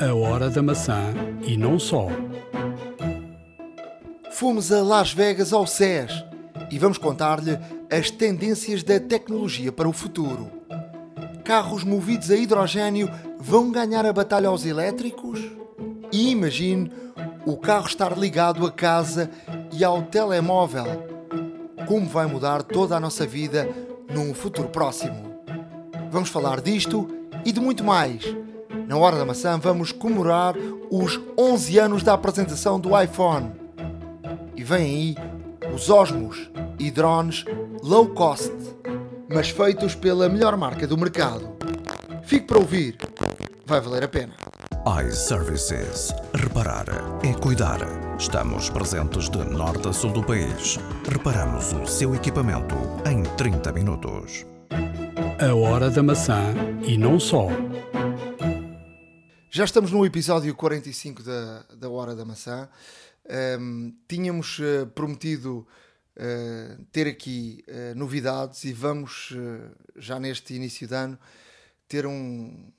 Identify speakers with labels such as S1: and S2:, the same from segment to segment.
S1: A Hora da Maçã e não só.
S2: Fomos a Las Vegas ao SES e vamos contar-lhe as tendências da tecnologia para o futuro. Carros movidos a hidrogênio vão ganhar a batalha aos elétricos? E imagine o carro estar ligado à casa e ao telemóvel. Como vai mudar toda a nossa vida num futuro próximo? Vamos falar disto e de muito mais. Na Hora da Maçã vamos comemorar os 11 anos da apresentação do iPhone. E vem aí os Osmos e drones low cost, mas feitos pela melhor marca do mercado. Fique para ouvir, vai valer a pena.
S3: iServices. Reparar é cuidar. Estamos presentes de norte a sul do país. Reparamos o seu equipamento em 30 minutos.
S1: A Hora da Maçã e não só.
S2: Já estamos no episódio 45 da, da Hora da Maçã. Um, tínhamos uh, prometido uh, ter aqui uh, novidades e vamos, já neste início de ano, ter um,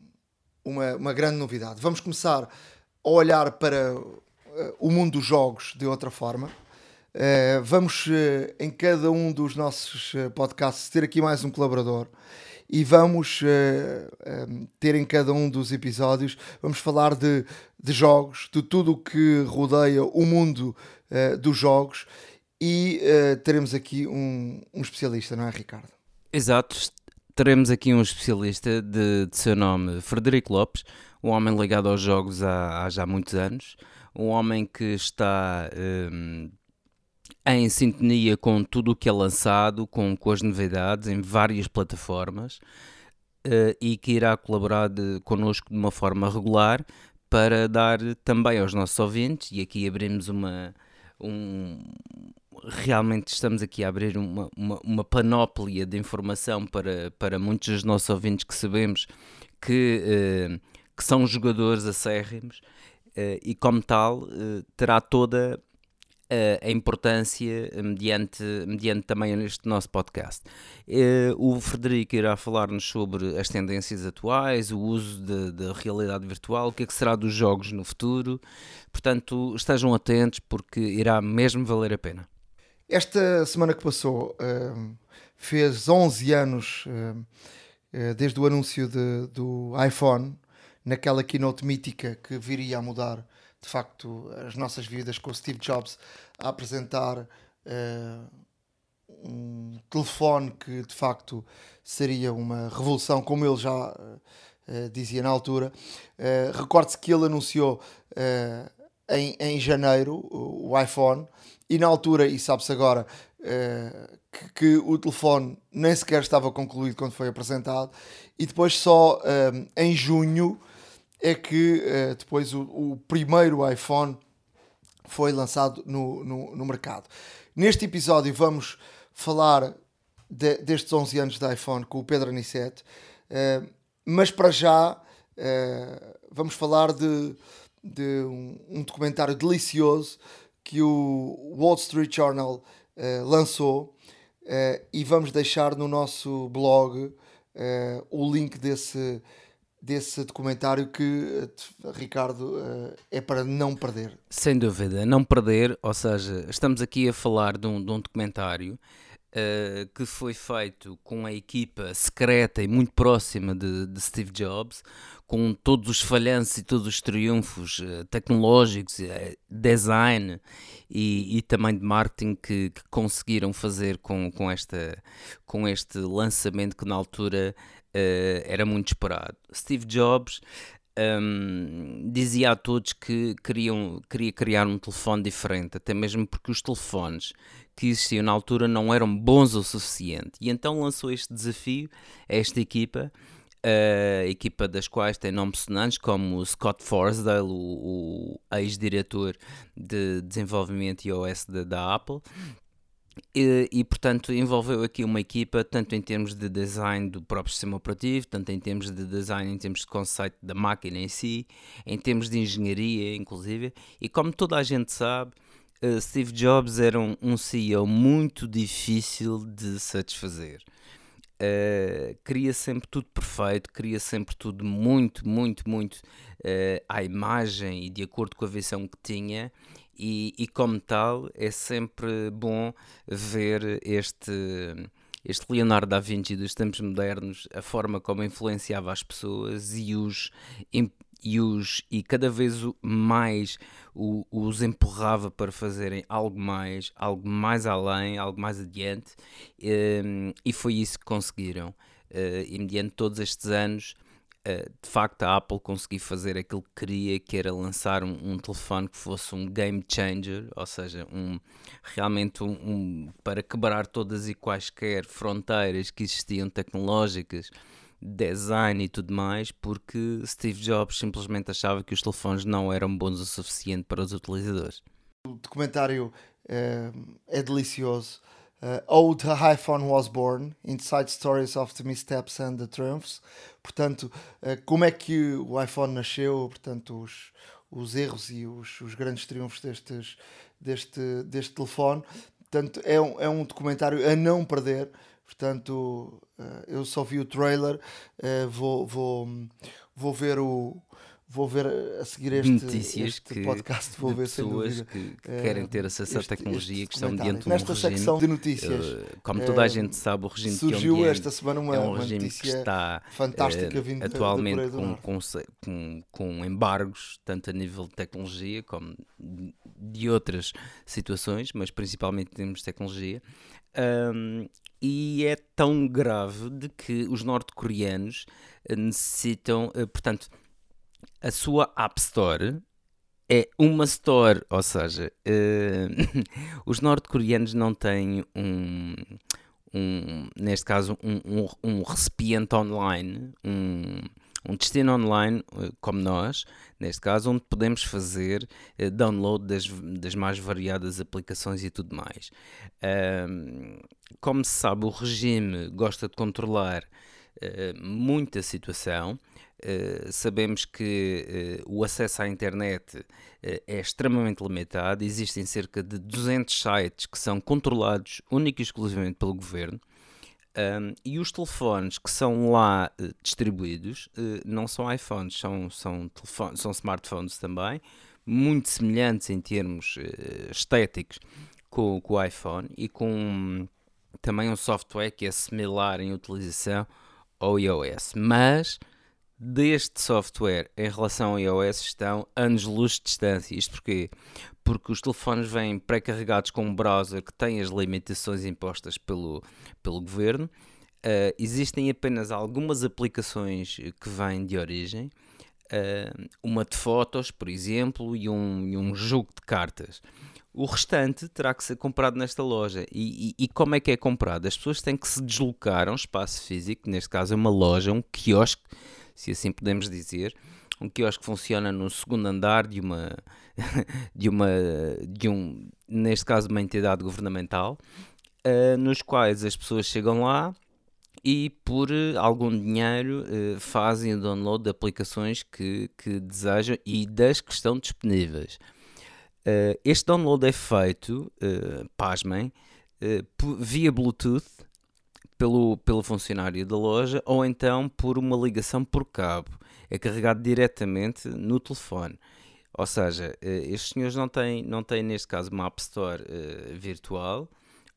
S2: uma, uma grande novidade. Vamos começar a olhar para o mundo dos jogos de outra forma. vamos, em cada um dos nossos podcasts, ter aqui mais um colaborador e vamos uh, uh, ter em cada um dos episódios, vamos falar de, de jogos, de tudo o que rodeia o mundo uh, dos jogos. E teremos aqui um, um, especialista, não é, Ricardo?
S4: Exato, teremos aqui um especialista de, de seu nome, Frederico Lopes, um homem ligado aos jogos há, há já muitos anos, um homem que está um, em sintonia com tudo o que é lançado, com, com as novidades em várias plataformas uh, e que irá colaborar de, connosco de uma forma regular para dar também aos nossos ouvintes, e aqui abrimos uma. Um, realmente estamos aqui a abrir uma, uma, uma, panóplia de informação para, para muitos dos nossos ouvintes que sabemos que, uh, que são jogadores acérrimos uh, e, como tal, terá toda a importância mediante, mediante também este nosso podcast. Eh, o Frederico irá falar-nos sobre as tendências atuais, o uso da realidade virtual, o que é que será dos jogos no futuro. Portanto, estejam atentos porque irá mesmo valer a pena.
S2: Esta semana que passou fez 11 anos eh, desde o anúncio de, do iPhone, naquela keynote mítica que viria a mudar de facto as nossas vidas com o Steve Jobs a apresentar uh, um telefone que de facto seria uma revolução, como ele já uh, dizia na altura. Uh, Recorde-se que ele anunciou em, em janeiro o, o, iPhone e na altura, e sabe-se agora, que, que, o telefone nem sequer estava concluído quando foi apresentado, e depois só em junho é que uh, depois o, o, primeiro iPhone foi lançado no, no, no mercado. Neste episódio vamos falar de, destes 11 anos de iPhone com o Pedro Anicete, uh, mas para já uh, vamos falar de, de um, um, documentário delicioso que o Wall Street Journal lançou e vamos deixar no nosso blog o link desse desse documentário que, eh, Ricardo, eh, é para não perder.
S4: Sem dúvida, não perder, ou seja, estamos aqui a falar de um, de um documentário uh, que foi feito com a equipa secreta e muito próxima de, de Steve Jobs, com todos os falhanços e todos os triunfos tecnológicos, design e, e, também de marketing que, que, conseguiram fazer com, com, esta, com este lançamento que na altura uh, era muito esperado. Steve Jobs um, dizia a todos que queriam, queria criar um telefone diferente, até mesmo porque os telefones que existiam na altura não eram bons o suficiente. E então lançou este desafio a esta equipa, a equipa das quais tem nomes sonantes como Scott Forsdale, o, o ex-diretor de desenvolvimento iOS da, da Apple, e, e, portanto envolveu aqui uma equipa tanto em termos de design do próprio sistema operativo, tanto em termos de design, em termos de conceito da máquina em si, em termos de engenharia inclusive, e como toda a gente sabe, uh, Steve Jobs era um, um, CEO muito difícil de satisfazer. Uh, queria sempre tudo perfeito, queria sempre tudo muito, muito, muito uh, à imagem e de acordo com a visão que tinha, e, e como tal é sempre bom ver este este Leonardo da Vinci dos tempos modernos, a forma como influenciava as pessoas e os e, os, e cada vez mais o, os empurrava para fazerem algo mais, algo mais além, algo mais adiante, um, ehm, e foi isso que conseguiram. Uh, e mediante todos estes anos, de facto, a Apple conseguiu fazer aquilo que queria, que era lançar um, um telefone que fosse um game changer, ou seja, um, realmente um, um para quebrar todas e quaisquer fronteiras que existiam tecnológicas design e tudo mais, porque Steve Jobs simplesmente achava que os telefones não eram bons o suficiente para os utilizadores.
S2: O documentário é, é delicioso. Uh, iPhone Was Born, Inside Stories of the Missteps and the Triumphs. Portanto, uh, como é que o iPhone nasceu, portanto, os, os erros e os, os grandes triunfos destes, deste, deste telefone. Portanto, é um, é um documentário a não perder. Portanto, eh, eu só vi o trailer, eh, vou, vou, vou ver o. Vou ver a seguir este,
S4: Notícias
S2: este
S4: que,
S2: podcast, vou ver
S4: pessoas que, que uh, querem ter acesso à tecnologia, que estão diante de um
S2: Nesta
S4: regime,
S2: secção de notícias,
S4: uh, como toda a gente sabe, o regime
S2: surgiu
S4: de
S2: esta semana uma,
S4: é um regime que está
S2: fantástica vindo
S4: atualmente com, com, com, com embargos, tanto a nível de tecnologia como de outras situações, mas principalmente em termos de tecnologia. Um, e é tão grave de que os norte-coreanos eh, necessitam, eh, portanto, a sua App Store é uma store, ou seja, uh, os norte-coreanos não têm um, um, neste caso, um, um, um recipiente online, um, um destino online como nós, neste caso, onde podemos fazer uh, download das, das mais variadas aplicações e tudo mais. Uh, como se sabe, o regime gosta de controlar uh, muita situação. Uh, sabemos que uh, o acesso à internet é extremamente limitado. Existem cerca de 200 sites que são controlados única e exclusivamente pelo governo. Um, e os telefones que são lá distribuídos não são iPhones, são, são, telefones, são smartphones também, muito semelhantes em termos estéticos com, com o iPhone e com também um software que é similar em utilização ao iOS, mas deste software em relação ao iOS estão anos-luz de distância. Isto porquê? Porque os telefones vêm pré-carregados com um browser que tem as limitações impostas pelo, pelo governo. Uh, existem apenas algumas aplicações que vêm de origem, uh, uma de fotos, por exemplo, e um, e um jogo de cartas. O restante terá que ser comprado nesta loja. E, e, e, como é que é comprado? As pessoas têm que se deslocar a um espaço físico, neste caso é uma loja, um quiosque, se assim podemos dizer, um quiosque que funciona no segundo andar de uma, de uma, de um, neste caso uma entidade governamental, uh, nos quais as pessoas chegam lá e por uh, algum dinheiro uh, fazem o download de aplicações que, que desejam e das que estão disponíveis. Uh, este download é feito, pasmem, via Bluetooth pelo, pelo funcionário da loja ou então por uma ligação por cabo. É carregado diretamente no telefone. Ou seja, uh, estes senhores não têm, não têm, neste caso, uma App Store virtual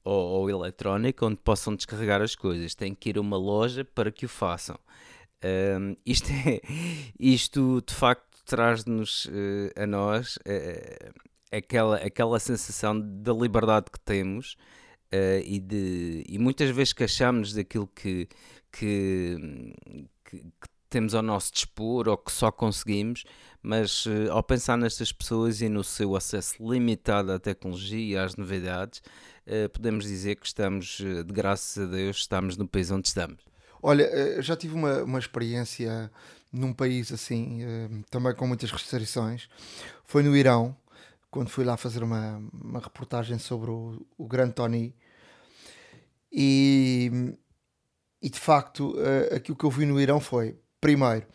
S4: ou, ou eletrónica onde possam descarregar as coisas. Têm que ir a uma loja para que o façam. Uh, isto, é, isto de facto traz-nos uh, a nós uh, aquela, aquela sensação da liberdade que temos uh, e, de, e muitas vezes queixamos daquilo que, que, que, que, temos ao nosso dispor ou que só conseguimos, mas uh, ao pensar nestas pessoas e no seu acesso limitado à tecnologia e às novidades, uh, podemos dizer que estamos, de graças a Deus, estamos no país onde estamos.
S2: Olha, já tive uma, uma experiência num país assim, também com muitas restrições. Foi no Irão, quando fui lá fazer uma, uma reportagem sobre o, o grande Tony. E, e de facto, uh, aquilo que eu vi no Irão foi: primeiro,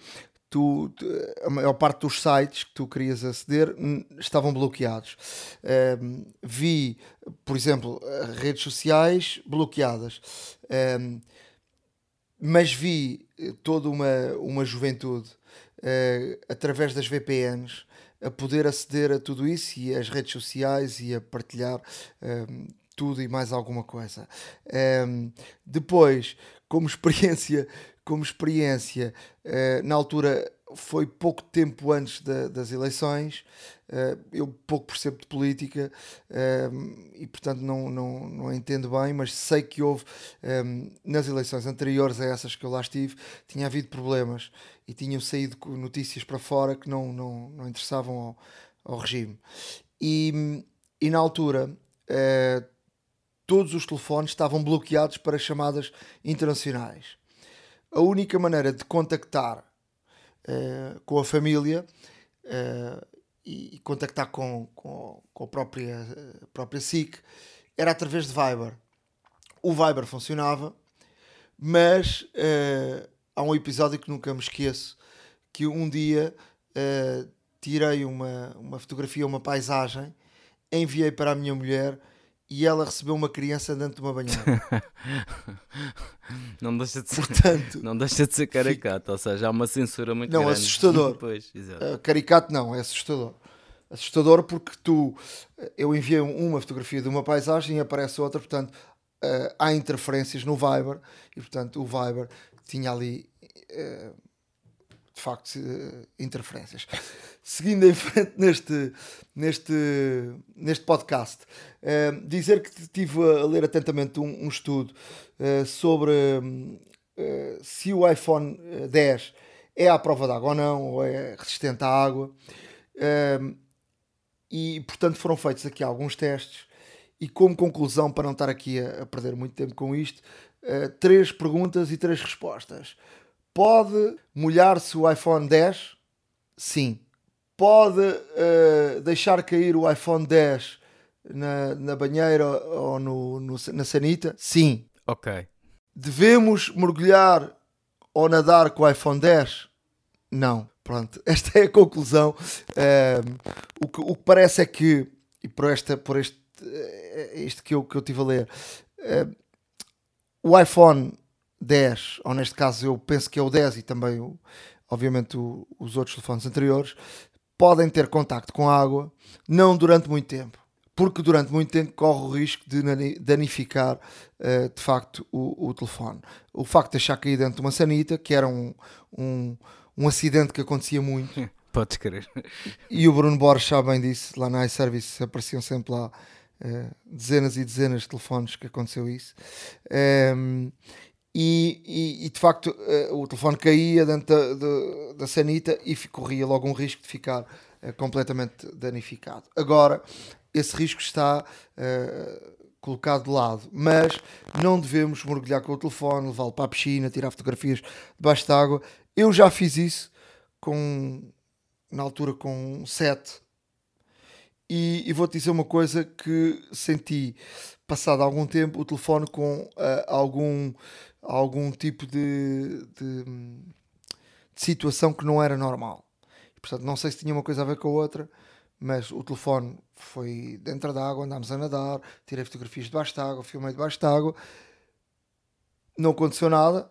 S2: tu, tu, a maior parte dos sites que tu querias aceder estavam bloqueados. Uh, vi, por exemplo, redes sociais bloqueadas. Uh, mas vi eh, toda uma, uma juventude uh, através das VPNs a poder aceder a tudo isso e as redes sociais e a partilhar um, tudo e mais alguma coisa. Um, depois, como experiência, como experiência, uh, na altura foi pouco tempo antes da, das eleições. Uh, eu pouco percebo de política uh, e, portanto, não, não, não entendo bem, mas sei que houve um, nas eleições anteriores a essas que eu lá estive, tinha havido problemas e tinham saído notícias para fora que não, não, não interessavam ao, ao regime. E, e na altura. Uh, todos os telefones estavam bloqueados para chamadas internacionais. A única maneira de contactar uh, com a família uh, e, contactar com, com, com a própria, a própria SIC era através de Viber. O Viber funcionava, mas uh, há um episódio que nunca me esqueço que um dia tirei uma, uma fotografia, uma paisagem, enviei para a minha mulher e ela recebeu uma criança dentro de uma banheira.
S4: não, deixa de ser, Portanto, não deixa de ser caricato, ou seja, há uma censura muito
S2: não,
S4: grande.
S2: Não, assustador. pois, uh, caricato não, é assustador. Assustador porque tu, eu enviei uma fotografia de uma paisagem e aparece outra, portanto, uh, há interferências no Viber e, portanto, o Viber tinha ali, uh, de facto, interferências seguindo em frente neste, neste, neste podcast, uh, dizer que estive a ler atentamente um, um estudo uh, sobre uh, se o iPhone 10 é à prova d'água ou não, ou é resistente à água. e, portanto, foram feitos aqui alguns testes. E, como conclusão, para não estar aqui a, a perder muito tempo com isto, três perguntas e três respostas. Pode molhar-se o iPhone 10? Sim pode uh, deixar cair o iPhone 10 na, na banheira ou no, no, na sanita? Sim.
S4: Ok.
S2: Devemos mergulhar ou nadar com o iPhone 10? Não. Pronto, esta é a conclusão. Uh, o, que, o que parece é que, e por, esta, por este, este que eu, que eu tive a ler, uh, o iPhone 10, ou neste caso eu penso que é o 10 e também, o, obviamente, o, os outros telefones anteriores, podem ter contacto com a água, não durante muito tempo, porque durante muito tempo corre o risco de danificar uh, de facto o, o, telefone. O facto de deixar cair dentro de uma sanita, que era um, um, um acidente que acontecia muito.
S4: Podes crer.
S2: E o Bruno Borges sabe bem disso, lá na iService apareciam sempre lá uh, dezenas e dezenas de telefones que aconteceu isso. Um, ehm, e, e, e, de facto uh, o telefone caía dentro da, da, da, sanita e corria logo um risco de ficar uh, completamente danificado. Agora, esse risco está uh, colocado de lado, mas não devemos mergulhar com o telefone, levá-lo para a piscina, tirar fotografias debaixo d'água. Eu já fiz isso com, na altura com 7 e, e vou-te dizer uma coisa que senti passado algum tempo o telefone com algum algum tipo de, de, de, situação que não era normal. portanto, não sei se tinha uma coisa a ver com a outra, mas o telefone foi dentro da água, andámos a nadar, tirei fotografias debaixo da água, filmei debaixo da água, não aconteceu nada,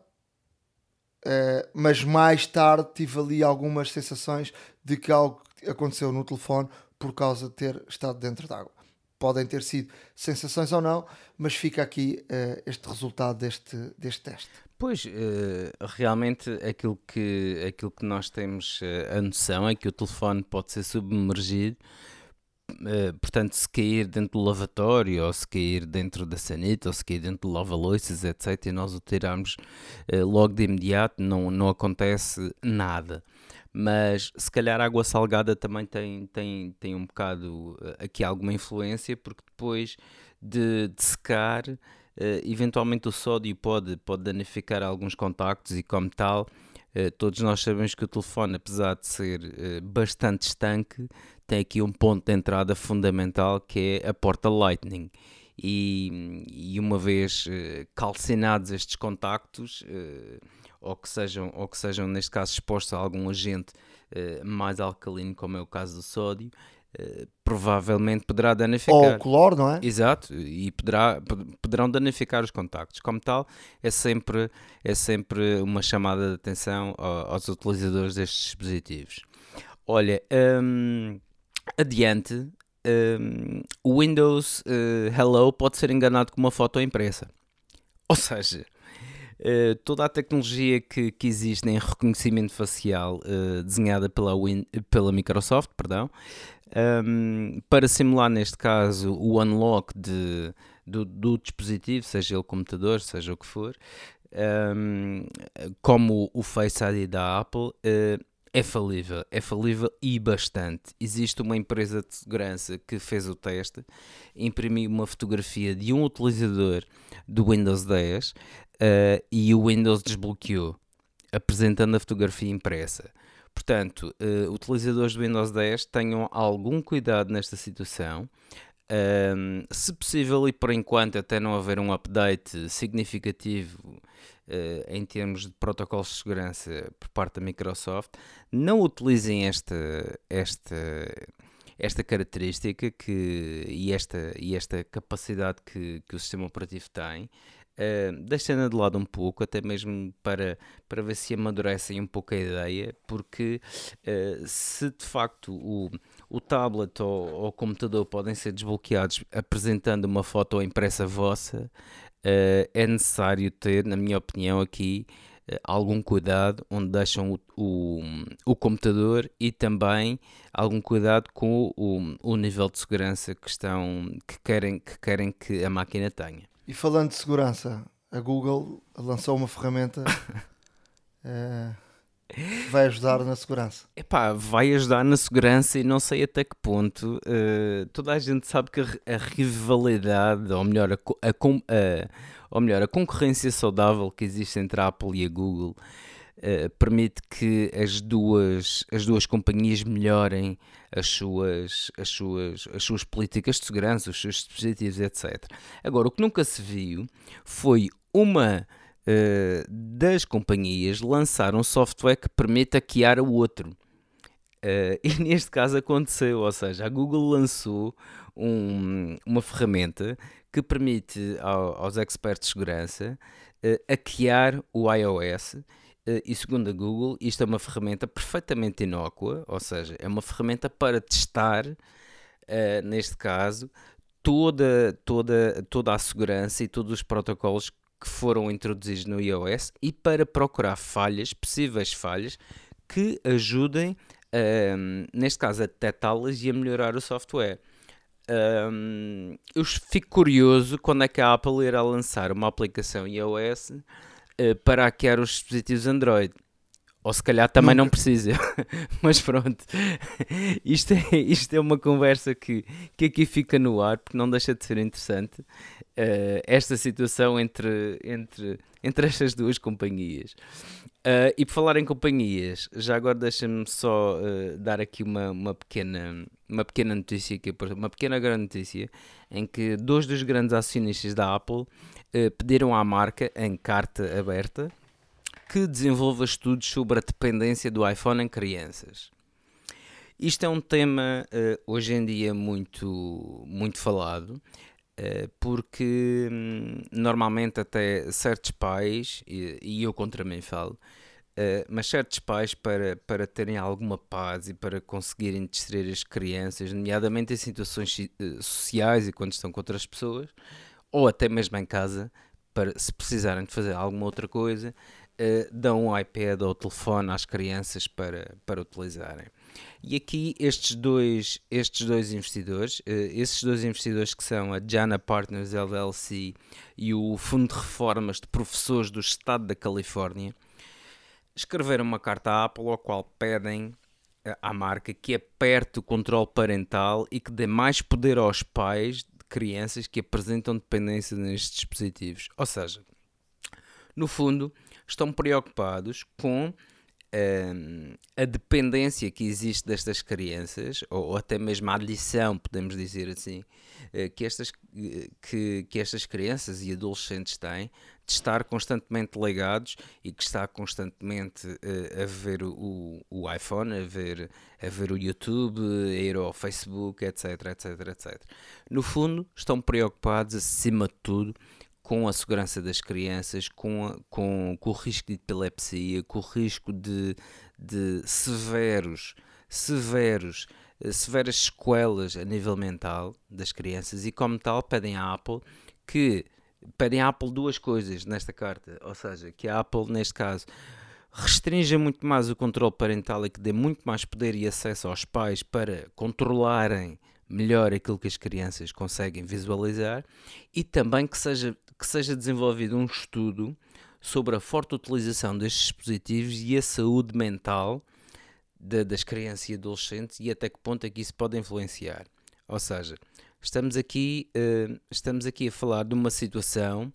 S2: uh, mas mais tarde tive ali algumas sensações de que algo aconteceu no telefone por causa de ter estado dentro da água podem ter sido sensações ou não, mas fica aqui uh, este resultado deste, deste teste.
S4: Pois, uh, realmente aquilo que, aquilo que nós temos uh, a noção é que o telefone pode ser submergido, portanto, se cair dentro do lavatório, ou se cair dentro da sanita, ou se cair dentro do lava-loiças, etc., e nós o tirarmos logo de imediato, não, não acontece nada mas se calhar a água salgada também tem, tem, tem um bocado eh, aqui alguma influência, porque depois de, de secar, uh, eventualmente o sódio pode, pode danificar alguns contactos e como tal, uh, todos nós sabemos que o telefone, apesar de ser uh, bastante estanque, tem aqui um ponto de entrada fundamental que é a porta Lightning. E, e uma vez calcinados estes contactos, ou que sejam, ou que sejam neste caso expostos a algum agente uh, mais alcalino, como é o caso do sódio, uh, provavelmente poderá
S2: Ou
S4: danificar.
S2: o color, não é?
S4: Exato, e poderá, pod- poderão danificar os contactos. Como tal, é sempre, é sempre uma chamada de atenção ao- aos utilizadores destes dispositivos. Olha, hum, adiante, hum, o Windows eh, Hello pode ser enganado com uma foto impressa. Ou seja, eh, toda a tecnologia que, que existe em reconhecimento facial eh, desenhada pela, Win- pela Microsoft, perdão, um, para simular neste caso o unlock de, do, do dispositivo, seja ele computador, seja o que for, um, como o Face ID da Apple, eh, é falível, é falível e bastante. Existe uma empresa de segurança que fez o teste, imprimiu uma fotografia de um utilizador do Windows 10 eh, e o Windows desbloqueou, apresentando a fotografia impressa. Portanto, eh, utilizadores do Windows 10 tenham algum cuidado nesta situação. Ahm, se possível, e por enquanto até não haver um update significativo em termos de protocolos de segurança por parte da Microsoft, não utilizem esta, esta, esta característica que, e, esta, e esta capacidade que, que o sistema operativo tem. Uh, deixando de lado um pouco, até mesmo para, para ver se amadurecem um pouco a ideia, porque uh, se de facto o, o tablet ou, ou o computador podem ser desbloqueados apresentando uma foto impressa vossa, uh, é necessário ter, na minha opinião, aqui uh, algum cuidado onde deixam o, o, o computador e também algum cuidado com o, o nível de segurança que, estão, que, querem, que querem que a máquina tenha.
S2: E falando de segurança, a Google lançou uma ferramenta que vai ajudar na segurança.
S4: Epá, vai ajudar na segurança e não sei até que ponto. eh, toda a gente sabe que a, ri- a rivalidade, ou melhor, a, a a- ou melhor, a concorrência saudável que existe entre a Apple e a Google eh, permite que as duas, as duas companhias melhorem as suas, as, suas, as suas políticas de segurança, os seus dispositivos, etc. Agora, o que nunca se viu foi uma eh, das companhias lançar um software que permita hackear o outro. Eh, e neste caso aconteceu, ou seja, a Google lançou um- uma ferramenta que permite ao- aos experts de segurança eh, hackear o iOS. e segundo a Google, isto é uma ferramenta perfeitamente inócua, ou seja, é uma ferramenta para testar, eh, neste caso, toda, toda, toda a segurança e todos os protocolos que foram introduzidos no iOS e para procurar falhas, possíveis falhas, que ajudem, ahm, neste caso, a detectá-las e a melhorar o software. Ahm, eu fico curioso quando é que a Apple irá lançar uma aplicação iOS eh, para hackear os dispositivos Android. Ou se calhar também não precisa. Mas pronto, isto é, isto é uma conversa que, que aqui fica no ar, porque não deixa de ser interessante eh, esta situação entre, entre, entre estas duas companhias. Eh, e por falar em companhias, já agora deixa-me só eh, dar aqui uma, uma, pequena, uma pequena notícia, aqui, uma pequena grande notícia, em que dois dos grandes acionistas da Apple pediram à marca, em carta aberta, que desenvolva estudos sobre a dependência do iPhone em crianças. Isto é um tema hoje em dia muito, muito falado, porque hum, normalmente até certos pais, e, eu contra mim falo, eh, mas certos pais para, para terem alguma paz e para conseguirem distrair as crianças, nomeadamente em situações si- eh, sociais e quando estão com outras pessoas, ou até mesmo em casa, para se precisarem de fazer alguma outra coisa, eh, dão um iPad ou telefone às crianças para, para utilizarem. E aqui estes dois, estes dois investidores, eh, esses dois investidores que são a Jana Partners LLC e o Fundo de Reformas de Professores do Estado da Califórnia, escreveram uma carta à Apple ao qual pedem eh, à marca que aperte o controle parental e que dê mais poder aos pais de crianças que apresentam dependência nestes dispositivos. Ou seja, no fundo, estão preocupados com a dependência que existe destas crianças, ou, até mesmo a adição, podemos dizer assim, uh, que, estas, que, que estas crianças e adolescentes têm de estar constantemente ligados e que está constantemente uh, a ver o, o iPhone, a ver, a ver o YouTube, a ir ao Facebook, etc, etc, etc. No fundo, estão preocupados, acima de tudo, com a segurança das crianças, com, a, com, com o risco de epilepsia, com o risco de, de severos, severos, eh, severas sequelas a nível mental das crianças. E como tal pedem à Apple que pedem à Apple duas coisas nesta carta, ou seja, que a Apple neste caso restrinja muito mais o controle parental e que dê muito mais poder e acesso aos pais para controlarem melhor aquilo que as crianças conseguem visualizar e também que seja que seja desenvolvido um estudo sobre a forte utilização destes dispositivos e a saúde mental de, das crianças e adolescentes e até que ponto é que isso pode influenciar. Ou seja, estamos aqui, uh, estamos aqui a falar de uma situação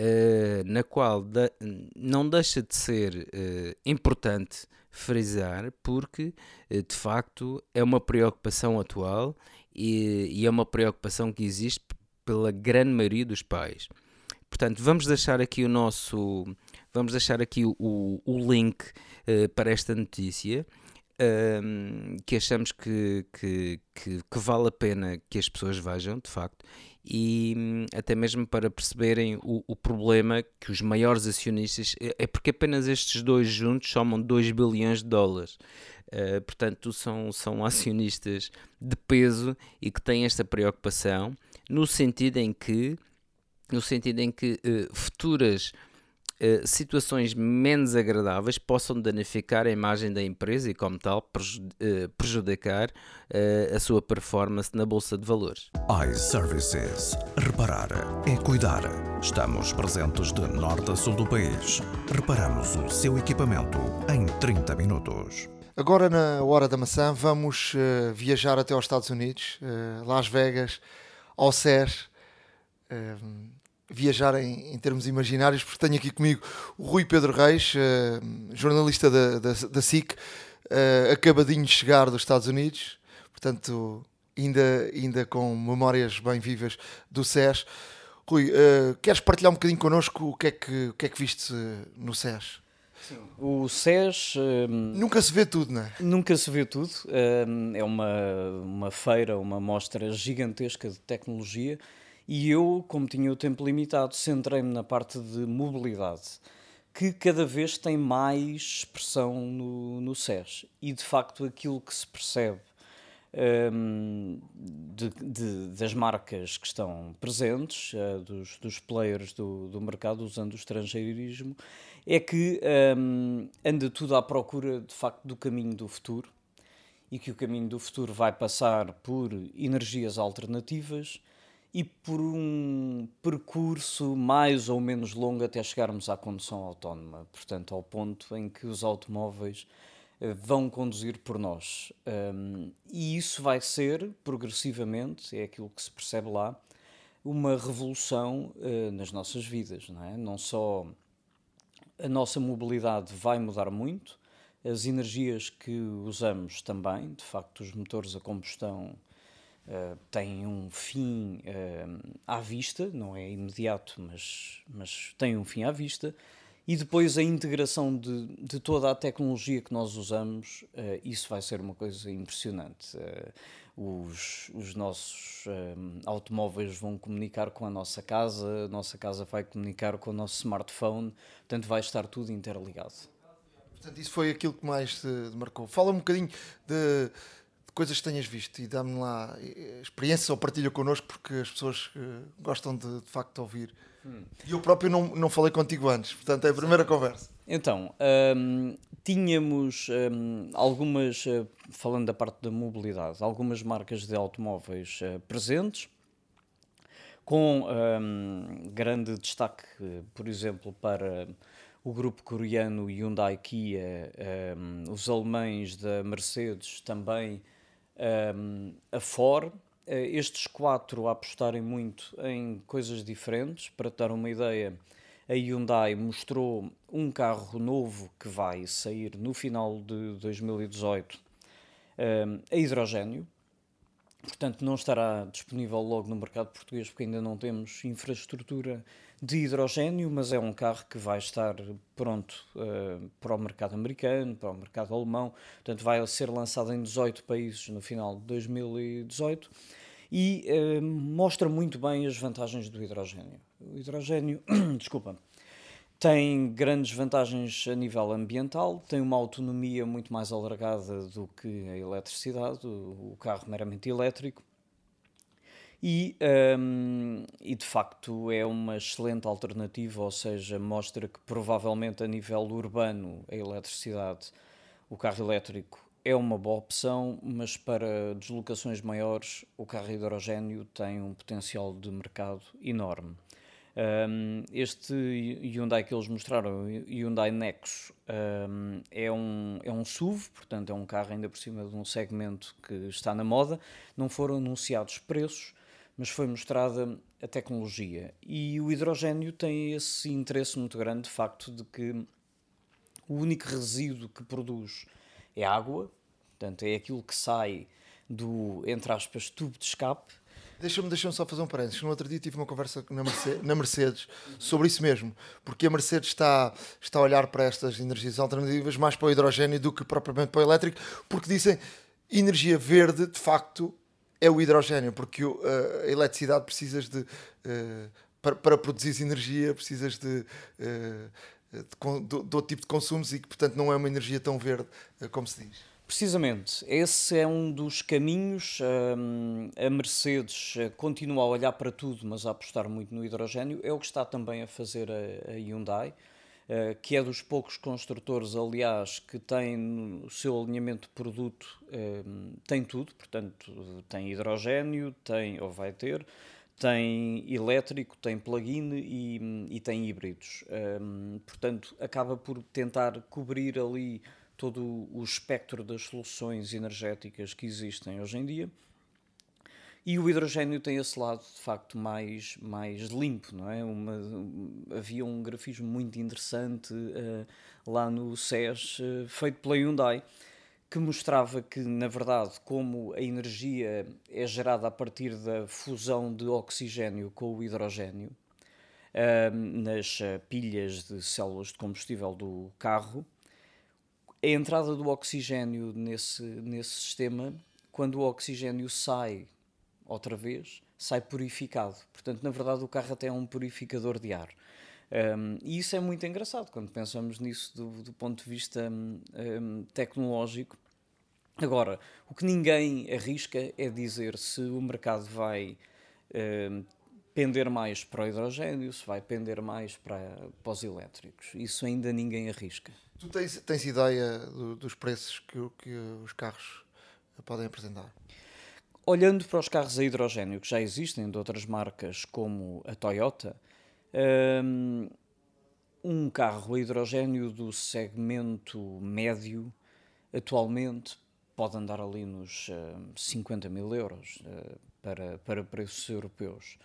S4: uh, na qual de, não deixa de ser uh, importante frisar, porque de facto é uma preocupação atual e, e é uma preocupação que existe pela grande maioria dos pais. Portanto, vamos deixar aqui o nosso, vamos deixar aqui o, o link uh, para esta notícia. Um, que achamos que, que, que, que, vale a pena que as pessoas vejam, de facto, e um, até mesmo para perceberem o, o, problema que os maiores acionistas é, é porque apenas estes dois juntos somam 2 bilhões de dólares. Uh, portanto, são, são acionistas de peso e que têm esta preocupação, no sentido em que no sentido em que uh, futuras uh, situações menos agradáveis possam danificar a imagem da empresa e, como tal, uh, prejudicar a sua performance na Bolsa de Valores.
S3: iServices. Reparar é cuidar. Estamos presentes de norte a sul do país. Reparamos o seu equipamento em 30 minutos.
S2: Agora, na Hora da Maçã, vamos viajar até aos Estados Unidos, Las Vegas, ao SES uh, viajar em, em, termos imaginários, porque tenho aqui comigo o Rui Pedro Reis, uh, jornalista da, da, da SIC, uh, acabadinho de chegar dos Estados Unidos, portanto, ainda, ainda com memórias bem vivas do SES. Rui, uh, queres partilhar um bocadinho connosco o que é que, o que, é que viste no SES?
S5: Sim. O SES.
S2: Um, nunca se vê tudo, não é?
S5: Nunca se vê tudo. Um, é uma, uma feira, uma mostra gigantesca de tecnologia e eu, como tinha o tempo limitado, centrei-me na parte de mobilidade, que cada vez tem mais expressão no, no SES. E de facto, aquilo que se percebe um, de, de, das marcas que estão presentes, uh, dos, dos players do, do mercado usando o estrangeirismo, é que um, anda tudo à procura de facto do caminho do futuro e que o caminho do futuro vai passar por energias alternativas e por um percurso mais ou menos longo até chegarmos à condução autónoma, portanto, ao ponto em que os automóveis uh, vão conduzir por nós. E isso vai ser, progressivamente, é aquilo que se percebe lá, uma revolução uh, nas nossas vidas, não é? Não só a nossa mobilidade vai mudar muito, as energias que usamos também, de facto, os motores a combustão uh, tem um fim uh, à vista, não é imediato, mas, mas tem um fim à vista. E depois a integração de, de toda a tecnologia que nós usamos, uh, isso vai ser uma coisa impressionante. Os, os, nossos automóveis vão comunicar com a nossa casa, a nossa casa vai comunicar com o nosso smartphone, portanto vai estar tudo interligado.
S2: Portanto, isso foi aquilo que mais te marcou. Fala um bocadinho de coisas que tenhas visto e dá-me lá eh, experiências ou partilha connosco porque as pessoas uh, gostam de, de facto ouvir. Hum. E eu próprio não, não falei contigo antes, portanto é a primeira Sim. conversa.
S5: Então, um, tínhamos um, algumas, uh, falando da parte da mobilidade, algumas marcas de automóveis uh, presentes, com um, grande destaque, por exemplo, para o grupo coreano Hyundai Kia, os alemães da Mercedes também um, a Ford, estes quatro apostarem muito em coisas diferentes. Para te dar uma ideia, a Hyundai mostrou um carro novo que vai sair no final de 2018 um, a hidrogênio. Portanto, não estará disponível logo no mercado português porque ainda não temos infraestrutura de hidrogênio, mas é um carro que vai estar pronto uh, para o mercado americano, para o mercado alemão. Portanto, vai ser lançado em 18 países no final de 2018 e uh, mostra muito bem as vantagens do hidrogênio. O hidrogênio, desculpa, tem grandes vantagens a nível ambiental, tem uma autonomia muito mais alargada do que a eletricidade, o, carro meramente elétrico. E, um, e de facto é uma excelente alternativa, ou seja, mostra que provavelmente a nível urbano a eletricidade, o carro elétrico é uma boa opção, mas para deslocações maiores o carro hidrogênio tem um potencial de mercado enorme. Um, este Hyundai que eles mostraram, Hyundai Nexo, um, é, um, é um SUV, portanto é um carro ainda por cima de um segmento que está na moda. Não foram anunciados preços, mas foi mostrada a tecnologia. E o hidrogênio tem esse interesse muito grande, de facto, de que o único resíduo que produz é água, portanto é aquilo que sai do, entre aspas, tubo de escape,
S2: Deixa-me deixa só fazer um parênteses. No outro dia tive uma conversa na Mercedes, na Mercedes, sobre isso mesmo, porque a Mercedes está, está a olhar para estas energias alternativas mais para o hidrogênio do que propriamente para o elétrico, porque dizem energia verde, de facto, é o hidrogênio, porque uh, a eletricidade precisas de. Uh, para, para produzir energia, precisas de. Uh, de, de, de, outro tipo de consumos e que, portanto, não é uma energia tão verde como se diz.
S5: Precisamente, esse é um dos caminhos. Um, a Mercedes eh, continua a olhar para tudo, mas a apostar muito no hidrogênio. É o que está também a fazer a, Hyundai, uh, que é dos poucos construtores, aliás, que tem no seu alinhamento de produto, um, tem tudo, portanto, tem hidrogênio, tem, ou vai ter, tem elétrico, tem plug-in e, e, tem híbridos. Portanto, acaba por tentar cobrir ali todo o espectro das soluções energéticas que existem hoje em dia. E o hidrogênio tem esse lado, de facto, mais, mais limpo, não é? Uma, havia um grafismo muito interessante uh, lá no SES, uh, feito pela Hyundai, que mostrava que, na verdade, como a energia é gerada a partir da fusão de oxigênio com o hidrogênio, uh, nas pilhas de células de combustível do carro, a entrada do oxigênio nesse, nesse sistema, quando o oxigênio sai outra vez, sai purificado. Portanto, na verdade, o carro até é um purificador de ar. Um, e isso é muito engraçado quando pensamos nisso do, do ponto de vista um, tecnológico. Agora, o que ninguém arrisca é dizer se o mercado vai um, pender mais para o hidrogênio, se vai pender mais para, para os elétricos. Isso ainda ninguém arrisca.
S2: Tu tens, tens ideia do, dos preços que, que os carros podem apresentar?
S5: Olhando para os carros a hidrogênio que já existem de outras marcas como a Toyota, hum, um carro a hidrogênio do segmento médio atualmente pode andar ali nos 50 hum, mil euros uh, para, para preços europeus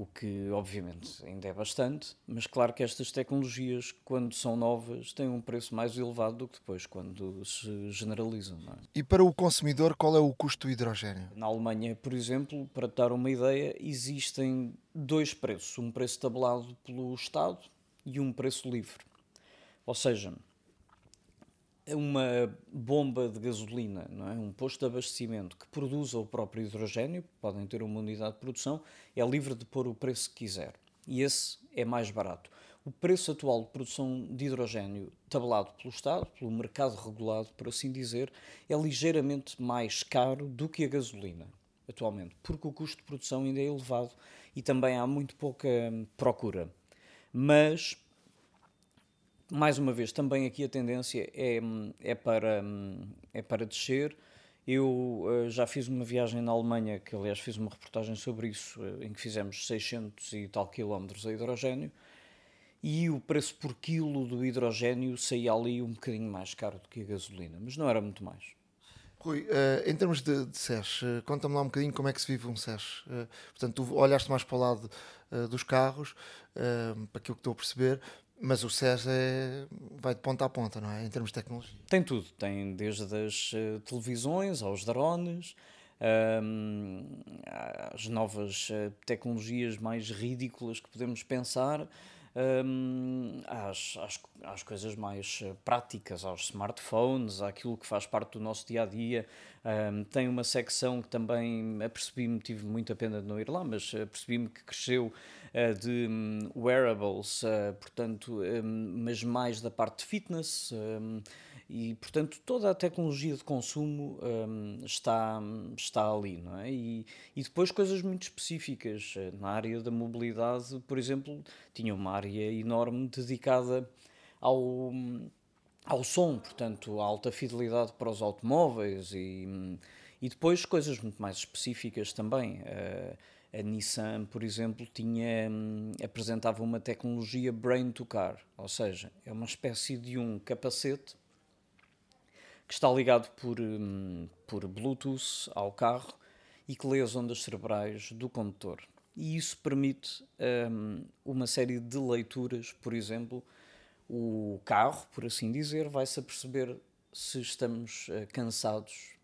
S5: o que obviamente ainda é bastante, mas claro que estas tecnologias, quando são novas, têm um preço mais elevado do que depois, quando se generalizam. É?
S2: E para o consumidor, qual é o custo do hidrogênio?
S5: Na Alemanha, por exemplo, para te dar uma ideia, existem dois preços: um preço tabelado pelo Estado e um preço livre. Ou seja, uma bomba de gasolina, não é? um posto de abastecimento que produza o próprio hidrogênio, podem ter uma unidade de produção, é livre de pôr o preço que quiser. E esse é mais barato. O preço atual de produção de hidrogênio, tabelado pelo Estado, pelo mercado regulado, por assim dizer, é ligeiramente mais caro do que a gasolina, atualmente, porque o custo de produção ainda é elevado e também há muito pouca procura. Mas mais uma vez, também aqui a tendência é, é, para, é para descer. Eu uh, já fiz uma viagem na Alemanha, que aliás fiz uma reportagem sobre isso, uh, em que fizemos 600 e tal quilómetros a hidrogênio, e o preço por quilo do hidrogênio saía ali um bocadinho mais caro do que a gasolina, mas não era muito mais.
S2: Rui, uh, em termos de, de SES, uh, conta-me lá um bocadinho como é que se vive um SES. Uh, portanto, tu olhaste mais para o lado dos carros, para aquilo que estou a perceber, mas o SES é, vai de ponta a ponta, não é? Em termos de tecnologia.
S5: Tem tudo. Tem desde as televisões aos drones, as novas tecnologias mais ridículas que podemos pensar um, às, às, às, coisas mais eh, práticas, aos smartphones, àquilo que faz parte do nosso dia a dia. Um, tem uma secção que também apercebi-me, tive muita pena de não ir lá, mas apercebi-me que cresceu uh, de um, wearables, uh, portanto, mas mais da parte de fitness. E, portanto, toda a tecnologia de consumo um, está, está ali, não é? E, e depois coisas muito específicas. Na área da mobilidade, por exemplo, tinha uma área enorme dedicada ao, ao som, portanto, a alta fidelidade para os automóveis e, e depois coisas muito mais específicas também. A, a Nissan, por exemplo, tinha, apresentava uma tecnologia brain to car, ou seja, é uma espécie de um capacete que está ligado por, hum, por Bluetooth ao carro e que lê as ondas cerebrais do condutor. E isso permite um, uma série de leituras, por exemplo, o carro, por assim dizer, vai-se aperceber se estamos uh, cansados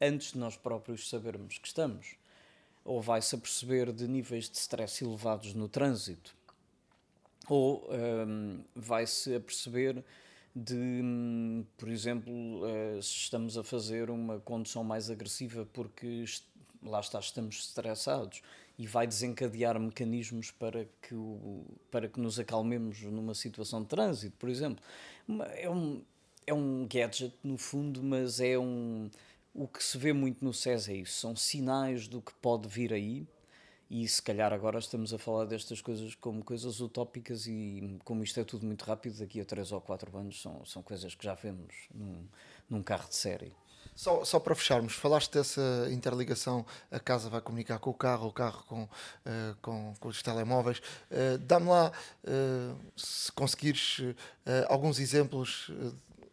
S5: antes de nós próprios sabermos que estamos, ou vai-se aperceber de níveis de stress elevados no trânsito, ou um, vai-se aperceber de, por exemplo, uh, se estamos a fazer uma condução mais agressiva porque lá está, estamos estressados e vai desencadear mecanismos para que, o, para que nos acalmemos numa situação de trânsito, por exemplo. É um, é um gadget, no fundo, mas é um. O que se vê muito no SES é isso, são sinais do que pode vir aí e se calhar agora estamos a falar destas coisas como coisas utópicas e como isto é tudo muito rápido, daqui a 3 ou 4 anos são, são coisas que já vemos num, num carro de série.
S2: Só, só para fecharmos, falaste dessa interligação, a casa vai comunicar com o carro, o carro com, uh, com, com, os telemóveis. Uh, Dá-me lá, uh, se conseguires, alguns exemplos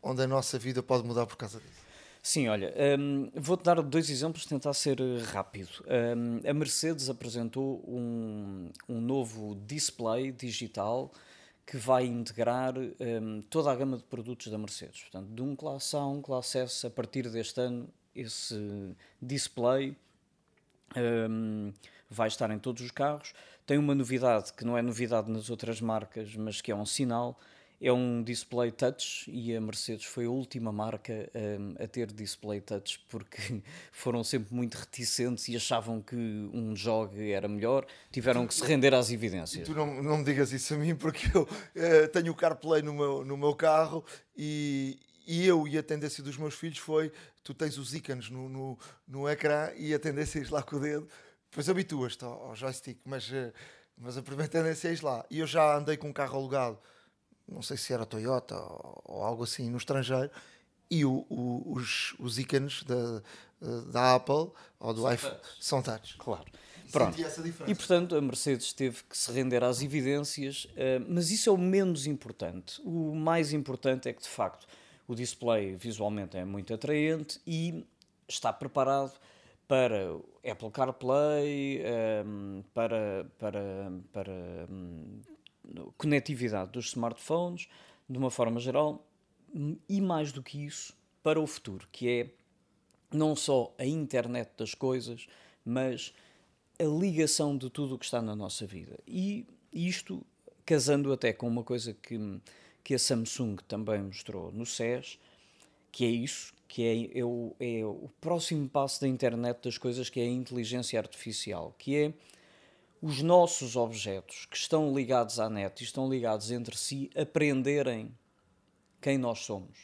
S2: onde a nossa vida pode mudar por causa disso.
S5: Sim, olha, um, vou-te dar dois exemplos, tentar ser rápido. Um, a Mercedes apresentou um, um novo display digital que vai integrar um, toda a gama de produtos da Mercedes. Portanto, de um classe A a um classe S, a partir deste ano, esse display um, vai estar em todos os carros. Tem uma novidade que não é novidade nas outras marcas, mas que é um sinal é um display touch e a Mercedes foi a última marca um, a ter display touch porque foram sempre muito reticentes e achavam que um jogo era melhor, tiveram que se render às evidências.
S2: E tu não, não me digas isso a mim porque eu uh, tenho o CarPlay no meu, no meu carro e, e eu e a tendência dos meus filhos foi tu tens os ícones no, no, no ecrã e a tendência é ir lá com o dedo, depois habituas-te ao, ao joystick, mas, uh, mas a primeira tendência é ir lá. E eu já andei com um carro alugado não sei se era Toyota ou, ou algo assim no estrangeiro, e o, o, os, os ícones da, da Apple ou do são iPhone touch. são touch.
S5: Claro. Pronto. E portanto a Mercedes teve que se render às evidências, uh, mas isso é o menos importante. O mais importante é que de facto o display visualmente é muito atraente e está preparado para Apple CarPlay, um, eh, para, para, para um, conectividade dos smartphones, de uma forma geral, e mais do que isso, para o futuro, que é não só a internet das coisas, mas a ligação de tudo o que está na nossa vida. E isto casando até com uma coisa que, que a Samsung também mostrou no SES, que é isso, que é, é, o, é o próximo passo da internet das coisas, que é a inteligência artificial, que é os nossos objetos que estão ligados à net e estão ligados entre si aprenderem quem nós somos.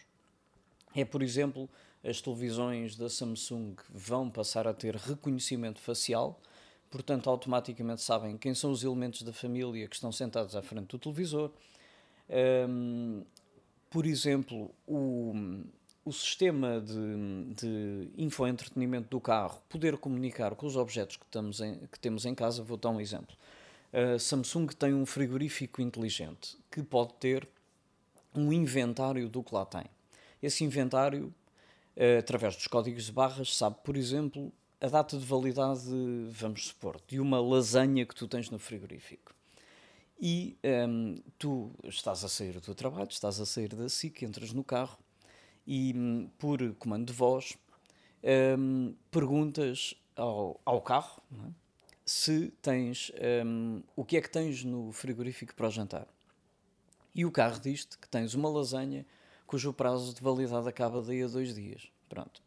S5: É, por exemplo, as televisões da Samsung vão passar a ter reconhecimento facial, portanto, automaticamente sabem quem são os elementos da família que estão sentados à frente do televisor. Um, por exemplo, o, o sistema de, de infoentretenimento do carro poder comunicar com os objetos que, estamos em, que temos em casa, vou dar um exemplo. A Samsung tem um frigorífico inteligente que pode ter um inventário do que lá tem. Esse inventário uh, através dos códigos de barras, sabe, por exemplo, a data de validade, vamos supor, de uma lasanha que tu tens no frigorífico. E ehm, tu estás a sair do trabalho, estás a sair da SIC, entras no carro e, um, por comando de voz, um, perguntas ao, ao carro é? se tens ehm, o que é que tens no frigorífico para o jantar. E o carro diz-te que tens uma lasanha cujo prazo de validade acaba daí a dois dias. Pronto.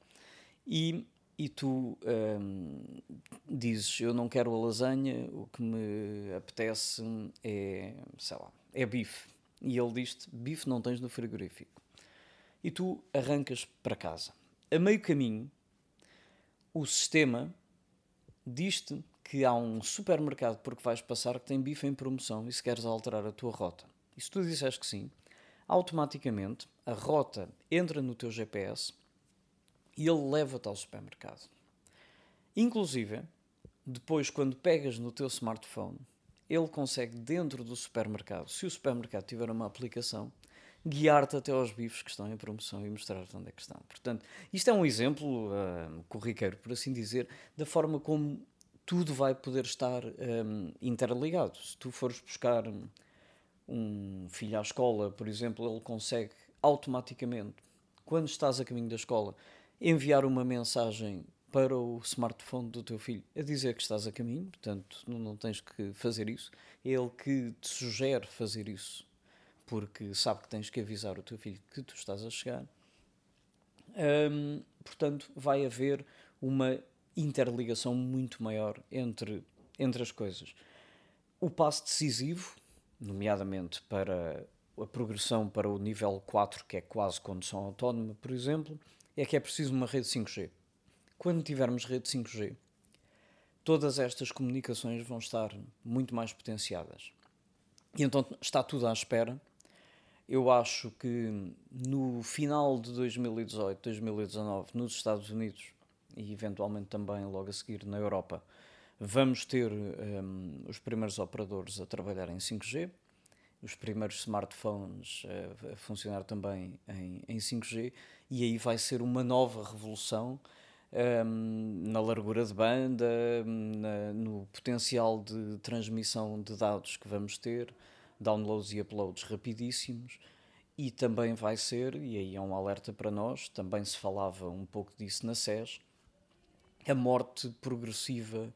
S5: E e tu hum, dizes eu não quero a lasanha, o que me apetece é, sei lá, é bife. E ele diz-te, bife não tens no frigorífico. E tu arrancas para casa. A meio caminho, o sistema diz-te que há um supermercado porque vais passar que tem bife em promoção e se queres alterar a tua rota. E se tu disseres que sim, automaticamente a rota entra no teu GPS e ele leva-te ao supermercado. Inclusive, depois, quando pegas no teu smartphone, ele consegue, dentro do supermercado, se o supermercado tiver uma aplicação, guiar-te até aos bifes que estão em promoção e mostrar-te onde é que estão. Portanto, isto é um exemplo uh, corriqueiro, por assim dizer, da forma como tudo vai poder estar um, interligado. Se tu fores buscar um filho à escola, por exemplo, ele consegue automaticamente, quando estás a caminho da escola, enviar uma mensagem para o smartphone do teu filho a dizer que estás a caminho, portanto não tens que fazer isso. É ele que te sugere fazer isso, porque sabe que tens que avisar o teu filho que tu estás a chegar. Portanto, vai haver uma interligação muito maior entre, entre as coisas. O passo decisivo, nomeadamente para a progressão para o nível 4, que é quase condução autónoma, por exemplo, é que é preciso uma rede 5G. Quando tivermos rede 5G, todas estas comunicações vão estar muito mais potenciadas. E então está tudo à espera. Eu acho que no final de 2018, 2019, nos Estados Unidos e eventualmente também logo a seguir na Europa, vamos ter um, os primeiros operadores a trabalhar em 5G os primeiros smartphones a, a funcionar também em, em 5G, e aí vai ser uma nova revolução um, na largura de banda, na, no potencial de transmissão de dados que vamos ter, downloads e uploads rapidíssimos. E também vai ser, e aí é um alerta para nós, também se falava um pouco disso na SES, a morte progressiva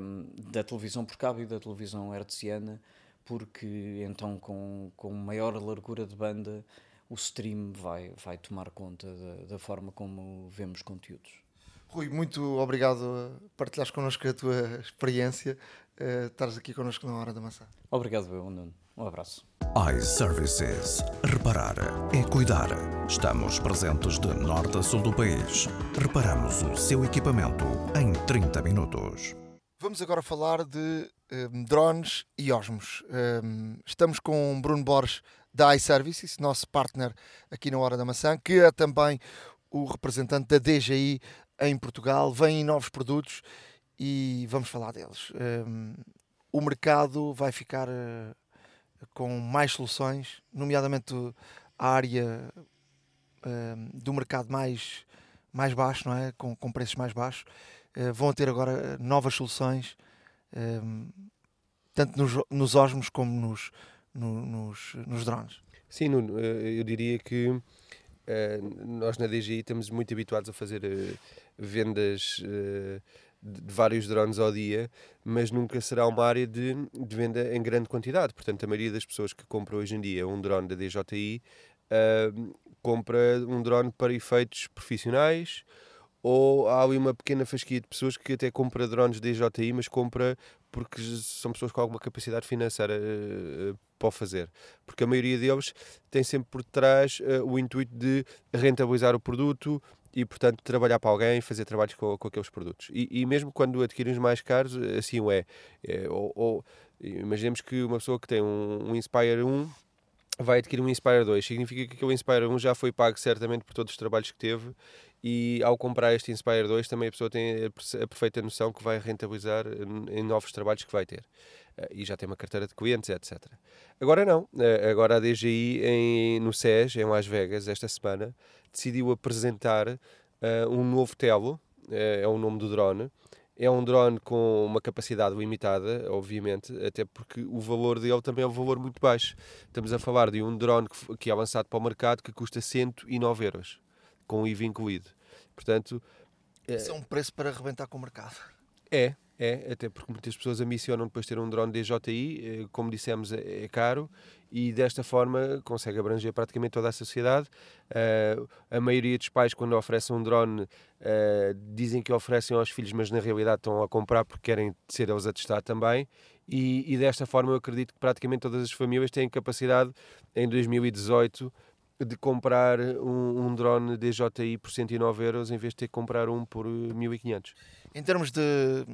S5: um, da televisão por cabo e da televisão hertziana porque então com, com maior largura de banda o stream vai, vai tomar conta da, da forma como vemos conteúdos.
S2: Rui, muito obrigado a partilhares connosco a tua experiência, uh, estares aqui connosco na Hora da Maçã.
S5: Obrigado, eu, Nuno. Um abraço.
S3: iServices. Reparar é cuidar. Estamos presentes de norte a sul do país. Reparamos o seu equipamento em 30 minutos.
S2: Vamos agora falar de um, drones e osmos. Um, estamos com Bruno Borges da iServices, nosso partner aqui na Hora da Maçã, que é também o representante da DJI em Portugal. Vêm novos produtos e vamos falar deles. Um, o mercado vai ficar uh, com mais soluções, nomeadamente a área do mercado mais, mais baixo, não é? com, com preços mais baixos. Eh, vão ter agora eh, novas soluções, ehm, tanto nos, nos osmos como nos, no, nos, nos drones.
S6: Sim, Nuno, eu diria que uh, nós na DGI estamos muito habituados a fazer uh, vendas uh, de vários drones ao dia, mas nunca será uma área de, de, venda em grande quantidade. Portanto, a maioria das pessoas que compram hoje em dia um drone da DJI compra um drone para efeitos profissionais ou há ali uma pequena fasquia de pessoas que até compra drones DJI, mas compra porque são pessoas com alguma capacidade financeira uh, para fazer. Porque a maioria deles tem sempre por trás uh, o intuito de rentabilizar o produto e, portanto, trabalhar para alguém, fazer trabalhos com, com aqueles produtos. E, e mesmo quando adquirem os mais caros, assim o é. é ou, ou, imaginemos que uma pessoa que tem um, um Inspire 1 vai adquirir um Inspire 2. Significa que aquele Inspire 1 já foi pago certamente por todos os trabalhos que teve e ao comprar este Inspire 2 também a pessoa tem a perfeita noção que vai rentabilizar em novos trabalhos que vai ter. Eh, e já tem uma carteira de clientes, etc. Agora não, eh, agora a DGI em, no SES, em Las Vegas, esta semana, decidiu apresentar uh, um novo Telo, uh, é o nome do drone, é um drone com uma capacidade limitada, obviamente, até porque o valor dele também é um valor muito baixo. Estamos a falar de um drone que, que é lançado para o mercado que custa 109 euros, com o IVA incluído. Portanto...
S2: Esse é um preço para arrebentar com o mercado.
S6: É, é, até porque muitas pessoas ambicionam depois ter um drone DJI, eh, como dissemos, é, é caro e desta forma consegue abranger praticamente toda a sociedade. Uh, a maioria dos pais, quando oferecem um drone, uh, dizem que oferecem aos filhos, mas na realidade estão a comprar porque querem ser eles a testar também. E, e desta forma eu acredito que praticamente todas as famílias têm capacidade em 2018 de comprar um, um drone DJI por 109 euros em vez de ter que comprar um por 1500.
S2: Em termos de,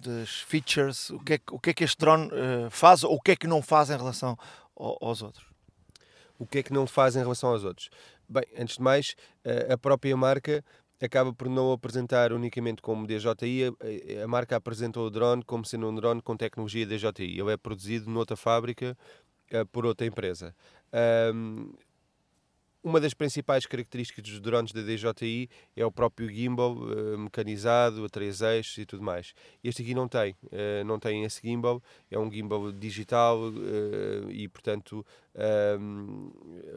S2: de features, o que, é, o que é que este drone uh, faz ou o que é que não faz em relação ao, aos outros?
S6: O que é que não faz em relação aos outros? Bem, antes de mais, uh, a própria marca acaba por não apresentar unicamente como DJI, a, a, marca apresentou o drone como sendo um drone com tecnologia DJI. Ele é produzido noutra fábrica uh, por outra empresa. Um, uma das principais características dos drones da DJI é o próprio gimbal uh, mecanizado, a três eixos e tudo mais. Este aqui não tem, uh, não tem esse gimbal, é um gimbal digital uh, e, portanto,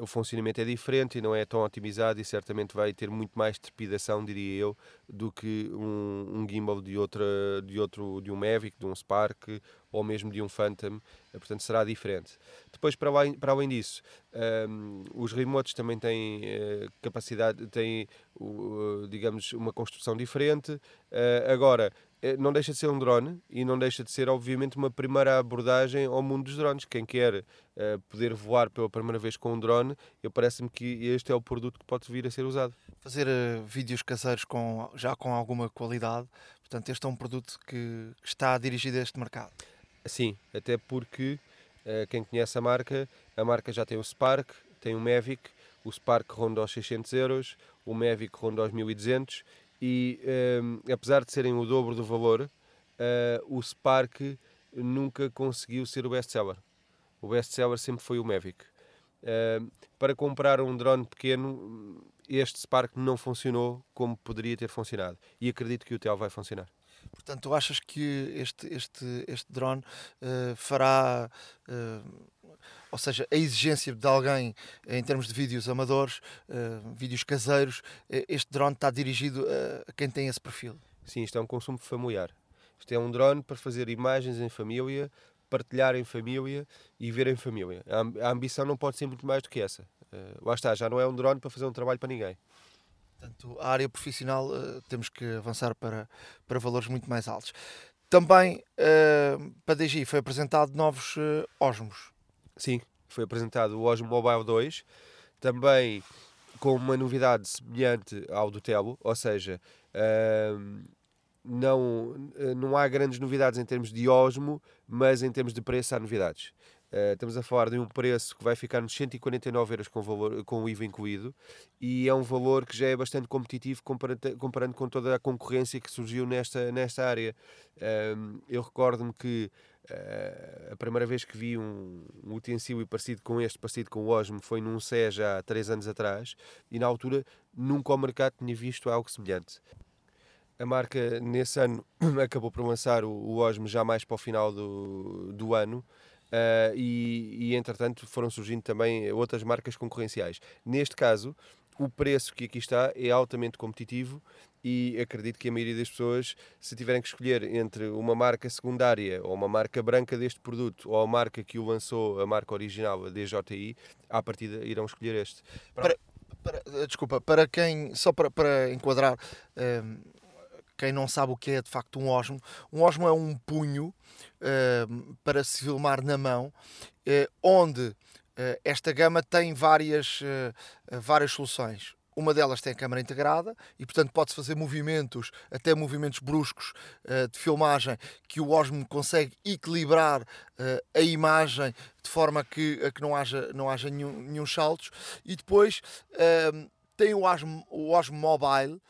S6: o funcionamento é diferente e não é tão otimizado e certamente vai ter muito mais trepidação, diria eu, do que um, um gimbal de, outra, de outro, de um Mavic, de um Spark ou mesmo de um Phantom, portanto será diferente. Depois, para além, para além disso, um, os remotes também têm uh, capacidade, têm, uh, digamos, uma construção diferente. Uh, agora, eh, não deixa de ser um drone e não deixa de ser, obviamente, uma primeira abordagem ao mundo dos drones. Quem quer poder voar pela primeira vez com um drone, eu parece-me que este é o produto que pode vir a ser usado.
S2: Fazer vídeos caseiros com, já com alguma qualidade, portanto, este é um produto que, que está dirigido a este mercado.
S6: Sim, até porque eh, quem conhece a marca, a marca já tem o Spark, tem o Mavic, o Spark ronda aos 600 euros, o Mavic ronda aos 1200 e um, eh, apesar de serem o dobro do valor, uh, o Spark nunca conseguiu ser o best-seller. O best-seller sempre foi o Mavic. Uh, para comprar um drone pequeno, este Spark não funcionou como poderia ter funcionado. E acredito que o TEL vai funcionar.
S2: Portanto, tu achas que este, este, este drone uh, fará. Uh, ou seja, a exigência de alguém em termos de vídeos amadores, uh, vídeos caseiros, este drone está dirigido a quem tem esse perfil?
S6: Sim, isto é um consumo familiar. Isto é um drone para fazer imagens em família, partilhar em família e ver em família. A, ambição não pode ser muito mais do que essa. Uh, lá está, já não é um drone para fazer um trabalho para ninguém.
S2: Portanto, a área profissional uh, temos que avançar para, para valores muito mais altos. Também uh, para a foi apresentado novos uh, Osmos.
S6: Sim, foi apresentado o Osmo Mobile 2, também com uma novidade semelhante ao do Telo, ou seja, uh, não, não há grandes novidades em termos de Osmo, mas em termos de preço há novidades. Uh, estamos a falar de um preço que vai ficar nos 149 euros com, valor, com o IVA incluído e é um valor que já é bastante competitivo comparando, comparando com toda a concorrência que surgiu nesta, nesta área. Uh, eu recordo-me que uh, a primeira vez que vi um, um utensílio parecido com este, parecido com o Osmo, foi num SE já há 3 anos atrás e na altura nunca o mercado tinha visto algo semelhante. A marca nesse ano acabou por lançar o, o Osmo já mais para o final do, do ano Uh, e, e, entretanto foram surgindo também outras marcas concorrenciais. Neste caso, o preço que aqui está é altamente competitivo e acredito que a maioria das pessoas, se tiverem que escolher entre uma marca secundária ou uma marca branca deste produto ou a marca que o lançou, a marca original, a DJI, à partida irão escolher este.
S2: Para, para, desculpa, para quem, só para, para enquadrar. Ehm, quem não sabe o que é de facto um osmo, um osmo é um punho uh, para se filmar na mão, uh, onde uh, esta gama tem várias, várias soluções. Uma delas tem a câmera integrada e, portanto, pode-se fazer movimentos, até movimentos bruscos de filmagem, que o Osmo consegue equilibrar a imagem de forma que, a que não haja, não haja nenhum, nenhum saltos. E depois uh, tem o Osmo, o Osmo Mobile,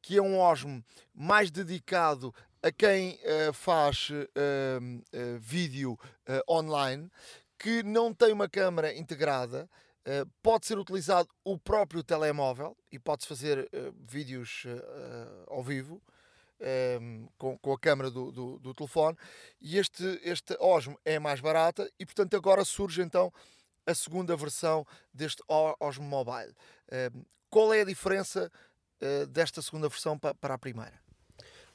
S2: que é um Osmo mais dedicado a quem uh, faz uh, vídeo online, que não tem uma câmera integrada, pode ser utilizado o próprio telemóvel e pode-se fazer vídeos ao vivo. Com, com, a câmera do, do, do, telefone e este, este Osmo é mais barata e portanto agora surge então a segunda versão deste Osmo Mobile. Qual é a diferença uh, desta segunda versão pa, para a primeira?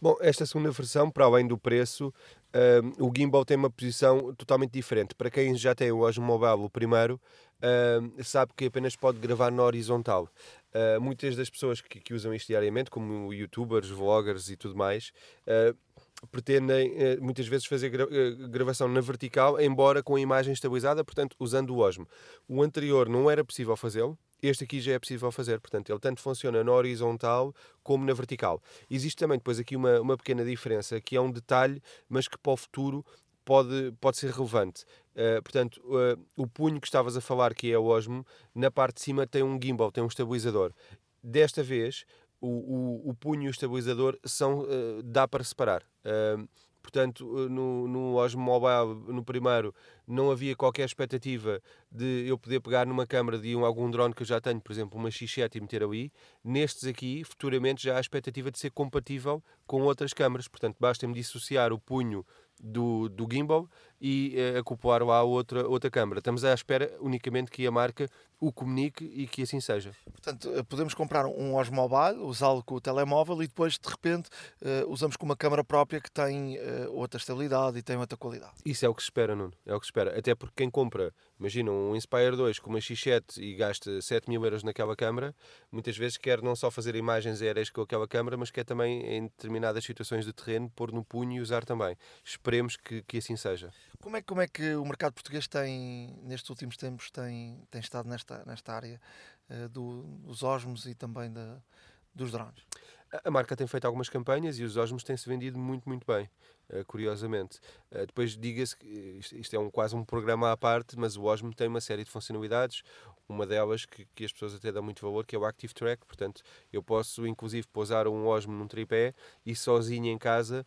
S6: Bom, esta segunda versão, para além do preço, uh, o gimbal tem uma posição totalmente diferente. Para quem já tem o Osmo Mobile, o primeiro, uh, sabe que apenas pode gravar na horizontal. Uh, muitas das pessoas que, que, usam isto diariamente, como youtubers, vloggers e tudo mais, pretendem muitas vezes fazer gra gravação na vertical, embora com a imagem estabilizada, portanto, usando o Osmo. O anterior não era possível fazê-lo, este aqui já é possível fazer, portanto, ele tanto funciona na horizontal como na vertical. Existe também depois aqui uma, uma pequena diferença, que é um detalhe, mas que para o futuro pode, pode ser relevante. Uh, portanto, uh, o punho que estavas a falar, que é o Osmo, na parte de cima tem um gimbal, tem um estabilizador. Desta vez, o, o, o punho e o estabilizador são, uh, dá para separar. Portanto, no, no Osmo Mobile, no primeiro, não havia qualquer expectativa de eu poder pegar numa câmera de um, algum drone que eu já tenho, por exemplo, uma X7 e meter ali. Nestes aqui, futuramente, já há a expectativa de ser compatível com outras câmaras. Portanto, basta-me dissociar o punho do, do gimbal e uh, acoplar lá outra, outra câmara. Estamos à espera unicamente que a marca o comunique e que assim seja.
S2: Portanto, eh, podemos comprar um Osmo Mobile, usá-lo com o telemóvel e depois, de repente, uh, usamos com uma câmara própria que tem uh, outra estabilidade e tem outra qualidade.
S6: Isso é o que se espera, Nuno. É o que se espera. Até porque quem compra, imagina, um Inspire 2 com uma X7 e gasta 7 mil euros naquela câmara, muitas vezes quer não só fazer imagens aéreas com aquela câmara, mas quer também, em determinadas situações de terreno, pôr no punho e usar também. Esperemos que, que assim seja.
S2: Como é, como é que o mercado português tem, nestes últimos tempos, tem, tem estado nesta, nesta área uh, do, dos osmos e também da, dos drones?
S6: A marca tem feito algumas campanhas e os osmos têm-se vendido muito, muito bem, uh, curiosamente. Uh, depois diga-se que isto, é um, quase um programa à parte, mas o osmo tem uma série de funcionalidades, uma delas que, que as pessoas até dão muito valor, que é o Active Track, portanto eu posso inclusive pousar um osmo num tripé e sozinho em casa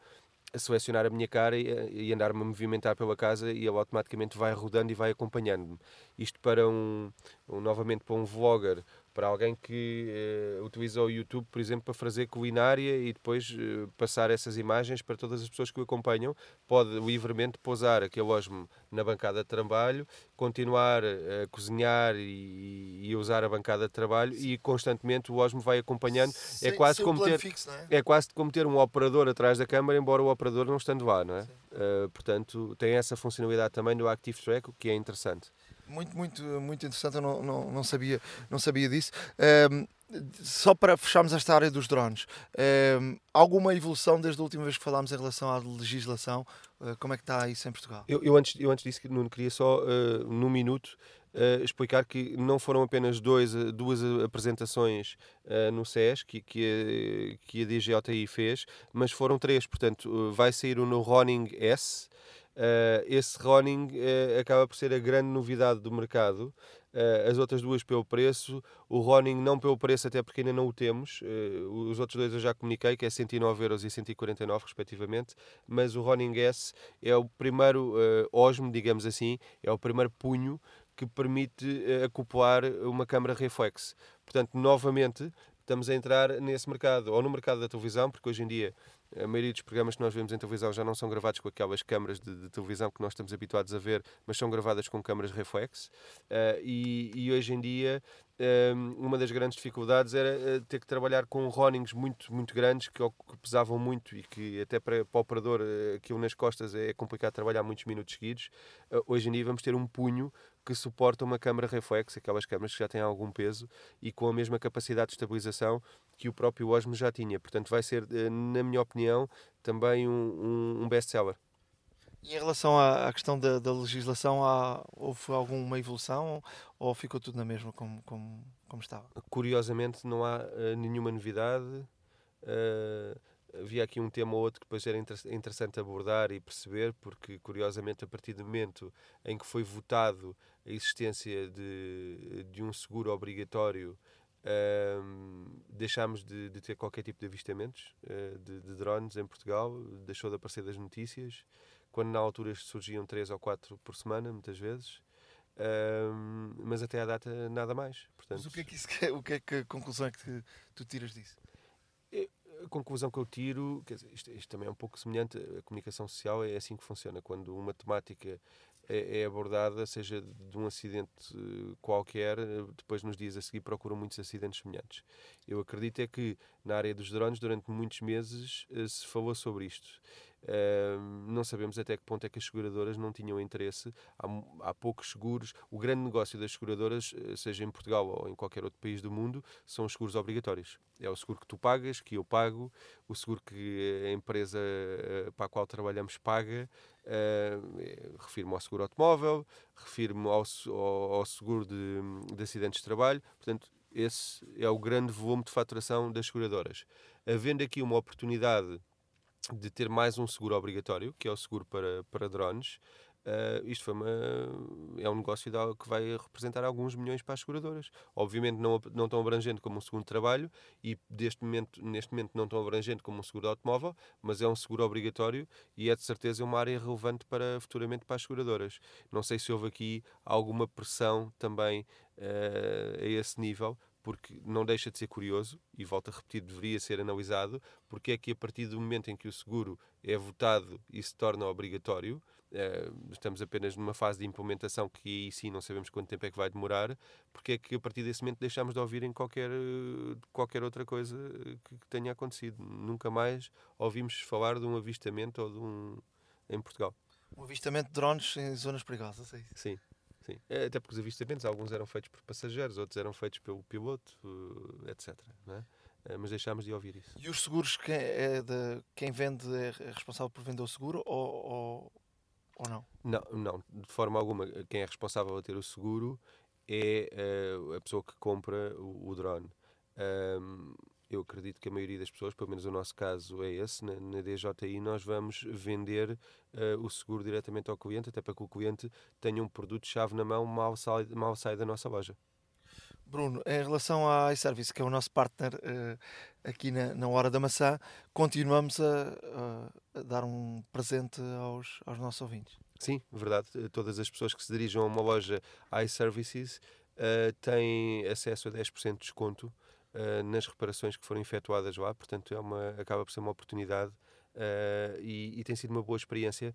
S6: a selecionar a minha cara e, e andar-me a movimentar pela casa e ele automaticamente vai rodando e vai acompanhando-me. Isto para um, um, novamente para um vlogger para alguém que uh, utiliza o YouTube, por exemplo, para fazer culinária e depois uh, passar essas imagens para todas as pessoas que o acompanham, pode livremente pousar aquele osmo na bancada de trabalho, continuar a cozinhar e, e usar a bancada de trabalho Sim. e constantemente o osmo vai acompanhando.
S2: Sim,
S6: é quase como ter
S2: fixo, é?
S6: é? quase como ter um operador atrás da câmara, embora o operador não estando lá, não é? Uh, portanto, tem essa funcionalidade também do Active Track, o que é interessante.
S2: Muito, muito, muito interessante, eu não, não, não, sabia, não sabia disso. Um, só para fecharmos esta área dos drones, um, alguma evolução desde a última vez que falámos em relação à legislação? Uh, como é que está isso em Portugal?
S6: Eu, eu antes, eu antes disso, não queria só, uh, num minuto, uh, explicar que não foram apenas dois, duas apresentações uh, no SES que, que, a, que a DGOTI fez, mas foram três. Portanto, vai sair o no Ronin S, Uh, esse Ronin uh, acaba por ser a grande novidade do mercado. Uh, as outras duas pelo preço, o Ronin não pelo preço, até porque ainda não o temos. os outros dois eu já comuniquei, que é 109 euros e 149 respectivamente. Mas o Ronin S é o primeiro osmo, digamos assim, é o primeiro punho que permite acoplar uma câmara reflex. Portanto, novamente, estamos a entrar nesse mercado, ou no mercado da televisão, porque hoje em dia a maioria dos programas que nós vemos em televisão já não são gravados com aquelas câmaras de, de televisão que nós estamos habituados a ver, mas são gravadas com câmaras reflex. Uh, e, e, hoje em dia uma das grandes dificuldades era eh, ter que trabalhar com ronings muito, muito grandes que, que pesavam muito e que até para, para o operador eh, aquilo nas costas é complicado trabalhar muitos minutos seguidos. Eh, hoje em dia vamos ter um punho que suporta uma câmara reflex, aquelas câmaras que já têm algum peso e com a mesma capacidade de estabilização que o próprio Osmo já tinha. Portanto, vai ser, na minha opinião, também um, um, best-seller.
S2: E em relação à, questão da, da legislação, há, houve alguma evolução ou ficou tudo na mesma como, como, como estava?
S6: Curiosamente, não há uh, nenhuma novidade. Uh, havia aqui um tema ou outro que depois era inter interessante abordar e perceber, porque curiosamente, a partir do momento em que foi votado a existência de, de um seguro obrigatório Um, deixámos de, de, ter qualquer tipo de avistamentos uh, de, de, drones em Portugal, deixou de aparecer das notícias, quando na altura surgiam três ou quatro por semana, muitas vezes. Um, mas até à data nada mais. Portanto,
S2: mas o que é que, isso o que, é que a conclusão é que tu tiras disso?
S6: A conclusão que eu tiro, dizer, isto, isto, também é um pouco semelhante, a comunicação social é assim que funciona. Quando uma temática é, é, abordada, seja de um acidente qualquer, depois nos dias a seguir procuram muitos acidentes semelhantes. Eu acredito é que na área dos drones, durante muitos meses, eh, se falou sobre isto. Não sabemos até que ponto é que as seguradoras não tinham interesse. Há, há, poucos seguros. O grande negócio das seguradoras, seja em Portugal ou em qualquer outro país do mundo, são os seguros obrigatórios. É o seguro que tu pagas, que eu pago, o seguro que a empresa para a qual trabalhamos paga, Uh, refiro-me ao seguro automóvel, refiro-me ao, ao, ao, seguro de, de acidentes de trabalho. Portanto, esse é o grande volume de faturação das seguradoras. Havendo aqui uma oportunidade de ter mais um seguro obrigatório, que é o seguro para, para drones, Uh, isto foi uma, é um negócio que vai representar alguns milhões para as seguradoras. Obviamente não, não tão abrangente como um segundo trabalho e deste momento, neste momento não tão abrangente como um seguro automóvel, mas é um seguro obrigatório e é de certeza uma área relevante para futuramente para as seguradoras. Não sei se houve aqui alguma pressão também uh, a esse nível, porque não deixa de ser curioso, e volto a repetir, deveria ser analisado, porque é que a partir do momento em que o seguro é votado e se torna obrigatório, eh, estamos apenas numa fase de implementação que aí sim não sabemos quanto tempo é que vai demorar, porque é que a partir desse momento deixamos de ouvir em qualquer, qualquer outra coisa que, que tenha acontecido. Nunca mais ouvimos falar de um avistamento ou de um em Portugal.
S2: Um avistamento de drones em zonas perigosas, é isso?
S6: Sim. Sim. É, até porque os avistamentos, alguns eram feitos por passageiros, outros eram feitos pelo piloto, eh, etc. É? Mas deixámos de ouvir isso.
S2: E os seguros, quem, é de, quem vende é responsável por vender o seguro ou, ou, ou não?
S6: Não, não, de forma alguma. Quem é responsável a ter o seguro é uh, a pessoa que compra o, o drone. Um, eu acredito que a maioria das pessoas, pelo menos o nosso caso é esse, na, na DJI nós vamos vender uh, o seguro diretamente ao cliente, até para que o cliente tenha um produto-chave na mão mal sai, mal sai da nossa loja.
S2: Bruno, em relação à iService, que é o nosso partner uh, aqui na, na Hora da Maçã, continuamos a, a, dar um presente aos, aos nossos ouvintes.
S6: Sim, verdade. Todas as pessoas que se dirijam a uma loja iServices uh, têm acesso a 10% de desconto uh, nas reparações que foram efetuadas lá, portanto é uma, acaba por ser uma oportunidade uh, e, e, tem sido uma boa experiência.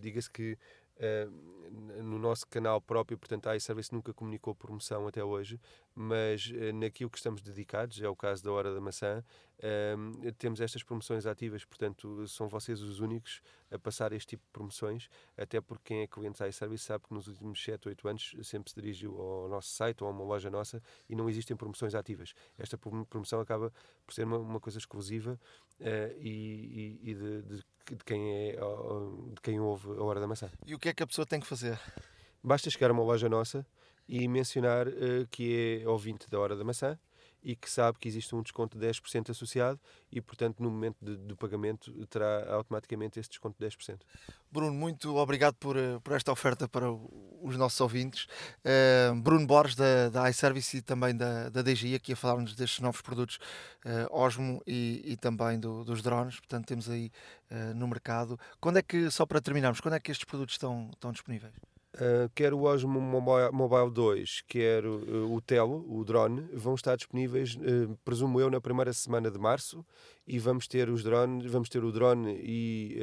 S6: Diga-se que Uh, no nosso canal próprio, portanto, a iService nunca comunicou promoção até hoje, mas uh, naquilo que estamos dedicados, é o caso da Hora da Maçã, uh, temos estas promoções ativas, portanto, são vocês os únicos a passar este tipo de promoções, até porque quem é cliente da iService sabe que nos últimos 7 ou 8 anos sempre se dirigiu ao nosso site ou a uma loja nossa e não existem promoções ativas. Esta promoção acaba por ser uma, uma coisa exclusiva e, e, e de, de de quem, é, de quem ouve a Hora da Maçã.
S2: E o que é que a pessoa tem que fazer?
S6: Basta chegar a uma loja nossa e mencionar uh, que é ouvinte da Hora da Maçã e que sabe que existe um desconto de 10% associado e, portanto, no momento do pagamento terá automaticamente esse desconto de 10%.
S2: Bruno, muito obrigado por, eh, por esta oferta para os nossos ouvintes. Uh, Bruno Borges, da, da iService e também da, da DGI, aqui a falar-nos destes novos produtos uh, Osmo e, e também do, dos drones. Portanto, temos aí uh, no mercado. Quando é que, só para terminarmos, quando é que estes produtos estão, estão disponíveis?
S6: Uh, quer o Osmo Mobile, Mobile 2, quer uh, o Telo, o drone, vão estar disponíveis, uh, presumo eu, na primeira semana de março e vamos ter os drones, vamos ter o drone e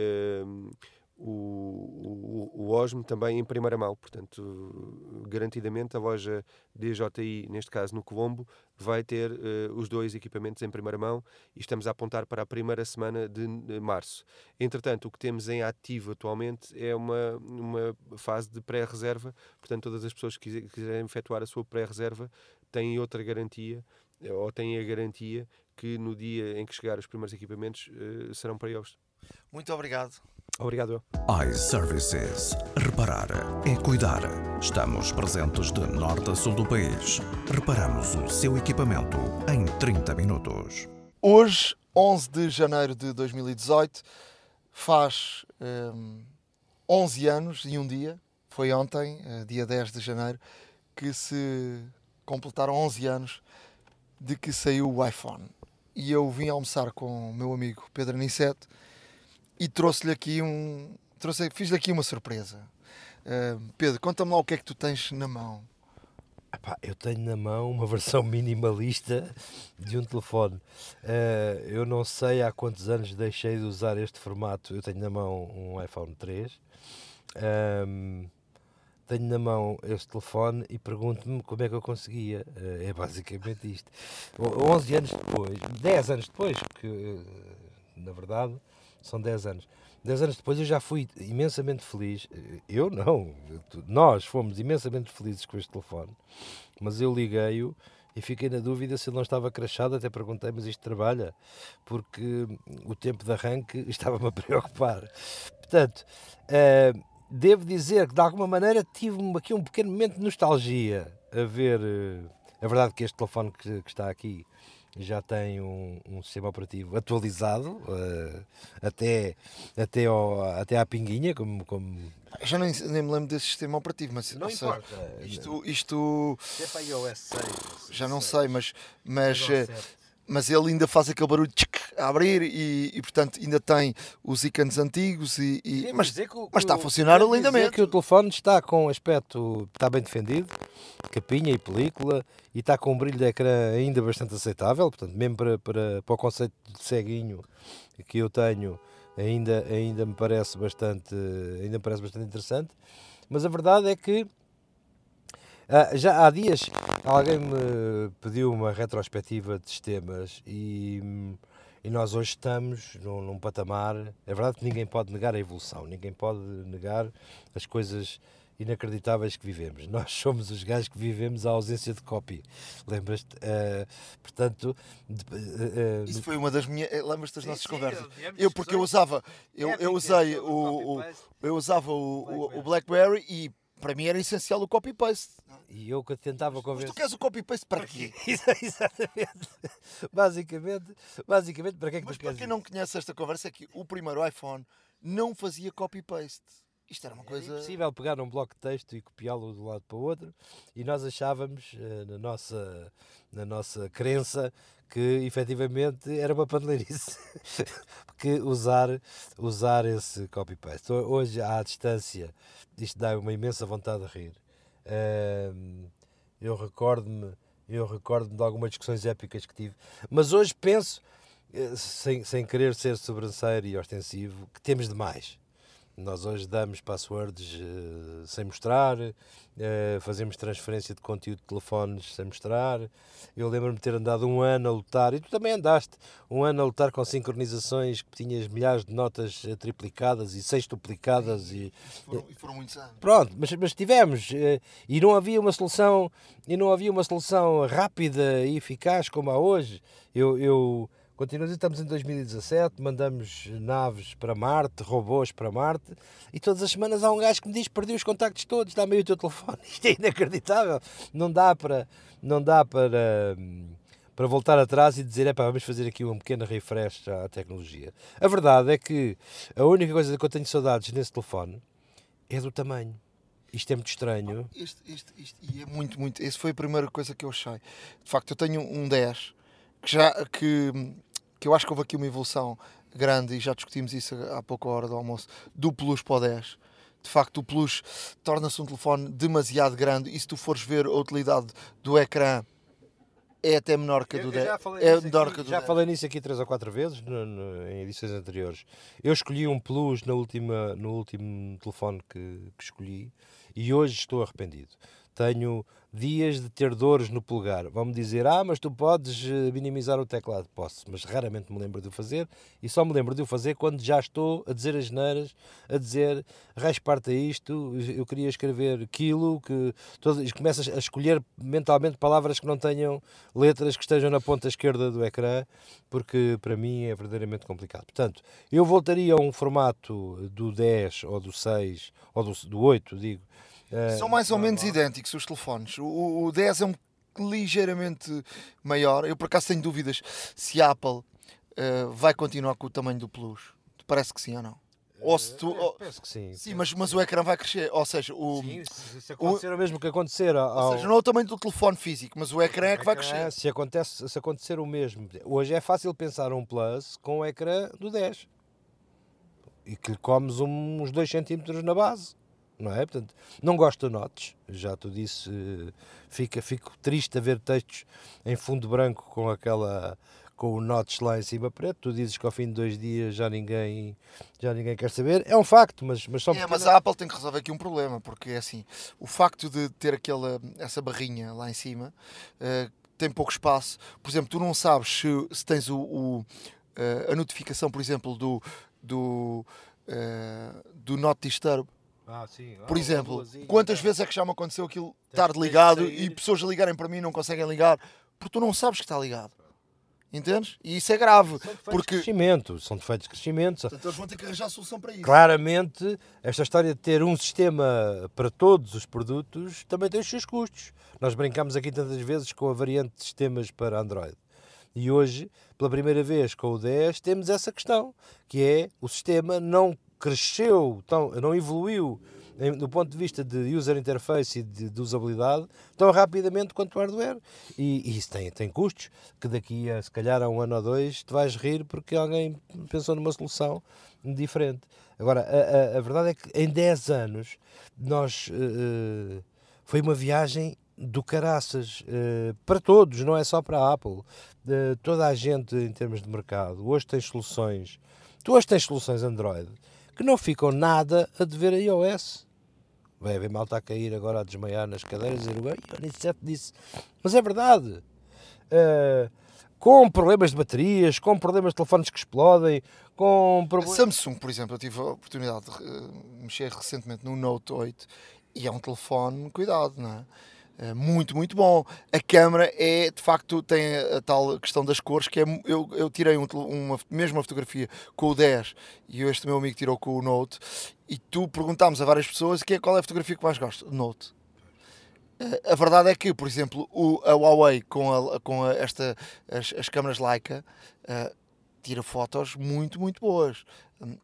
S6: o, o, o Osmo também em primeira mão, portanto, garantidamente a loja DJI, neste caso no Colombo, vai ter uh, os dois equipamentos em primeira mão e estamos a apontar para a primeira semana de, de março. Entretanto, o que temos em ativo atualmente é uma, uma fase de pré-reserva, portanto, todas as pessoas que quiserem efetuar a sua pré-reserva têm outra garantia ou têm a garantia que no dia em que chegar os primeiros equipamentos uh, serão para eles.
S2: Muito obrigado.
S6: Obrigado.
S3: iServices. Reparar é cuidar. Estamos presentes de norte a sul do país. Reparamos o seu equipamento em 30 minutos.
S2: Hoje, 11 de janeiro de 2018, faz um, 11 anos e um dia, foi ontem, eh, dia 10 de janeiro, que se completaram 11 anos de que saiu o iPhone. E eu vim almoçar com o meu amigo Pedro Aniceto e trouxe-lhe aqui um. Trouxe, fiz-lhe aqui uma surpresa. Uh, Pedro, conta-me lá o que é que tu tens na mão.
S7: Epá, eu tenho na mão uma versão minimalista de um telefone. Uh, eu não sei há quantos anos deixei de usar este formato. Eu tenho na mão um iPhone 3. Um, tenho na mão este telefone e pergunto-me como é que eu conseguia. Uh, é basicamente isto. 11 anos depois, 10 anos depois, que uh, na verdade são 10 anos. 10 anos depois eu já fui imensamente feliz. Eu não, nós fomos imensamente felizes com este telefone, mas eu liguei-o e fiquei na dúvida se ele não estava crachado. Até perguntei, mas isto trabalha? Porque o tempo de arranque estava-me a preocupar. Portanto, uh, devo dizer que de alguma maneira tive aqui um pequeno momento de nostalgia a ver. Uh, é verdade que este telefone que, que está aqui já tem um, um sistema operativo atualizado uh, até, até, ao, até à pinguinha, como, como...
S2: Já nem, nem me lembro desse sistema operativo, mas
S7: não importa.
S2: Seja, isto, isto
S7: é para iOS 6.
S2: Já não sei, mas, mas, mas ele ainda faz aquele barulho tchic, a abrir e, e, portanto ainda tem os ícones antigos e, e mas, que, mas está a funcionar lindamente.
S7: que o telefone está com aspecto, está bem defendido, capinha e película e está com um brilho de ecrã ainda bastante aceitável, portanto mesmo para, para, para o conceito de ceguinho que eu tenho ainda, ainda me parece bastante ainda me parece bastante interessante, mas a verdade é que ah, já há dias alguém me pediu uma retrospectiva de sistemas e, e nós hoje estamos num, num, patamar. É verdade que ninguém pode negar a evolução, ninguém pode negar as coisas inacreditáveis que vivemos. Nós somos os gajos que vivemos a ausência de copy. Lembras-te? Uh, portanto,
S2: uh, isso foi uma das minhas. Lembras-te das sim, nossas sim, conversas? Eu, porque eu usava, eu, eu usei o, o, eu usava o, o Blackberry e para mim era essencial o copy-paste.
S7: E eu que tentava convencer.
S2: Mas tu queres o copy-paste para quê?
S7: Exatamente. basicamente, basicamente, para que é que
S2: Mas para quem não conhece esta conversa, é que o primeiro iPhone não fazia copy-paste. Isto era uma coisa.
S7: Era impossível pegar um bloco de texto e copiá-lo de um lado para o outro, e nós achávamos, eh, na nossa, na nossa crença, que efetivamente era uma paneleirice porque usar, usar esse copy-paste. Hoje, à distância, isto dá uma imensa vontade de rir. eu recordo-me eu recordo-me de algumas discussões épicas que tive, mas hoje penso, eh, sem, sem querer ser sobranceiro e ostensivo, que temos demais. Nós hoje damos passwords uh, sem mostrar, uh, fazemos transferência de conteúdo de telefones sem mostrar. Eu lembro-me de ter andado um ano a lutar, e tu também andaste, um ano a lutar com sincronizações que tinhas milhares de notas uh, triplicadas e sextuplicadas. E,
S2: e, foram, e foram muitos anos.
S7: Pronto, mas, mas tivemos, e não havia uma solução, e não havia uma solução rápida e eficaz como há hoje. Eu, eu Continuamos, estamos em 2017, mandamos naves para Marte, robôs para Marte, e todas as semanas há um gajo que me diz: perdi os contactos todos, dá-me o teu telefone. Isto é inacreditável. Não dá para, não dá para, para voltar atrás e dizer: é vamos fazer aqui uma pequena refresh à tecnologia. A verdade é que a única coisa que eu tenho saudades nesse telefone é do tamanho. Isto é muito estranho.
S2: Isto, isto, isto, e é muito, muito. Essa foi a primeira coisa que eu achei. De facto, eu tenho um 10 que já que, que eu acho que houve aqui uma evolução grande e já discutimos isso há pouca hora do almoço do Plus para o 10 de facto o Plus torna-se um telefone demasiado grande e se tu fores ver a utilidade do ecrã é até menor que a do 10. É menor
S7: aqui,
S2: que do
S7: já
S2: 10.
S7: falei nisso aqui três ou quatro vezes no, no, em edições anteriores. Eu escolhi um Plus na última, no último telefone que, que escolhi e hoje estou arrependido tenho dias de ter dores no polegar. Vão-me dizer, ah, mas tu podes eh, minimizar o teclado. Posso, mas raramente me lembro de o fazer e só me lembro de o fazer quando já estou a dizer as neiras, a dizer, parte a isto, eu queria escrever aquilo, que todo, começas a escolher mentalmente palavras que não tenham letras que estejam na ponta esquerda do ecrã, porque para mim é verdadeiramente complicado. Portanto, eu voltaria a um formato do 10 ou do 6 ou do, do 8, digo,
S2: São mais ou menos idênticos os telefones. O, o 10 é um ligeiramente maior. Eu por acaso tenho dúvidas se a Apple uh, vai continuar com o tamanho do Plus. Parece que sim ou não? Ou se tu, ou-
S7: Penso que sim.
S2: sim, mas, mas o ecrã vai crescer. Ou seja, o,
S7: Sim, se, acontecer o mesmo que acontecer ao,
S2: ou seja, não é o tamanho do telefone físico, mas o ecrã é que vai crescer.
S7: Se, acontece, se acontecer o mesmo. Hoje é fácil pensar um Plus com o ecrã do 10 e que lhe comes uns 2 cm na base. Não é? Portanto, não gosto de notes, já tu disse, fica, fico triste a ver textos em fundo branco com aquela com o notch lá em cima preto, tu dizes que ao fim de dois dias já ninguém, já ninguém quer saber, é um facto, mas, mas são
S2: É, mas
S7: pequenas-
S2: a Apple tem que resolver aqui um problema, porque é assim, o facto de ter aquela, essa barrinha lá em cima eh, tem pouco espaço. Por exemplo, tu não sabes se, se tens o, o, eh, a notificação, por exemplo, do, do, eh, do Not Disturb.
S7: Ah, sim. Ah,
S2: Por exemplo,
S7: luzinha,
S2: quantas
S7: tá.
S2: vezes é que já me aconteceu aquilo estar ligado e pessoas a ligarem para mim e não conseguem ligar porque tu não sabes que está ligado. Entendes? E isso é grave.
S7: São defeitos de
S2: Porque
S7: crescimento, são defeitos de crescimento.
S2: Portanto, eles vão ter que arranjar solução para isso.
S7: Claramente, esta história de ter um sistema para todos os produtos também tem os seus custos. Nós brincamos aqui tantas vezes com a variante de sistemas para Android. E hoje, pela primeira vez com o 10, temos essa questão, que é o sistema não cresceu, tão, não evoluiu do ponto de vista de user interface e de, de usabilidade tão rapidamente quanto o hardware. E, e isso tem, tem custos, que daqui a se calhar a um ano ou dois te vais rir porque alguém pensou numa solução diferente. Agora, a, a- a verdade é que em 10 anos nós eh, foi uma viagem do caraças eh, para todos, não é só para a Apple. Eh, toda a gente em termos de mercado hoje tem soluções, tu hoje tens soluções Android que não ficam nada a dever a iOS. Vai haver malta a cair agora a desmaiar nas cadeiras e dizer, "Ai, eu nem certo disse. Mas é verdade. Eh, com problemas de baterias, com problemas de telefones que explodem, com problemas.
S2: Samsung, por exemplo, eu tive a oportunidade de eh, mexer recentemente no Note 8 e é um telefone, cuidado, não é? É muito, muito bom. A câmera é, de facto, tem a, tal questão das cores, que é, eu, eu tirei um uma, mesma fotografia com o 10 e este meu amigo tirou com o Note e tu perguntámos a várias pessoas que é, qual é a fotografia que mais gosta? Note. Eh, A verdade é que, por exemplo, o, a Huawei com, a, com a- esta, as, as câmaras Leica eh, tira fotos muito, muito boas.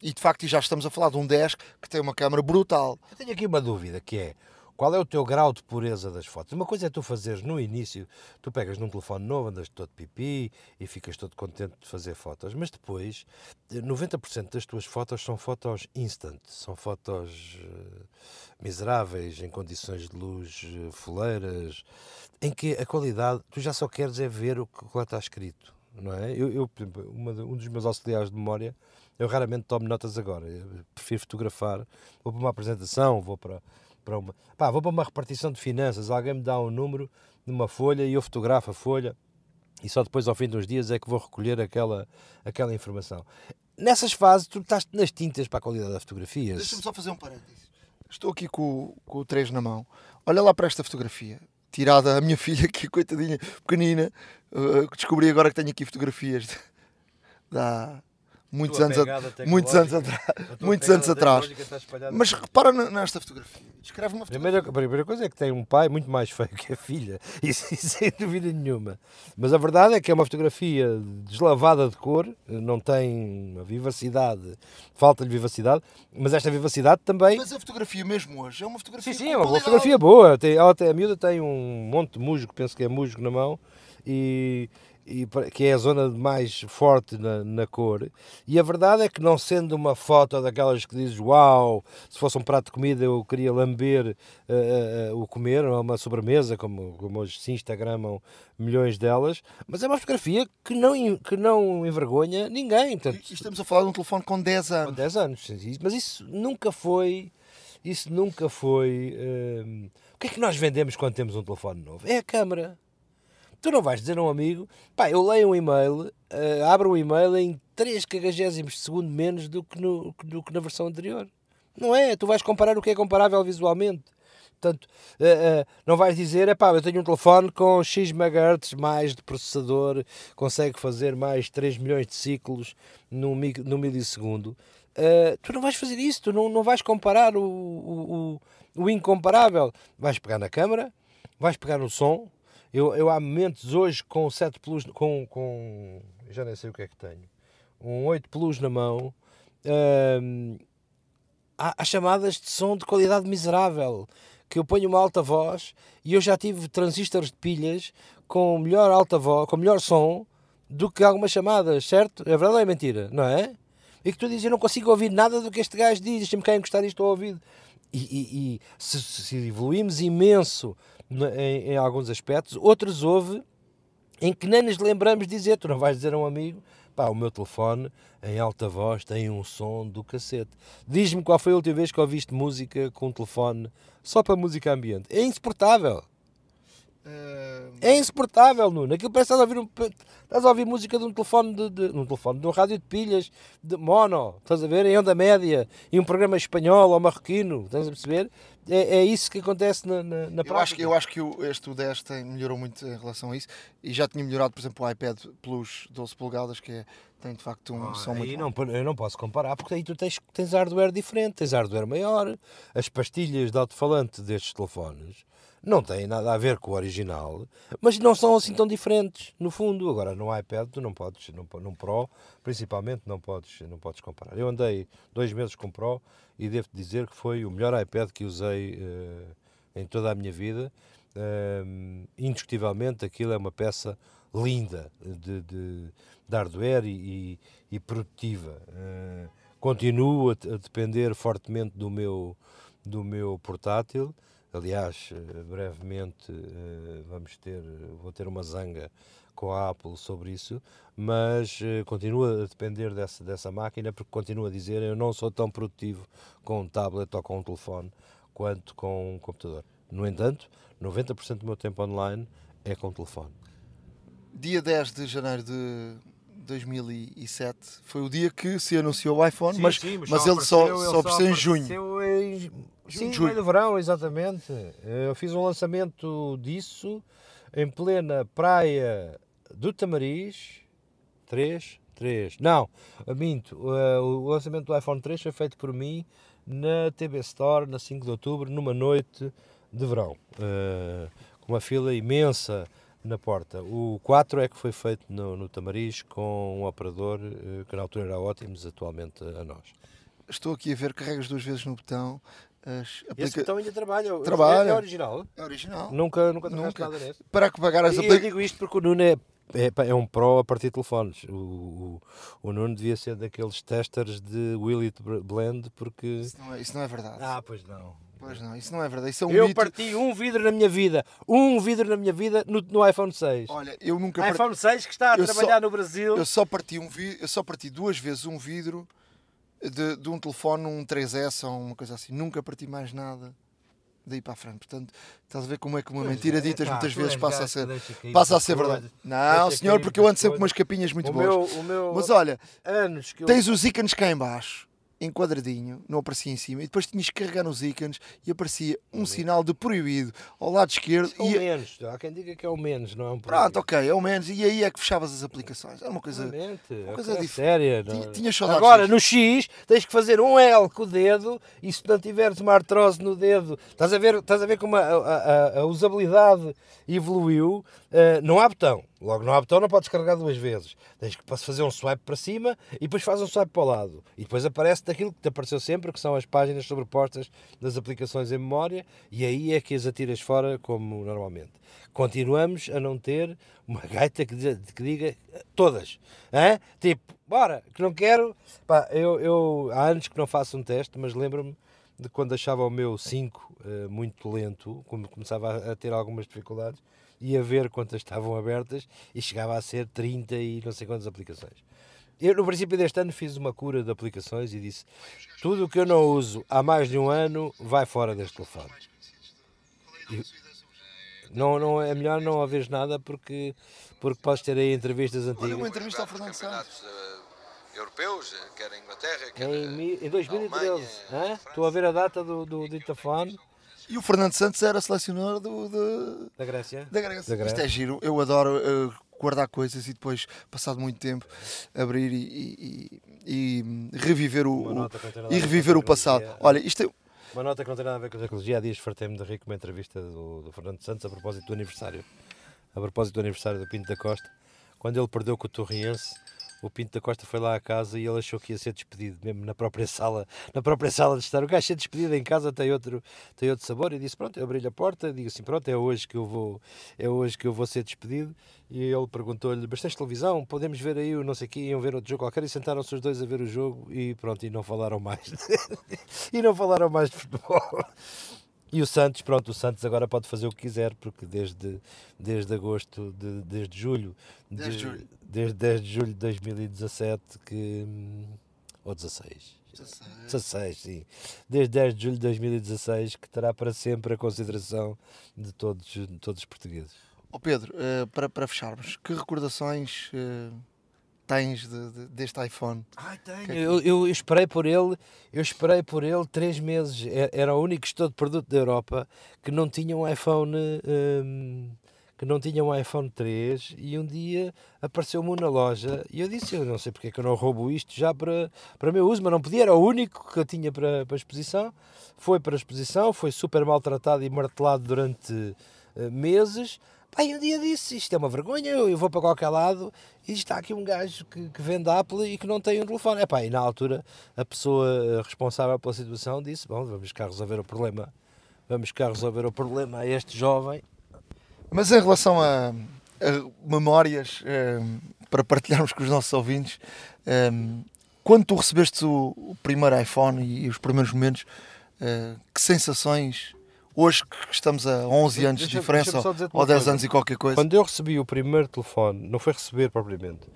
S2: E de facto já estamos a falar de um 10 que tem uma câmara brutal.
S7: Eu tenho aqui uma dúvida que é qual é o teu grau de pureza das fotos? Uma coisa é tu fazeres no início, tu pegas num telefone novo, andas todo pipi e ficas todo contente de fazer fotos, mas depois eh, 90% das tuas fotos são fotos instant, são fotos eh, miseráveis, em condições de luz eh, foleiras, em que a qualidade, tu já só queres é ver o que lá está escrito, não é? Eu, eu, uma um dos meus auxiliares de memória, eu raramente tomo notas agora, eu prefiro fotografar, vou para uma apresentação, vou para, para uma, pá, vou para uma repartição de finanças, alguém me dá um número numa folha e eu fotografo a folha e só depois ao fim dos dias é que vou recolher aquela, aquela informação. Nessas fases tu estás nas tintas para a qualidade da fotografia.
S2: Deixa-me só fazer um parênteses. Estou aqui com, com o 3 na mão. Olha lá para esta fotografia. Tirada a minha filha aqui, coitadinha, pequenina. Uh, descobri agora que tenho aqui fotografias de, de há muitos anos, a- muitos anos atrás.
S7: a
S2: Muitos anos atrás. Mas repara nesta fotografia. Descreve uma fotografia.
S7: Primeira, a primeira coisa é que tem um pai muito mais feio que a filha, isso, isso sem dúvida nenhuma. Mas a verdade é que é uma fotografia deslavada de cor, não tem uma vivacidade, falta-lhe vivacidade, mas esta vivacidade também.
S2: Mas a fotografia mesmo hoje é uma fotografia
S7: Sim, sim, é uma boa
S2: qualidade.
S7: fotografia boa. Tem, ela tem, a miúda tem um monte de musgo, penso que é musgo na mão, e, e que é a zona mais forte na, na cor. E a verdade é que, não sendo uma foto daquelas que dizes uau, se fosse um prato de comida eu queria lamber eh, eh, o comer, é uma sobremesa, como, como hoje se instagramam milhões delas, mas é uma fotografia que não, que não envergonha ninguém. Portanto,
S2: E estamos a falar de um telefone com 10
S7: com
S2: anos.
S7: 10 anos. Mas isso nunca foi. Isso nunca foi. hum, o que é que nós vendemos quando temos um telefone novo? É a câmara. Tu não vais dizer a um amigo, pá, eu leio um e-mail, eh, abro um e-mail em 3 cagagésimos de segundo menos do que, no, do que na versão anterior. Não é? Tu vais comparar o que é comparável visualmente. Portanto, eh, eh, não vais dizer, pá, eu tenho um telefone com X MHz mais de processador, consegue fazer mais 3 milhões de ciclos no, no milissegundo. Eh, tu não vais fazer isso, tu não, não vais comparar o, o, o, o incomparável. Vais pegar na câmara, vais pegar no som. Eu, eu há momentos hoje com o 7 Plus, com, com. já nem sei o que é que tenho. Um 8 Plus na mão. há, há chamadas de som de qualidade miserável, que eu ponho uma alta voz e eu já tive transistores de pilhas com melhor alta voz, com melhor som do que algumas chamadas, certo? É verdade ou é mentira? Não é? E que tu dizes, eu não consigo ouvir nada do que este gajo diz, deixa-me cá encostar isto ao ouvido. E, e, e se, se, evoluímos imenso em, em, alguns aspectos, outros houve em que nem nos lembramos dizer, tu não vais dizer a um amigo, pá, o meu telefone em alta voz tem um som do cacete. Diz-me qual foi a última vez que ouviste música com um telefone só para música ambiente. É insuportável. Uh... É insuportável, Nuno. Aquilo parece que estás a ouvir, um, estás a ouvir música de um telefone de, de, um telefone, de um rádio de pilhas de mono, estás a ver? Em onda média, e um programa espanhol ou marroquino, estás a perceber? É, é isso que acontece na, na, na
S2: eu Acho que, eu acho que o, este o 10 tem, melhorou muito em relação a isso e já tinha melhorado, por exemplo, o iPad Plus 12 polegadas, que é, tem de facto um ah, som muito
S7: não, Eu não posso comparar, porque aí tu tens, tens hardware diferente, tens hardware maior, as pastilhas de alto-falante destes telefones não têm nada a ver com o original, mas não são assim tão diferentes, no fundo. Agora, no iPad, tu não podes, num, num Pro, principalmente, não podes, não podes comparar. Eu andei dois meses com o Pro e devo dizer que foi o melhor iPad que usei uh, em toda a minha vida. Uh, indiscutivelmente, aquilo é uma peça linda de, de, de hardware e, e, e produtiva. Uh, continuo a, a depender fortemente do meu, do meu portátil. Aliás, eh, brevemente eh, vamos ter, vou ter uma zanga com a Apple sobre isso, mas uh, continua a depender dessa, dessa máquina porque continua a dizer eu não sou tão produtivo com um tablet ou com um telefone quanto com um computador. No entanto, 90% do meu tempo online é com o telefone.
S2: Dia 10 de janeiro de 2007 foi o dia que se anunciou o iPhone, sim, mas, sim, mas, mas ele só, só apareceu em junho.
S7: Em Sim, julho. meio do verão, exatamente. Eu fiz um lançamento disso em plena praia do Tamariz. 3, 3. Não, minto. O lançamento do iPhone 3 foi feito por mim na TV Store, na 5 de outubro, numa noite de verão. Eh, com uma fila imensa na porta. O 4 é que foi feito no, no Tamariz com um operador eh, que na altura era ótimo, atualmente a nós.
S2: Estou aqui a ver, carregas duas vezes no botão
S7: as aplica... Esse botão ainda trabalha.
S2: trabalha.
S7: É, é original?
S2: É original.
S7: Nunca, nunca nunca. nada nesse.
S2: Para que pagar as
S7: aplicações. Eu digo isto porque o Nuno é, é, é, um pro a partir de telefones. O, o, o Nuno devia ser daqueles testers de Will It Blend porque...
S2: Isso não, é, isso não é verdade.
S7: Ah, pois não.
S2: Pois não, isso não é verdade. Isso é um
S7: eu
S2: mito.
S7: parti um vidro na minha vida, um vidro na minha vida no, no iPhone 6.
S2: Olha, eu nunca
S7: parti... iPhone 6 que está a eu trabalhar só, no Brasil.
S2: Eu só parti um vi... eu só parti duas vezes um vidro de, de, um telefone, um 3S ou uma coisa assim. Nunca parti mais nada daí para a frente. Portanto, estás a ver como é que uma pois mentira é, dita muitas vezes passa a ser, passa a ser verdade. Não, senhor, porque eu ando sempre com umas capinhas muito o boas. Meu, meu, Mas olha, tens os ícones cá em baixo em quadradinho, não aparecia em cima, e depois tinhas que carregar nos ícones e aparecia um sinal de proibido ao lado esquerdo.
S7: É o e... menos, há quem diga que é o menos, não é um
S2: proibido. Pronto, ok, é o menos, e aí é que fechavas as aplicações. Era uma coisa, uma coisa é séria. Tinha, tinha
S7: Agora, no X, tens que fazer um L com o dedo, e se não tiveres uma artrose no dedo, estás a ver, estás a ver como a, a, a, a usabilidade evoluiu, uh, não há botão. Logo não há botão, não podes carregar duas vezes. Tens que fazer um swipe para cima e depois faz um swipe para o lado. E depois aparece daquilo que te apareceu sempre, que são as páginas sobrepostas das aplicações em memória, e aí é que as atiras fora como normalmente. Continuamos a não ter uma gaita que, que diga todas. Hein? Tipo, bora, que não quero. Pá, eu, eu há anos que não faço um teste, mas lembro-me de quando achava o meu 5 uh, eh, muito lento, quando começava a, a ter algumas dificuldades ia ver quantas estavam abertas e chegava a ser 30 e não sei quantas aplicações. Eu, no princípio deste ano, fiz uma cura de aplicações e disse: tudo o que eu não uso há mais de um ano vai fora deste telefone. E não, não, é melhor não haveres nada porque, porque podes ter aí entrevistas antigas. Olha,
S2: uma entrevista ao Fernando Santos.
S8: Europeus, quer a Inglaterra, quer
S7: em, em 2013. Estou a ver a data do, do Ditafone.
S2: E o Fernando Santos era selecionador do, do,
S7: da, Grécia.
S2: da Grécia. Da Grécia. Isto é giro. Eu adoro uh, guardar coisas e depois, passado muito tempo, abrir e, e, e reviver o, o e reviver o passado. Olha, isto é...
S7: Uma nota que não tem nada a ver com a ecologia. Há dias fartei-me de rir com uma entrevista do, do Fernando Santos a propósito do aniversário. A propósito do aniversário do Pinto da Costa. Quando ele perdeu com o Torriense, o Pinto da Costa foi lá à casa e ele achou que ia ser despedido, mesmo na própria sala, na própria sala de estar. O gajo ser despedido em casa tem outro, tem outro sabor. E disse: Pronto, eu abri-lhe a porta, digo assim: Pronto, é hoje que eu vou, é hoje que eu vou ser despedido. E ele perguntou-lhe: Bastante televisão, podemos ver aí o não sei o quê, iam ver outro jogo qualquer. E sentaram-se os dois a ver o jogo e pronto, e não falaram mais. e não falaram mais de futebol. E o Santos, pronto, o Santos agora pode fazer o que quiser, porque desde, desde agosto, de, desde julho,
S2: Desde
S7: de-
S2: julho.
S7: Desde 10 de julho de 2017, que, ou 16, 16, sim, desde 10 de julho de 2016, que terá para sempre a consideração de todos, de todos os portugueses.
S2: Ó Pedro, eh, para, para fecharmos, que recordações eh, tens de- de- deste iPhone?
S7: Ai,
S2: é
S7: tenho.
S2: que-
S7: Eu, eu esperei por ele, eu esperei por ele três meses. Era o único gestor de produto da Europa que não tinha um iPhone, hum, que não tinha um iPhone 3 e um dia apareceu-me um na loja e eu disse, eu não sei porque é que eu não roubo isto já para, para meu uso, mas não podia, era o único que eu tinha para, para exposição. Foi para exposição, foi super maltratado e martelado durante eh, meses. E um dia disse, isto é uma vergonha, eu, eu vou para qualquer lado e está aqui um gajo que, que vende Apple e que não tem um telefone. Epá, e na altura a pessoa eh, responsável pela situação disse, bom, vamos cá resolver o problema. Vamos cá resolver o problema a este jovem.
S2: Mas em relação a, a memórias, eh, para partilharmos com os nossos ouvintes, eh, quando tu recebeste o, o primeiro iPhone e, os primeiros momentos, eh, que sensações, hoje que estamos a 11 anos de diferença, ou
S7: uma
S2: 10
S7: coisa.
S2: anos e qualquer coisa,
S7: Quando eu recebi o primeiro telefone, não foi receber propriamente,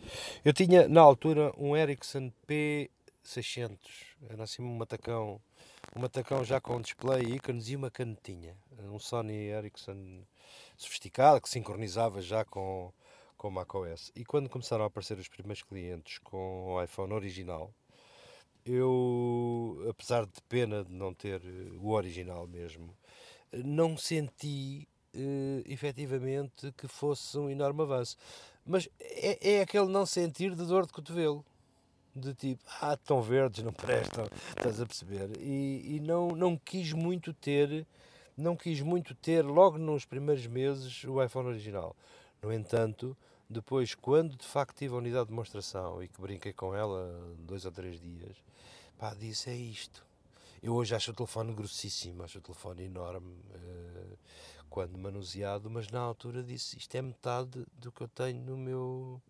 S7: eu tinha na altura um Ericsson P600, era assim um matacão, um matacão já com display, ícones e uma canetinha, um Sony Ericsson sofisticado que sincronizava já com, com macOS. E quando começaram a aparecer os primeiros clientes com o iPhone original, eu, apesar de pena de não ter eh, o original mesmo, não senti eh, efetivamente que fosse um enorme avanço. Mas é, é aquele não sentir de dor de cotovelo. De tipo, ah, estão verdes, não prestam, estás a perceber? E, e não, não quis muito ter, não quis muito ter logo nos primeiros meses o iPhone original. No entanto, depois, quando de facto tive a unidade de demonstração e que brinquei com ela dois ou três dias, pá, disse, é isto. Eu hoje acho o telefone grossíssimo, acho o telefone enorme eh, quando manuseado, mas na altura disse, isto é metade do que eu tenho no meu,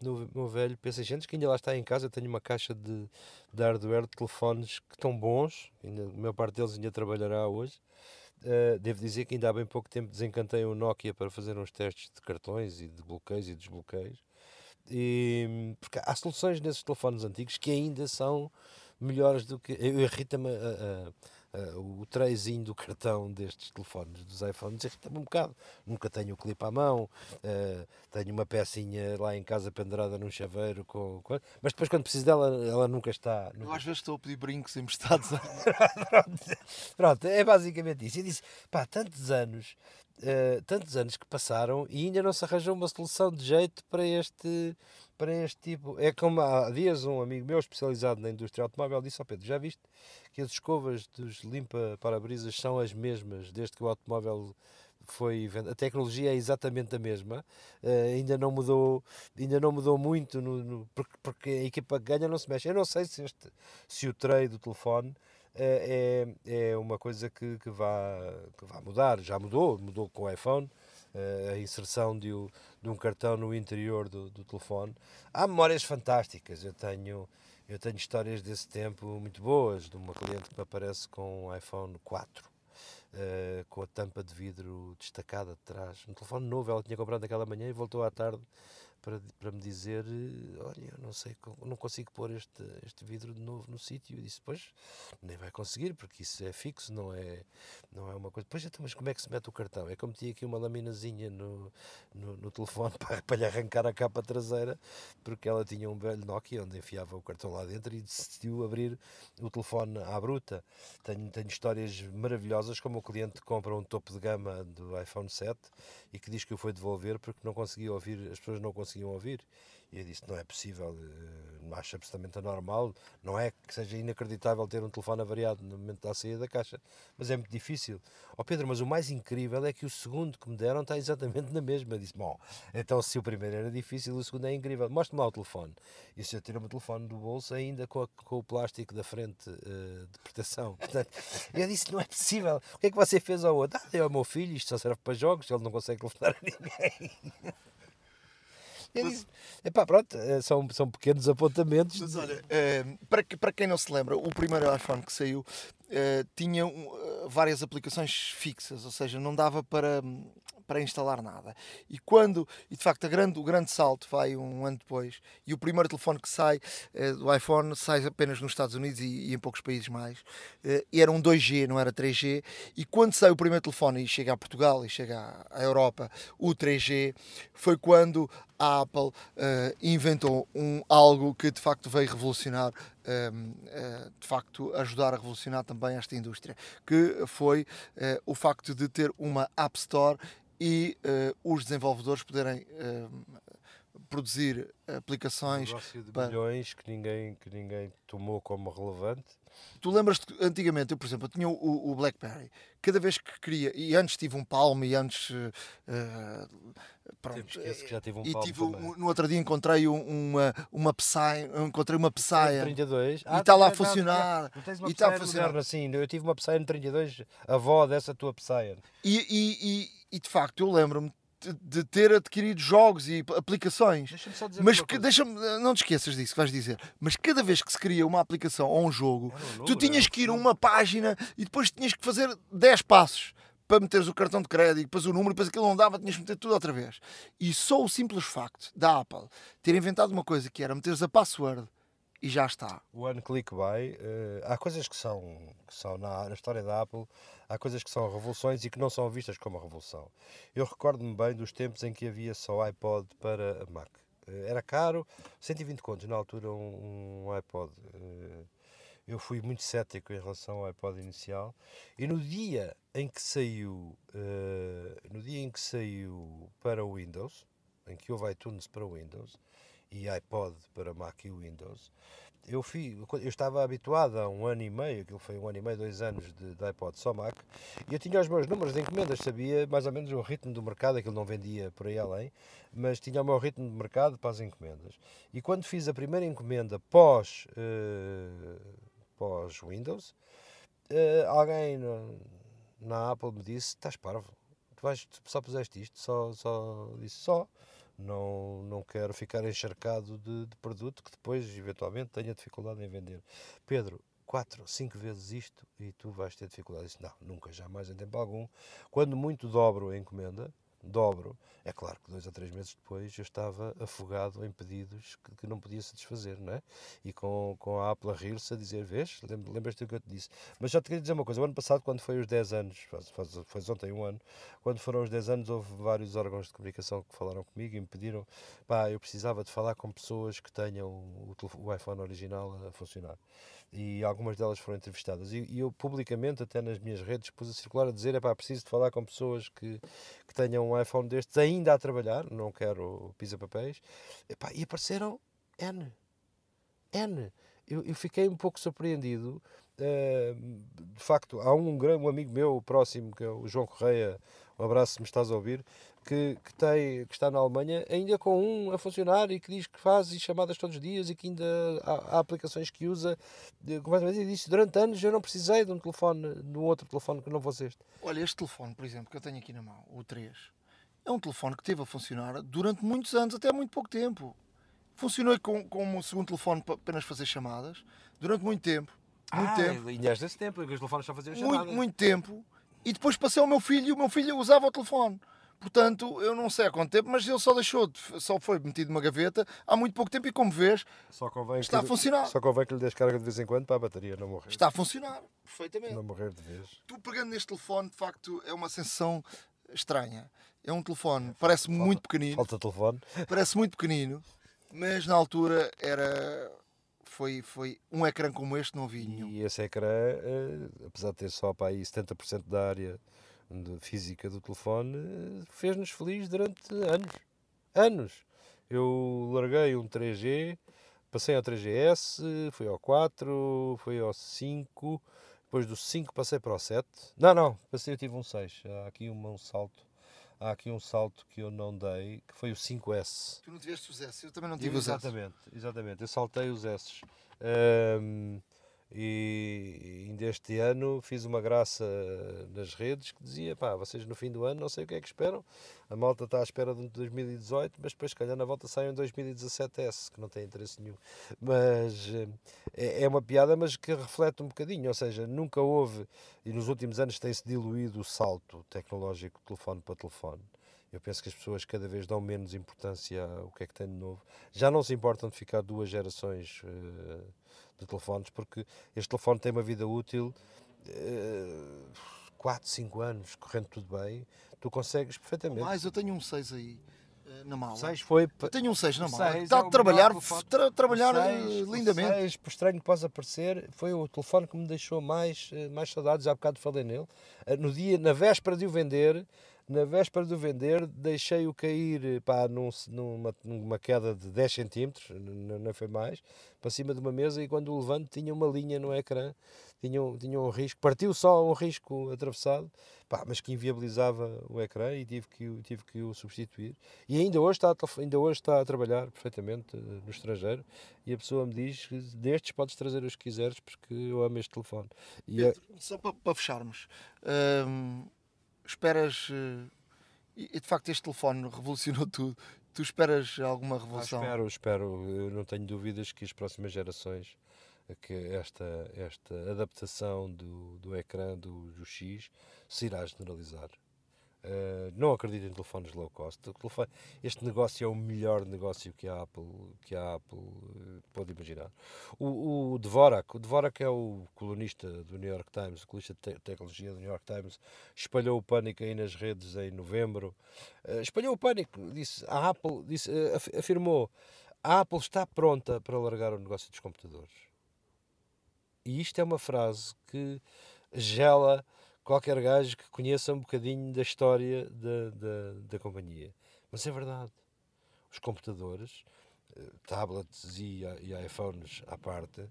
S7: no meu velho P600, que ainda lá está em casa, eu tenho uma caixa de, de hardware de telefones que estão bons, ainda, a maior parte deles ainda trabalhará hoje. Uh, devo dizer que ainda há bem pouco tempo desencantei um Nokia para fazer uns testes de cartões e de bloqueios e desbloqueios. E, porque há soluções nesses telefones antigos que ainda são melhores do que. Irrita-me a- a- o trezinho do cartão destes telefones, dos iPhones, irrita-me um bocado. Nunca tenho o clipe à mão, uh, tenho uma pecinha lá em casa pendurada num chaveiro, com, com- mas depois quando preciso dela, ela nunca está.
S2: eu
S7: nunca
S2: às vezes estou a pedir brincos emprestados.
S7: Pronto, pronto, é basicamente isso. E disse, pá, tantos anos, eh, tantos anos que passaram e ainda não se arranjou uma solução de jeito para este, para este tipo. É como há dias um amigo meu especializado na indústria automóvel disse ao Pedro, já viste que as escovas dos limpa-parabrisas são as mesmas desde que o automóvel foi vend- a tecnologia é exatamente a mesma eh, ainda não mudou ainda não mudou muito no, no- porque, porque a equipa que ganha não se mexe eu não sei se este se o tray do telefone eh, é, é uma coisa que, que, vá, que vá mudar. Já mudou, mudou com o iPhone, a inserção de, o- de um cartão no interior do, do telefone. Há memórias fantásticas. Eu tenho, eu tenho histórias desse tempo muito boas, de uma cliente que me aparece com um iPhone 4. eh, com a tampa de vidro destacada de trás, um telefone novo, ela tinha comprado naquela manhã e voltou à tarde para, para me dizer: eh, Olha, eu não sei, não consigo pôr este, este vidro de novo no sítio. Eu disse: Pois, nem vai conseguir, porque isso é fixo, não é, não é uma coisa. Pois, então, mas como é que se mete o cartão? É como tinha aqui uma laminazinha no, no, no telefone para, para lhe arrancar a capa traseira, porque ela tinha um velho Nokia onde enfiava o cartão lá dentro e decidiu abrir o telefone à bruta. Tenho, tenho histórias maravilhosas, como o cliente compra um topo de gama do iPhone 7 e que diz que o foi devolver porque não conseguia ouvir, as pessoas não conseguiam ouvir. E eu disse: não é possível, eh, não acho absolutamente anormal. Não é que seja inacreditável ter um telefone avariado no momento da saída da caixa, mas é muito difícil. Ó oh Pedro, mas o mais incrível é que o segundo que me deram está exatamente na mesma. Eu disse: bom, então se o primeiro era difícil, o segundo é incrível. Mostre-me lá o telefone. E se eu tiro o telefone do bolso, ainda com, a, com o plástico da frente uh, de proteção. Portanto, eu disse: não é possível. O que é que você fez ao outro? Ah, deu ao meu filho, isto só serve para jogos, ele não consegue telefonar a ninguém. Eu disse, epá, pronto, eh, são, são pequenos apontamentos.
S2: Mas olha, uh, para, para quem não se lembra, o primeiro iPhone que saiu tinha uh, várias aplicações fixas, ou seja, não dava para, para instalar nada. E quando, e de facto, grande, o grande salto vai um ano depois, e o primeiro telefone que sai do iPhone sai apenas nos Estados Unidos e, e em poucos países mais, era um 2G, não era 3G, e quando sai o primeiro telefone e chega a Portugal e chega à, à Europa, o 3G, foi quando a Apple uh, inventou um, algo que de facto veio revolucionar, um, uh, de facto ajudar a revolucionar também esta indústria, que foi uh, o facto de ter uma App Store e os desenvolvedores poderem uh, produzir aplicações.
S7: Um negócio de para... milhões que ninguém, que ninguém tomou como relevante.
S2: Tu lembras-te, antigamente, eu, por exemplo, eu tinha o, o, BlackBerry. Cada vez que queria, e antes tive um Palm, e antes. Uh,
S7: pronto, que já tive um
S2: e tive no outro dia encontrei uma, uma Psy, encontrei uma Psy.
S7: 32.
S2: Ah, e está lá a funcionar.
S7: Tu tens uma e está a funcionar. assim. Eu tive uma Psy no 32, a avó dessa tua Psy.
S2: E, e, e, e de facto, eu lembro-me de ter adquirido jogos e aplicações.
S7: Deixa-me só dizer
S2: mas que, deixa não te esqueças disso que vais dizer. Mas cada vez que se cria uma aplicação ou um jogo, um tu tinhas que ir a uma página e depois tinhas que fazer 10 passos para meteres o cartão de crédito, depois o número, depois aquilo não dava, tinhas que meter tudo outra vez. E só o simples facto da Apple ter inventado uma coisa que era meteres a password e já está.
S7: One click buy. Uh, há coisas que são, que são na, na, história da Apple, há coisas que são revoluções e que não são vistas como revolução. Eu recordo-me bem dos tempos em que havia só iPod para Mac. Uh, era caro, 120 contos na altura um, iPod. Uh, eu fui muito cético em relação ao iPod inicial e no dia em que saiu no dia em que saiu para o Windows em que houve iTunes para o Windows e iPod para Mac e Windows, eu, fui, eu estava habituado a um ano e meio, aquilo foi um ano e meio, dois anos de, de iPod só Mac, e eu tinha os meus números de encomendas, sabia mais ou menos o ritmo do mercado, aquilo não vendia por aí além, mas tinha o meu ritmo de mercado para as encomendas. E quando fiz a primeira encomenda pós, uh, pós Windows, uh, alguém no, na Apple me disse: Estás parvo, tu, vais, só puseste isto, só, só disse só não, não quero ficar encharcado de, de produto que depois, eventualmente, tenha dificuldade em vender. Pedro, quatro, cinco vezes isto e tu vais ter dificuldade. Disse, não, nunca, jamais em tempo algum. Quando muito dobro a encomenda, dobro. É claro que dois ou três meses depois eu estava afogado em pedidos que, que não podia satisfazer, não é? E com, com a Apple a rir-se a dizer, vês, lembras-te do que eu te disse. Mas já te queria dizer uma coisa, o ano passado, quando foi os 10 anos, faz, faz, faz ontem um ano, quando foram os 10 anos, houve vários órgãos de comunicação que falaram comigo e me pediram, pá, eu precisava de falar com pessoas que tenham o, o iPhone original a funcionar e algumas delas foram entrevistadas. E, e, eu publicamente, até nas minhas redes, pus a circular a dizer: é pá, preciso de falar com pessoas que, que tenham um iPhone destes ainda a trabalhar, não quero pisa-papéis. E apareceram N. N. Eu, eu fiquei um pouco surpreendido. Uh, de facto, há um, um amigo meu próximo, que é o João Correia, um abraço se me estás a ouvir, que, que, tem, que está na Alemanha, ainda com um a funcionar e que diz que faz chamadas todos os dias e que ainda há, há aplicações que usa completamente. E disse: durante anos eu não precisei de um telefone, de um outro telefone que não fosse este.
S2: Olha, este telefone, por exemplo, que eu tenho aqui na mão, o 3, é um telefone que teve a funcionar durante muitos anos, até muito pouco tempo. Funcionou com, com um segundo telefone para apenas fazer chamadas durante muito tempo. Muito
S7: ah,
S2: tempo.
S7: E desse tempo, os telefones só faziam chamadas.
S2: Muito, muito tempo. E depois passei ao meu filho e o meu filho usava o telefone. Portanto, eu não sei há quanto tempo, mas ele só deixou, de, só foi metido numa gaveta há muito pouco tempo e, como vês, está
S7: que,
S2: a funcionar.
S7: Só convém que lhe descarga de vez em quando para a bateria não morrer.
S2: Está a funcionar, perfeitamente.
S7: Não morrer de vez.
S2: Tu pegando neste telefone, de facto, é uma sensação estranha. É um telefone, parece falta, muito pequenino.
S7: Falta telefone.
S2: Parece muito pequenino, mas na altura era foi, foi um ecrã como este, não havia nenhum.
S7: E esse ecrã, eh, apesar de ter só para aí 70% da área de física do telefone, fez-nos felizes durante anos. Anos. Eu larguei um 3G, passei ao 3GS, fui ao 4, fui ao 5, depois do 5 passei para o 7. Não, não, passei, eu tive um 6. Há aqui um, um salto. Há aqui um salto que eu não dei, que foi o 5S.
S2: Tu não tiveste os S, eu também não tive os S.
S7: Exatamente, exatamente. Eu saltei os S. Um, e ainda este ano fiz uma graça nas redes que dizia: pá, vocês no fim do ano não sei o que é que esperam. A malta está à espera de 2018, mas depois, calhar, na volta sai um 2017S, que não tem interesse nenhum. Mas é, é uma piada, mas que reflete um bocadinho. Ou seja, nunca houve, e nos últimos anos tem-se diluído o salto tecnológico telefone para telefone. Eu penso que as pessoas cada vez dão menos importância ao que é que tem de novo. Já não se importam de ficar duas gerações. Uh, de telefones, porque este telefone tem uma vida útil uh, 4, 5 anos, correndo tudo bem, tu consegues perfeitamente.
S2: Mas eu tenho um 6 aí eh, na mala.
S7: 6 foi.
S2: Eu tenho um 6 na mala. Está
S7: é
S2: a trabalhar, tra trabalhar
S7: seis-
S2: lindamente.
S7: O 6, por estranho que possa parecer, foi o telefone que me deixou mais, eh, mais saudades. Há bocado falei nele. Eh, No dia, na véspera de o vender, na véspera de o vender, deixei-o cair pá, num, numa, numa queda de 10 centímetros, n- não foi mais, para cima de uma mesa e quando o levanto tinha uma linha no ecrã, tinha, tinha um risco, partiu só um risco atravessado, pá, mas que inviabilizava o ecrã e tive que, tive que o substituir. E ainda hoje está ainda hoje está a trabalhar perfeitamente eh, no estrangeiro e a pessoa me diz destes podes trazer os que quiseres porque eu amo este telefone. É-
S2: Pedro, só para, para fecharmos, hum, esperas. eh, e de facto este telefone revolucionou tudo. Tu esperas alguma
S7: Ah,
S2: revolução?
S7: espero, espero. Eu não tenho dúvidas que as próximas gerações, que esta, esta adaptação do, do ecrã do, do X se irá generalizar. Eh, não acredito em telefones low cost. Este negócio é o melhor negócio que a Apple, que a Apple eh, pode imaginar. O, o Dvorak, o Dvorak é o colunista do New York Times, o colunista de te- tecnologia do New York Times, espalhou o pânico aí nas redes em novembro. Eh, espalhou o pânico, disse, a Apple disse, af- afirmou, a Apple está pronta para largar o negócio dos computadores. E isto é uma frase que gela qualquer gajo que conheça um bocadinho da história da, da, da companhia. Mas é verdade. Os computadores, eh, tablets e, e iPhones à parte,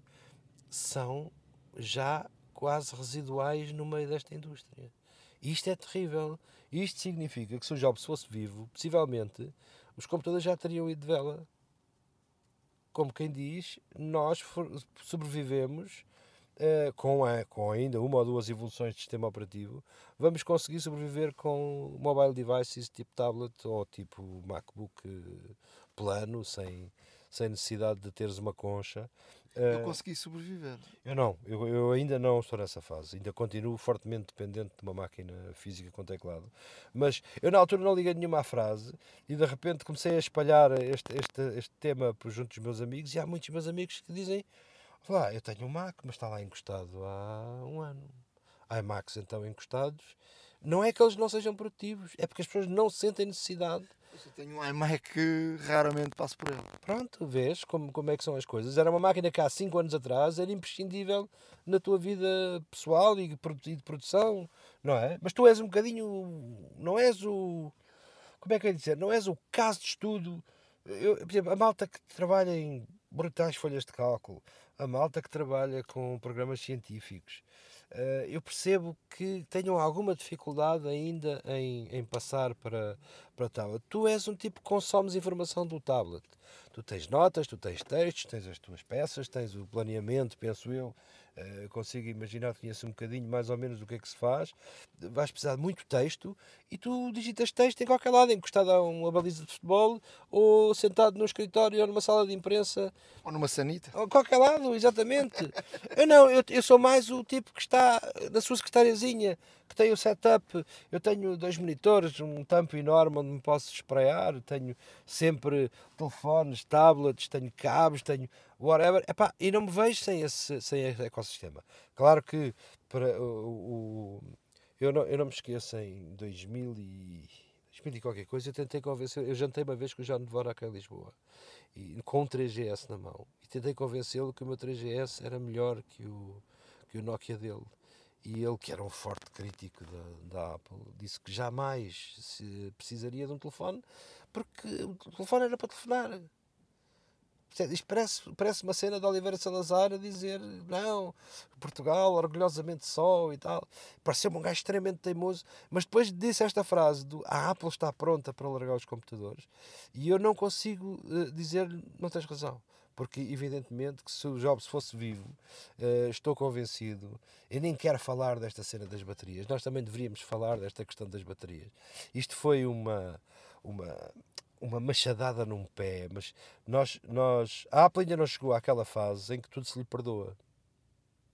S7: são já quase residuais no meio desta indústria. Isto é terrível. Isto significa que se o Jobs fosse vivo, possivelmente os computadores já teriam ido de vela. Como quem diz, nós sobrevivemos eh, com, a- com ainda uma ou duas evoluções de sistema operativo, vamos conseguir sobreviver com mobile devices tipo tablet ou tipo MacBook eh, plano, sem, sem necessidade de teres uma concha.
S2: Eu
S7: Eh,
S2: consegui sobreviver.
S7: eu não, eu, eu ainda não estou nessa fase, ainda continuo fortemente dependente de uma máquina física com teclado. Mas eu na altura não liguei nenhuma à frase e de repente comecei a espalhar este, este, este tema por junto dos meus amigos e há muitos meus amigos que dizem: lá, eu tenho um Mac, mas está lá encostado há um ano. Há Macs então encostados. Não é que eles não sejam produtivos, é porque as pessoas não sentem necessidade
S2: Eu tenho um iMac que raramente passo por ele.
S7: Pronto, vês como, como é que são as coisas. Era uma máquina que há 5 anos atrás era imprescindível na tua vida pessoal e e de produção, não é? Mas tu és um bocadinho. Não és o. Como é que eu ia dizer? Não és o caso de estudo. Eu, por exemplo, a malta que trabalha em brutais folhas de cálculo, a malta que trabalha com programas científicos, eh, eu percebo que tenham alguma dificuldade ainda em, em passar para, para tablet. Tu és um tipo que consomes informação do tablet. Tu tens notas, tu tens textos, tens as tuas peças, tens o planeamento, penso eu. Eh, consigo imaginar que conheço um bocadinho mais ou menos do que é que se faz. Vais precisar de muito texto e tu digitas texto em qualquer lado, encostado a uma baliza de futebol ou sentado no escritório ou numa sala de imprensa
S2: Ou numa sanita.
S7: a qualquer lado, exatamente. Eu não, eu, eu sou mais o tipo que está na sua secretariazinha, que tem o setup. Eu tenho dois monitores, um tampo enorme onde me posso espraiar, tenho sempre telefones, tablets, tenho cabos, tenho whatever. Epá, e não me vejo sem esse, sem esse ecossistema. Claro que para o, o- eu, não, eu não me esqueço em 2000 e, 2000 e qualquer coisa, eu tentei convencer, eu jantei uma vez com o João de Vora aqui em Lisboa e, com um 3GS na mão e tentei convencê-lo que o meu 3GS era melhor que o, que o Nokia dele. E ele, que era um forte crítico da, da Apple, disse que jamais se precisaria de um telefone porque o telefone era para telefonar. Isto parece, parece uma cena de Oliveira Salazar a dizer não, Portugal orgulhosamente só e tal. Pareceu-me um gajo extremamente teimoso, mas depois disse esta frase do a Apple está pronta para largar os computadores e eu não consigo uh, dizer não tens razão. Porque, evidentemente, que se o Jobs fosse vivo, uh, estou convencido, eu nem quero falar desta cena das baterias, nós também deveríamos falar desta questão das baterias. Isto foi uma, uma, uma machadada num pé, mas nós, nós, a Apple ainda não chegou àquela fase em que tudo se lhe perdoa.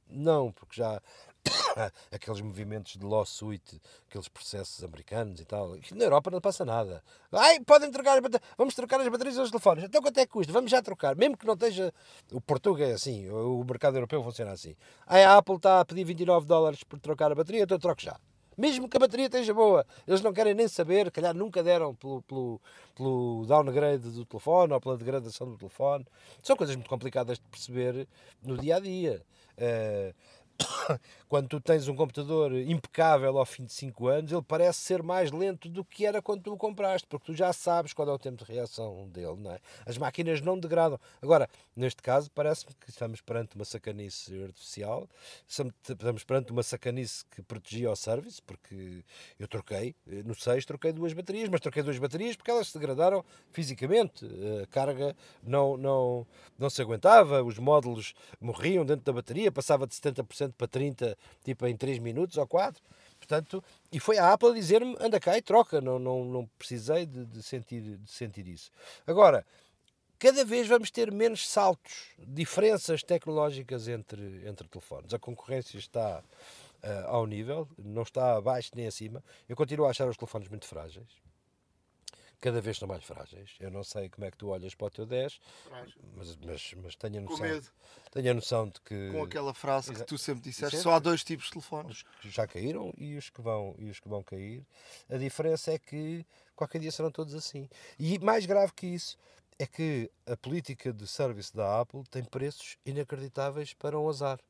S7: Não, porque já aqueles movimentos de lawsuit, aqueles processos americanos e tal. Na Europa não passa nada. Ai, podem trocar as baterias. Vamos trocar as baterias aos telefones. Então quanto é que custa? Vamos já trocar. Mesmo que não esteja. O português é assim, o mercado europeu funciona assim. Ai, a Apple está a pedir 29 dólares por trocar a bateria, então troco já. Mesmo que a bateria esteja boa, eles não querem nem saber, calhar nunca deram pelo, pelo, pelo downgrade do telefone ou pela degradação do telefone. São coisas muito complicadas de perceber no dia a dia. Uh, quando tu tens um computador impecável ao fim de 5 anos, ele parece ser mais lento do que era quando tu o compraste, porque tu já sabes qual é o tempo de reação dele, não é? As máquinas não degradam. Agora, neste caso, parece-me que estamos perante uma sacanice artificial, estamos perante uma sacanice que protegia o service, porque eu troquei, no 6 troquei duas baterias, mas troquei duas baterias porque elas se degradaram fisicamente. A carga não, não, não se aguentava, os módulos morriam dentro da bateria, passava de 70% para 30% tipo em 3 minutos ou 4. Portanto, e foi a Apple dizer-me, anda cá e troca, não, não, não precisei de, de, sentir, de sentir isso. Agora, cada vez vamos ter menos saltos, diferenças tecnológicas entre, entre telefones. A concorrência está uh, ao nível, não está abaixo nem acima. Eu continuo a achar os telefones muito frágeis cada vez estão mais frágeis. Eu não sei como é que tu olhas para o teu 10, mas, mas, mas tenho a noção. Com medo. Tenho a noção de que.
S2: Com aquela frase que tu sempre disseste, só há dois tipos de telefones.
S7: Os que já caíram e os que vão, e os que vão cair. A diferença é que qualquer dia serão todos assim. E mais grave que isso, é que a política de serviço da Apple tem preços inacreditáveis para um azar.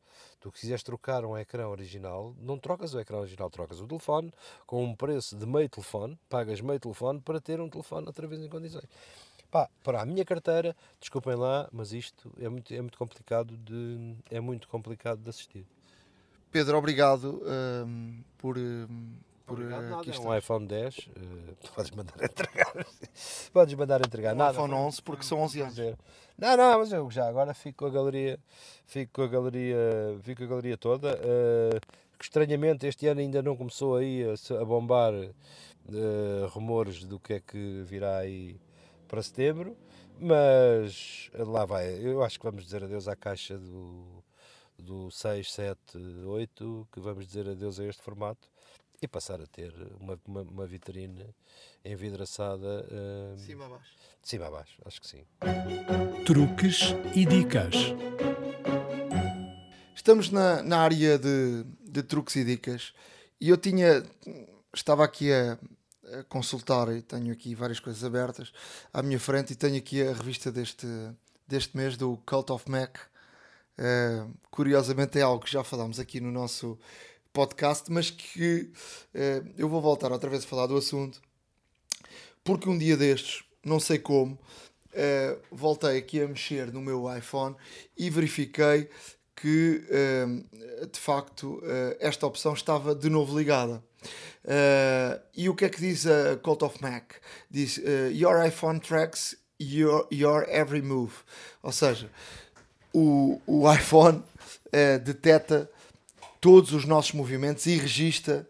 S7: Tu quiseres trocar um ecrã original, não trocas o ecrã original, trocas o telefone com um preço de meio telefone, pagas meio telefone para ter um telefone outra vez em condições. Pá, para a minha carteira, desculpem lá, mas isto é muito, é muito complicado de é muito complicado de assistir.
S2: Pedro, obrigado um, por, um, por
S7: Obrigado, nada. É um iPhone 10, uh, eh, podes mandar entregar. podes mandar entregar.
S2: Um
S7: nada,
S2: iPhone 11 porque são 11 anos.
S7: Não, não, mas eu já agora fico com a galeria, fico com a galeria, fico com a galeria toda. Uh, estranhamente este ano ainda não começou aí a, a bombar uh, rumores do que é que virá aí para setembro, mas lá vai. Eu acho que vamos dizer adeus à caixa do do 6, 7, 8, que vamos dizer adeus a este formato e passar a ter uma, uma, uma vitrine envidraçada uh,
S2: de cima a baixo.
S7: De cima a baixo, acho que sim.
S1: Truques e dicas.
S2: Estamos na, na área de, de truques e dicas e eu tinha estava aqui a, a, consultar e tenho aqui várias coisas abertas à minha frente e tenho aqui a revista deste, deste mês do Cult of Mac. Uh, curiosamente é algo que já falámos aqui no nosso podcast, mas que uh, eu vou voltar outra vez a falar do assunto, porque um dia destes, não sei como, uh, voltei aqui a mexer no meu iPhone e verifiquei que uh, de facto esta opção estava de novo ligada. e o que é que diz a Cult of Mac? Diz Your iPhone tracks your, your every move. Ou seja, o, o iPhone detecta todos os nossos movimentos e registra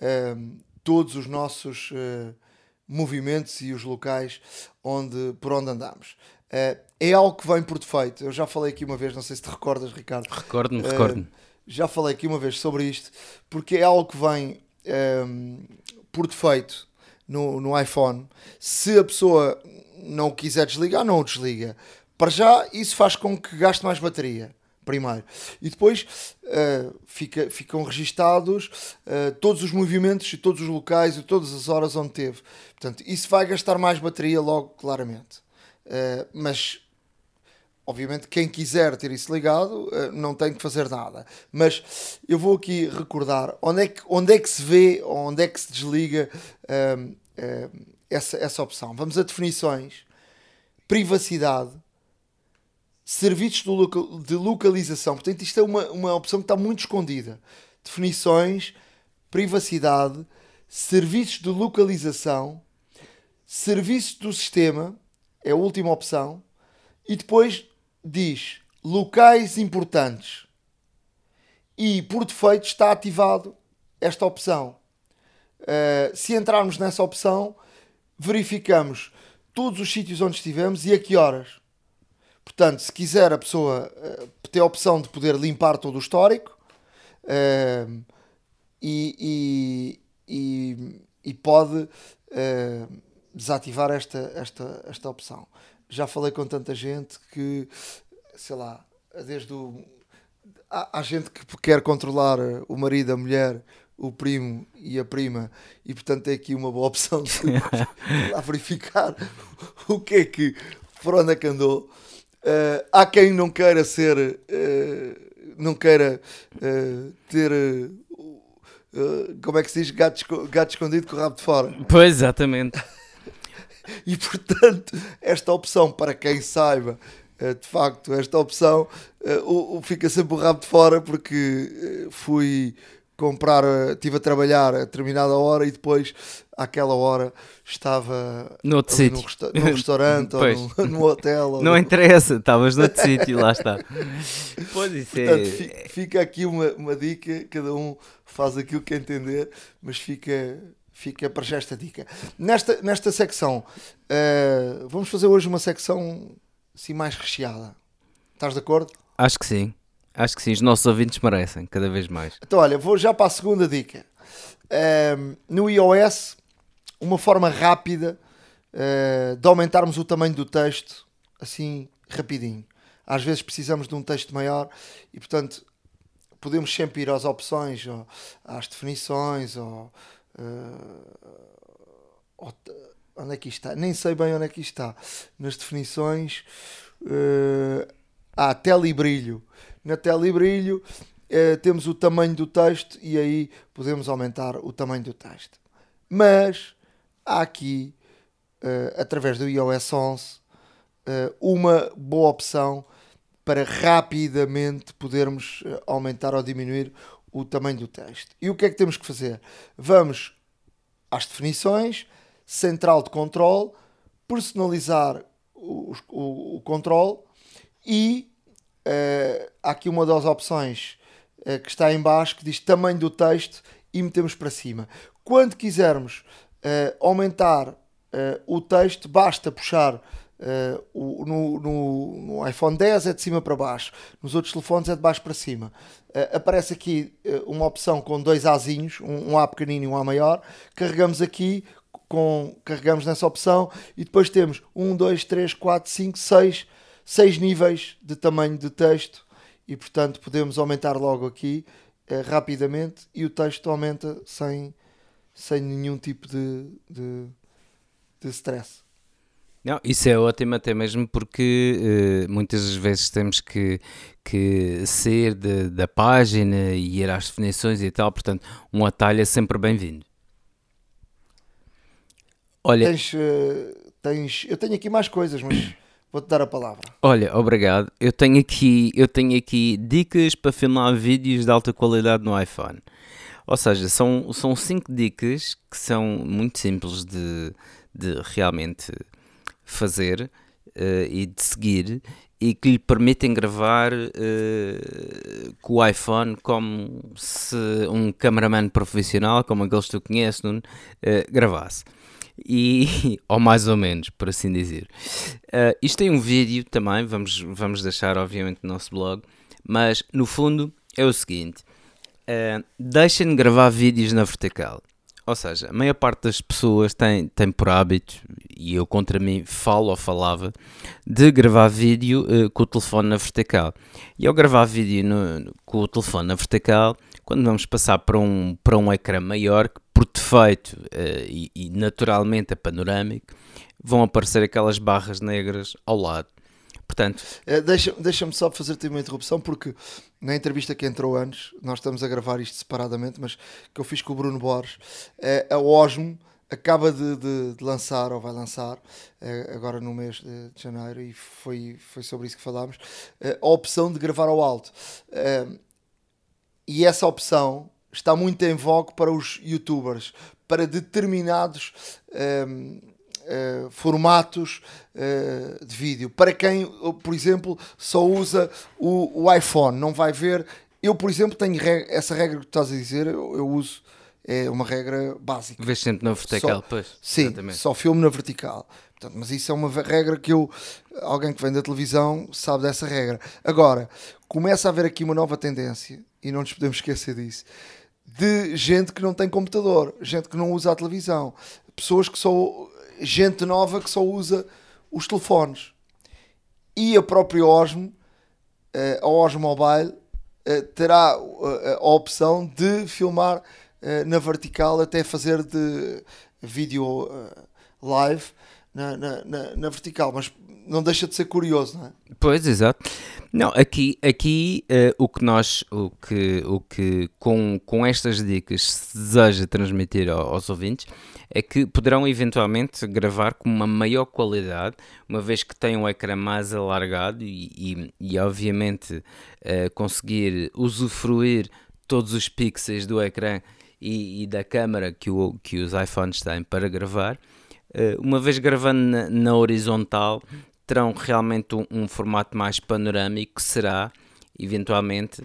S2: uh, todos os nossos uh, movimentos e os locais onde, por onde andamos. Uh, é algo que vem por defeito. Eu já falei aqui uma vez, não sei se te recordas, Ricardo.
S4: Recordo-me, recordo-me.
S2: Já falei aqui uma vez sobre isto, porque é algo que vem um, por defeito no, no iPhone. Se a pessoa não o quiser desligar, não o desliga. Para já, isso faz com que gaste mais bateria primeiro. E depois uh, fica, ficam registados uh, todos os movimentos e todos os locais e todas as horas onde teve. Portanto, isso vai gastar mais bateria logo, claramente. Uh, mas obviamente, quem quiser ter isso ligado não tem que fazer nada. Mas eu vou aqui recordar onde é que, onde é que se vê, onde é que se desliga essa, essa opção. Vamos a definições, privacidade, serviços de, local, de localização. Portanto, isto é uma, uma opção que está muito escondida. Definições, privacidade, serviços de localização, serviços do sistema, é a última opção, e depois diz locais importantes. E por defeito está ativado esta opção. Uh, se entrarmos nessa opção, verificamos todos os sítios onde estivemos e a que horas. Portanto, se quiser a pessoa uh, ter a opção de poder limpar todo o histórico uh, e, e, e, e, pode uh, desativar esta, esta, esta opção. Já falei com tanta gente que, sei lá, desde o. Há, há gente que quer controlar o marido, a mulher, o primo e a prima, e portanto é aqui uma boa opção de lá verificar o que é que, por onde é que andou. Uh, há quem não queira ser, uh, não queira uh, ter, como é que se diz, gato, gato escondido com o rabo de fora.
S4: Pois, exatamente.
S2: e portanto, esta opção, para quem saiba, de facto, esta opção o, o fica sempre o rabo de fora porque fui comprar, estive a trabalhar a determinada hora e depois, àquela hora, estava
S4: no outro sítio.
S2: Resta no restaurante ou no, no hotel.
S4: Não no... interessa, estavas no outro sítio, lá está.
S2: Pois isso é- Portanto, é... fica aqui uma, uma dica, cada um faz aquilo que entender, mas fica, fica para já esta dica. Nesta, nesta secção, uh, vamos fazer hoje uma secção assim mais recheada. Estás de acordo?
S4: Acho que sim. Acho que sim, os nossos ouvintes merecem, cada vez mais.
S2: Então, olha, vou já para a segunda dica. Um, no iOS, uma forma rápida uh, de aumentarmos o tamanho do texto, assim, rapidinho. Às vezes precisamos de um texto maior e, portanto, podemos sempre ir às opções, ou às definições, ou, uh, ou, onde é que está? Nem sei bem onde é que está. Nas definições, uh, há tela e brilho na tela e brilho, eh, temos o tamanho do texto e aí podemos aumentar o tamanho do texto. Mas há aqui, eh, através do iOS 11, eh, uma boa opção para rapidamente podermos eh, aumentar ou diminuir o tamanho do texto. E o que é que temos que fazer? Vamos às definições, central de controle, personalizar o, o, o controle e uh, há aqui uma das opções uh, que está em baixo que diz tamanho do texto e metemos para cima. Quando quisermos uh, aumentar o texto, basta puxar o, no, no, no, iPhone 10 é de cima para baixo, nos outros telefones é de baixo para cima. aparece aqui uma opção com dois Azinhos, um, um A pequenino e um A maior. Carregamos aqui, com, carregamos nessa opção e depois temos 1, 2, 3, 4, 5, 6 seis níveis de tamanho de texto e portanto podemos aumentar logo aqui eh, rapidamente e o texto aumenta sem, sem nenhum tipo de, de, de stress.
S4: Não, isso é ótimo até mesmo porque uh, muitas vezes temos que, que ser de, da página e ir às definições e tal, portanto um atalho é sempre bem-vindo.
S2: Olha, tens, uh, tens, eu tenho aqui mais coisas, mas Vou-te dar a palavra.
S4: Olha, obrigado. Eu tenho aqui, eu tenho aqui dicas para filmar vídeos de alta qualidade no iPhone. Ou seja, são, são cinco dicas que são muito simples de, de realmente fazer uh, e de seguir e que lhe permitem gravar uh, com o iPhone como se um cameraman profissional, como aqueles que tu conheces, uh, gravasse e ou mais ou menos, por assim dizer. Uh, isto tem um vídeo também, vamos, vamos deixar obviamente no nosso blog, mas no fundo é o seguinte: uh, deixem de gravar vídeos na vertical. Ou seja, a maior parte das pessoas tem, tem por hábito, e eu contra mim falo ou falava, de gravar vídeo uh, com o telefone na vertical. E ao gravar vídeo no, no, com o telefone na vertical, quando vamos passar para um, para um ecrã maior, que por defeito uh, e, e, naturalmente é panorâmico, vão aparecer aquelas barras negras ao lado. Portanto,
S2: Eh, deixa- Deixa-me só fazer-te uma interrupção, porque na entrevista que entrou antes, nós estamos a gravar isto separadamente, mas que eu fiz com o Bruno Borges, eh, a Osmo acaba de, de- de lançar, ou vai lançar, agora no mês de, janeiro, e foi, foi sobre isso que falámos, a opção de gravar ao alto. E essa opção está muito em vogue para os youtubers, para determinados ehm, eh, formatos eh, de vídeo. Para quem, por exemplo, só usa o, o iPhone, não vai ver. Eu, por exemplo, tenho re- essa regra que tu estás a dizer, eu, eu uso, é uma regra básica.
S4: vês sempre na vertical,
S2: Só-
S4: pois.
S2: Sim,
S4: exatamente.
S2: só filme na vertical. Portanto, mas isso é uma regra que eu, alguém que vem da televisão sabe dessa regra. Agora, começa a haver aqui uma nova tendência, e não nos podemos esquecer disso, de gente que não tem computador, gente que não usa a televisão, pessoas que só. gente nova que só usa os telefones. E a própria Osmo, eh, a Osmo Mobile, eh, terá eh, a opção de filmar na vertical até fazer de vídeo live na, na, na, na vertical, mas não deixa de ser curioso, não é?
S4: Pois, exato. Não, aqui, aqui eh, o que nós, o que, o que com, com estas dicas se deseja transmitir ao- aos ouvintes é que poderão eventualmente gravar com uma maior qualidade, uma vez que têm um ecrã mais alargado e, e, e, obviamente eh, conseguir usufruir todos os pixels do ecrã e, e da câmara que, o, que os iPhones têm para gravar. Eh, uma vez gravando na horizontal, terão realmente um, um formato mais panorâmico que será eventualmente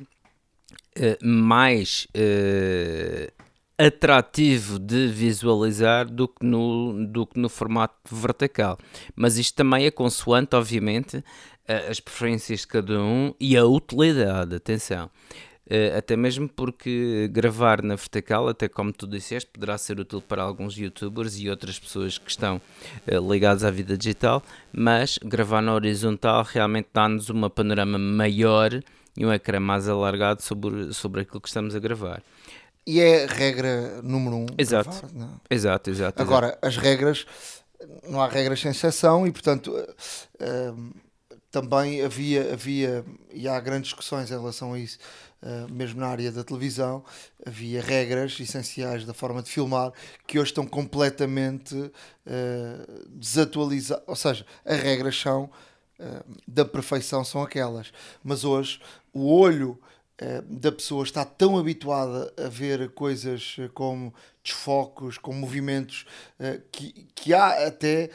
S4: eh, mais eh, atrativo de visualizar do que, no, do que no formato vertical. Mas isto também é consoante, obviamente, as preferências de cada um e a utilidade, atenção. Eh, até mesmo porque gravar na vertical, até como tu disseste, poderá ser útil para alguns youtubers e outras pessoas que estão eh, ligadas à vida digital, mas gravar na horizontal realmente dá-nos uma panorama maior e um ecrã mais alargado sobre, sobre aquilo que estamos a gravar.
S2: E é regra número um.
S4: Exato.
S2: gravar, não é?
S4: Exato, exato.
S2: Agora, as regras, não há regras sem exceção e, portanto, eh, também havia, havia, e há grandes discussões em relação a isso, eh, mesmo na área da televisão, havia regras essenciais da forma de filmar que hoje estão completamente eh, desatualizadas. Ou seja, as regras são eh, da perfeição, são aquelas, mas hoje o olho da pessoa está tão habituada a ver coisas como desfocos, com movimentos, que, que há até,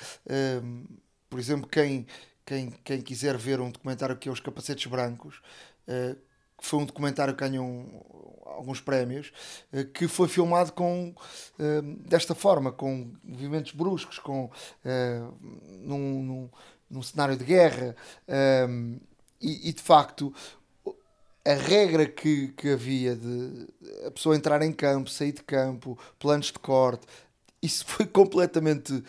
S2: por exemplo, quem, quem, quem quiser ver um documentário que é Os Capacetes Brancos, eh, foi um documentário que ganhou alguns prémios, eh, que foi filmado com eh, desta forma, com movimentos bruscos, com eh, num, num, num cenário de guerra, e, e de facto a regra que, que havia de a pessoa entrar em campo, sair de campo, planos de corte, isso foi completamente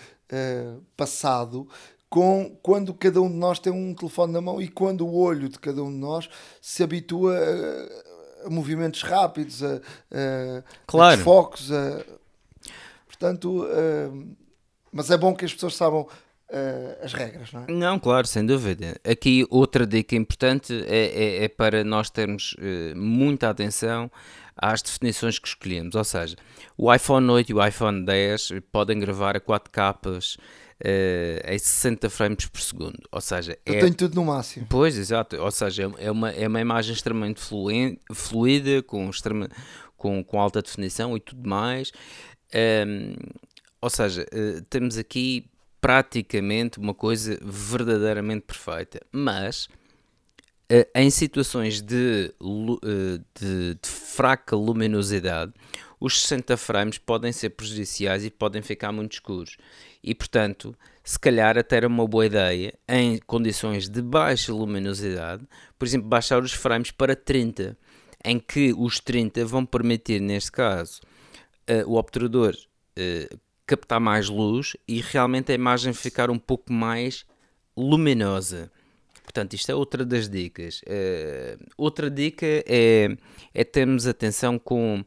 S2: passado com quando cada um de nós tem um telefone na mão e quando o olho de cada um de nós se habitua a, a movimentos rápidos, a, a,
S4: Claro.
S2: a desfocos, a- portanto, mas é bom que as pessoas saibam as regras, não é?
S4: Não, claro, sem dúvida. Aqui outra dica importante é, é- é para nós termos eh, muita atenção às definições que escolhemos. Ou seja, o iPhone 8 e o iPhone 10 podem gravar a 4 capas eh, em 60 frames por segundo. Ou seja,
S2: Eu
S4: é,
S2: tenho tudo no máximo.
S4: Pois, exato. Ou seja, é uma, é uma imagem extremamente fluen- fluida, com, extrema, com, com alta definição e tudo mais. Ehm, ou seja, eh, temos aqui praticamente uma coisa verdadeiramente perfeita. Mas eh, em situações de, eh, de- de fraca luminosidade, os 60 frames podem ser prejudiciais e podem ficar muito escuros. E portanto, se calhar até era uma boa ideia, em condições de baixa luminosidade, por exemplo, baixar os frames para 30, em que os 30 vão permitir, neste caso, eh, o obturador eh, captar mais luz e realmente a imagem ficar um pouco mais luminosa. Portanto, isto é outra das dicas. Eh, outra dica é, é termos atenção com,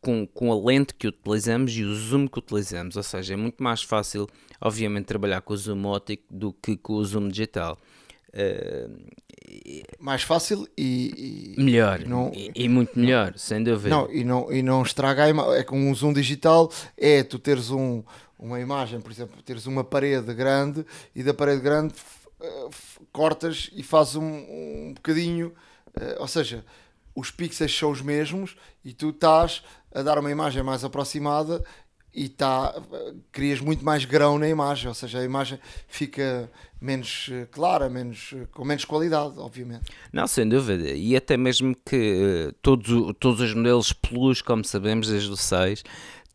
S4: com, com a lente que utilizamos e o zoom que utilizamos. Ou seja, é muito mais fácil, obviamente, trabalhar com o zoom óptico do que com o zoom digital.
S2: mais fácil e,
S4: e melhor
S2: e, não,
S4: e, e, muito melhor, sem dúvida.
S2: Não, e não, e não estraga a imagem. É com um zoom digital, é tu teres um, uma imagem, por exemplo, teres uma parede grande e da parede grande uh, cortas e fazes um, um bocadinho, uh, ou seja, os pixels são os mesmos e tu estás a dar uma imagem mais aproximada e tá, crias muito mais grão na imagem, ou seja, a imagem fica menos eh, clara, menos, eh, com menos qualidade, obviamente.
S4: Não, sem dúvida, e até mesmo que uh, todos, todos os modelos Plus, como sabemos, desde o 6,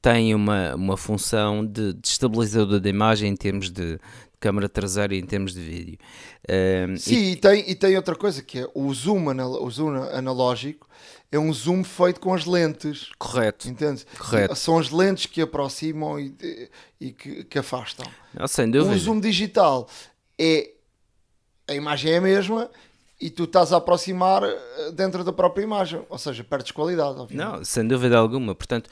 S4: têm uma, uma função de, de estabilizador da imagem em termos de, câmara traseira e em termos de vídeo.
S2: Uh, Sim, e... e... tem, e tem outra coisa que é o zoom, anal o zoom analógico é um zoom feito com as lentes.
S4: Correto.
S2: Entende?
S4: Correto.
S2: São as lentes que aproximam e, e que, que, afastam.
S4: Não, sem dúvida.
S2: O zoom digital é a imagem é a mesma e tu estás a aproximar eh, dentro da própria imagem, ou seja, perdes qualidade. Obviamente.
S4: Não, sem dúvida alguma. Portanto,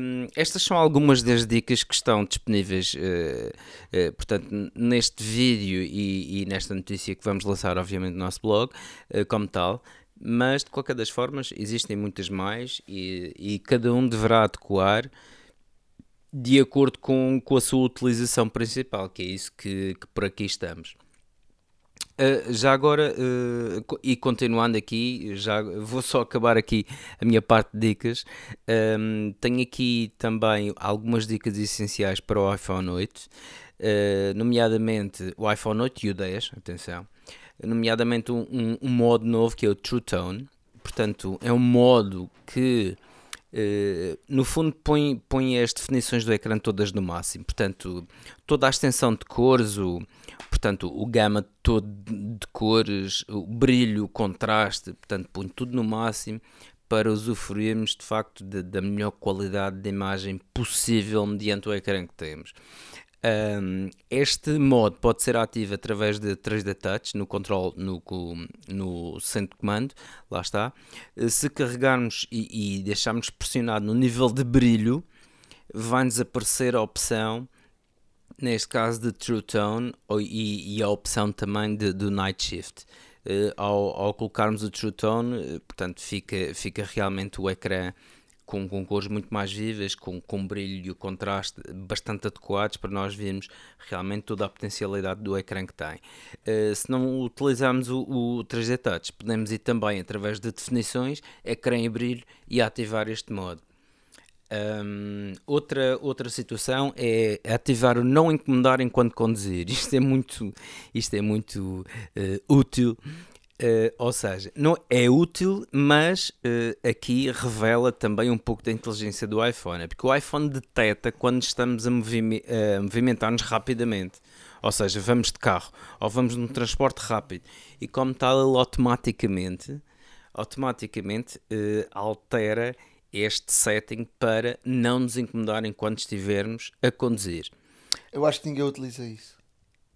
S4: um, estas são algumas das dicas que estão disponíveis, uh, uh, portanto, neste vídeo e, e, nesta notícia que vamos lançar, obviamente, no nosso blog, uh, como tal. Mas, de qualquer das formas, existem muitas mais e, e cada um deverá adequar de acordo com, com a sua utilização principal, que é isso que, que por aqui estamos. Uh, já agora, uh, e continuando aqui, já vou só acabar aqui a minha parte de dicas. Um, tenho aqui também algumas dicas essenciais para o iPhone 8, uh, nomeadamente o iPhone 8 e o 10, atenção, nomeadamente um, um, um modo novo que é o True Tone. Portanto, é um modo que Uh, no fundo põe, põe as definições do ecrã todas no máximo, portanto toda a extensão de cores, o, portanto o gama todo de cores, o brilho, o contraste, portanto põe tudo no máximo para usufruirmos de facto de, da melhor qualidade de imagem possível mediante o ecrã que temos. Um, este modo pode ser ativo através de 3D Touch no control no, no centro de comando, lá está. Se carregarmos e, e deixarmos pressionado no nível de brilho, vai-nos aparecer a opção, neste caso de True Tone e, e a opção também de, do Night Shift. Uh, ao, ao, colocarmos o True Tone, uh, portanto, fica, fica realmente o ecrã com, com cores muito mais vivas, com, com brilho e o contraste bastante adequados para nós vermos realmente toda a potencialidade do ecrã que tem. Uh, se não utilizarmos o, o 3D Touch, podemos ir também através de definições, ecrã e brilho e ativar este modo. Um, outra, outra situação é ativar o não incomodar enquanto conduzir. Isto é muito, isto é muito uh, útil Uh, ou seja, não é útil, mas uh, aqui revela também um pouco da inteligência do iPhone, é porque o iPhone detecta quando estamos a, movime a movimentar-nos rapidamente, ou seja, vamos de carro ou vamos num transporte rápido, e como tal, ele automaticamente, automaticamente uh, altera este setting para não nos incomodar enquanto estivermos a conduzir.
S2: Eu acho que ninguém utiliza isso.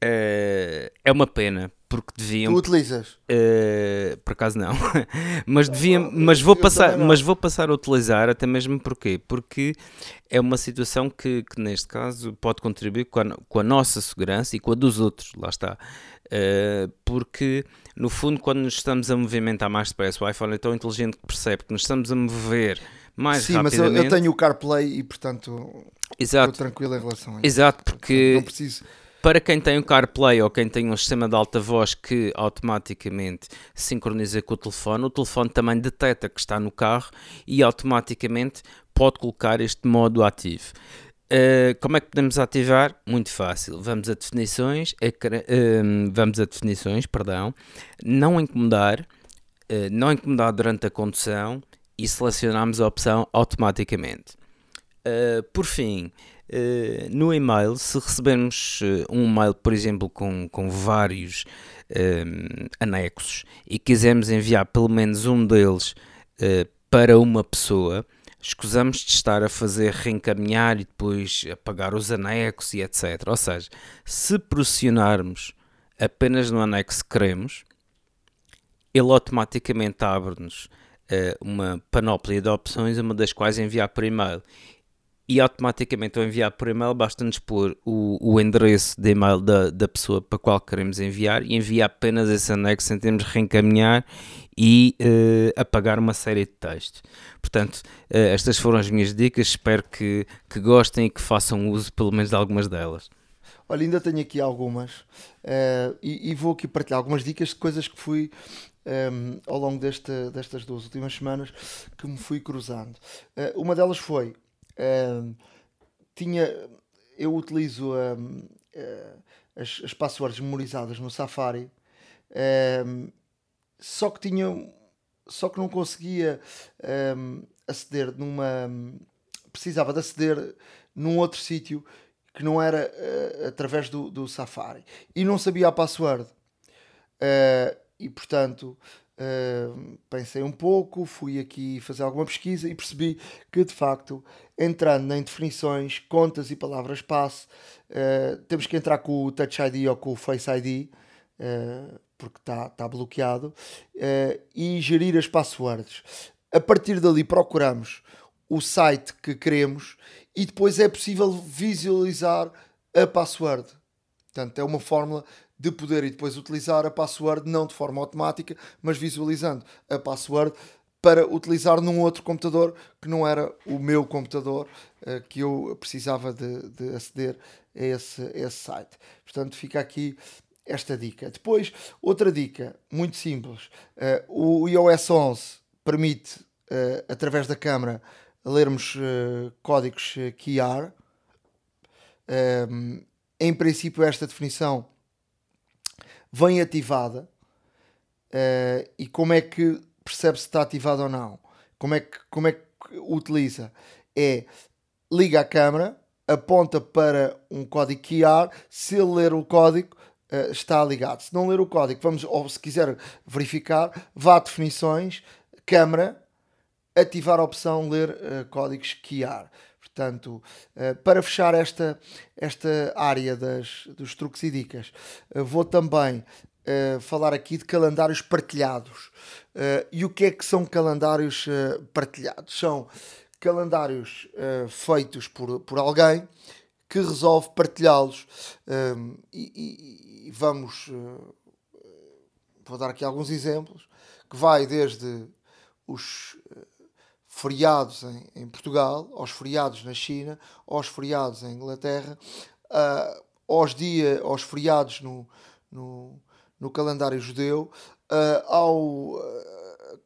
S4: É uma pena, porque deviam.
S2: Tu utilizas?
S4: Uh, por acaso não. mas deviam, mas vou passar, mas vou passar a utilizar até mesmo porquê? Porque é uma situação que, que neste caso pode contribuir com a, com a, nossa segurança e com a dos outros, lá está. Uh, porque no fundo quando nos estamos a movimentar mais depressa, o iPhone é tão inteligente que percebe que nos estamos a mover mais
S2: Sim,
S4: rapidamente.
S2: mas eu, eu, tenho o CarPlay e portanto
S4: Exato.
S2: estou tranquilo em relação a isso.
S4: Exato, porque
S2: não preciso
S4: para quem tem o CarPlay ou quem tem um sistema de alta voz que automaticamente sincroniza com o telefone, o telefone também detecta que está no carro e automaticamente pode colocar este modo ativo. Uh, como é que podemos ativar? Muito fácil. Vamos a definições, uh, vamos a definições, perdão, não incomodar, uh, não incomodar durante a condução e selecionamos a opção automaticamente. Uh, por fim, Uh, no e-mail, se recebermos uh, um e-mail, por exemplo, com, com vários uh, anexos e quisermos enviar pelo menos um deles para uma pessoa, escusamos de estar a fazer reencaminhar e depois apagar os anexos e etc. Ou seja, se pressionarmos apenas no anexo que queremos, ele automaticamente abre-nos uma panóplia de opções, uma das quais enviar por e-mail e automaticamente ao enviar por e-mail basta-nos pôr o, o endereço de e-mail da, da pessoa para a qual queremos enviar e enviar apenas esse anexo sem termos de reencaminhar e uh, apagar uma série de textos. Portanto, uh, estas foram as minhas dicas, espero que, que gostem e que façam uso pelo menos de algumas delas.
S2: Olha, ainda tenho aqui algumas uh, e, e, vou aqui partilhar algumas dicas de coisas que fui um, ehm, ao longo desta, destas duas últimas semanas que me fui cruzando. Uma delas foi tinha eu utilizo uh, as, as passwords memorizadas no Safari só que tinha só que não conseguia aceder numa precisava de aceder num outro sítio que não era uh, através do, do Safari e não sabia a password. Uh, e portanto uh, pensei um pouco, fui aqui fazer alguma pesquisa e percebi que de facto, entrando em definições, contas e palavras-passe, temos que entrar com o Touch ID ou com o Face ID. porque está tá bloqueado e gerir as passwords. A partir dali procuramos o site que queremos e depois é possível visualizar a password. Portanto, é uma fórmula de poder e depois utilizar a password não de forma automática, mas visualizando a password para utilizar num outro computador que não era o meu computador uh, que eu precisava de, de aceder a esse, a esse site. Portanto, fica aqui esta dica. Depois, outra dica muito simples: uh, o iOS 11 permite, uh, através da câmera, lermos códigos QR. Um, em princípio, esta definição vem ativada. Uh, e como é que percebe se está ativada ou não? Como é que, como é que utiliza? É liga a câmera, aponta para um código QR, se ele ler o código, uh, está ligado. Se não ler o código, vamos, ou se quiser verificar, vá a definições, câmera, ativar a opção ler uh, códigos QR. Portanto, uh, para fechar esta, esta área das, dos truques e dicas, uh, vou também falar aqui de calendários partilhados. e o que é que são calendários partilhados? São calendários feitos por, por alguém que resolve partilhá-los. E, e, e, vamos. vou dar aqui alguns exemplos. Que vai desde os feriados em, em, Portugal, aos feriados na China, aos feriados em Inglaterra, uh, aos, dia, aos feriados no, no, no calendário judeu, uh, ao uh,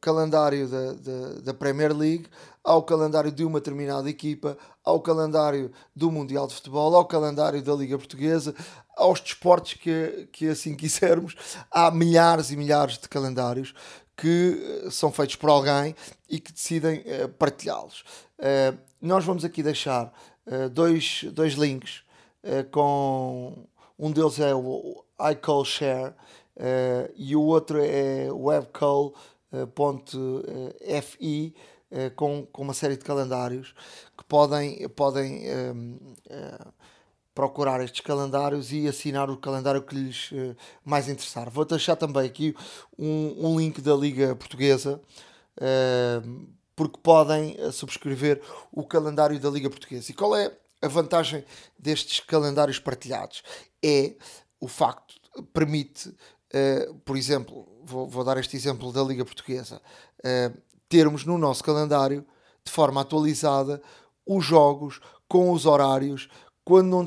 S2: calendário da, da, da, Premier League, ao calendário de uma determinada equipa, ao calendário do Mundial de Futebol, ao calendário da Liga Portuguesa, aos desportos que, que assim quisermos. Há milhares e milhares de calendários que eh, são feitos por alguém e que decidem uh, partilhá-los. Uh, nós vamos aqui deixar uh, dois, dois links com um deles é o iCall Share e o outro é webcall.fi com, com uma série de calendários que podem, podem procurar estes calendários e assinar o calendário que lhes uh, mais interessar. Vou deixar também aqui um, um link da Liga Portuguesa, uh, porque podem uh, subscrever o calendário da Liga Portuguesa. E qual é a vantagem destes calendários partilhados? É o facto, permite, por exemplo, vou, vou, dar este exemplo da Liga Portuguesa, termos no nosso calendário, de forma atualizada, os jogos com os horários, quando não,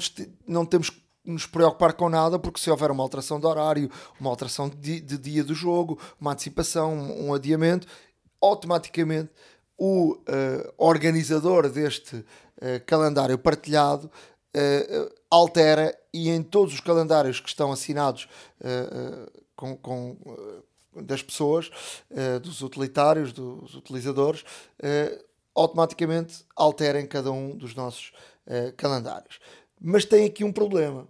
S2: não temos que nos preocupar com nada, porque se houver uma alteração de horário, uma alteração de, de dia do jogo, uma antecipação, um, um adiamento, automaticamente o uh, organizador deste uh, calendário partilhado uh, altera e em todos os calendários que estão assinados com, com das pessoas, dos utilitários, dos utilizadores, automaticamente alterem cada um dos nossos uh, calendários. Mas tem aqui um problema.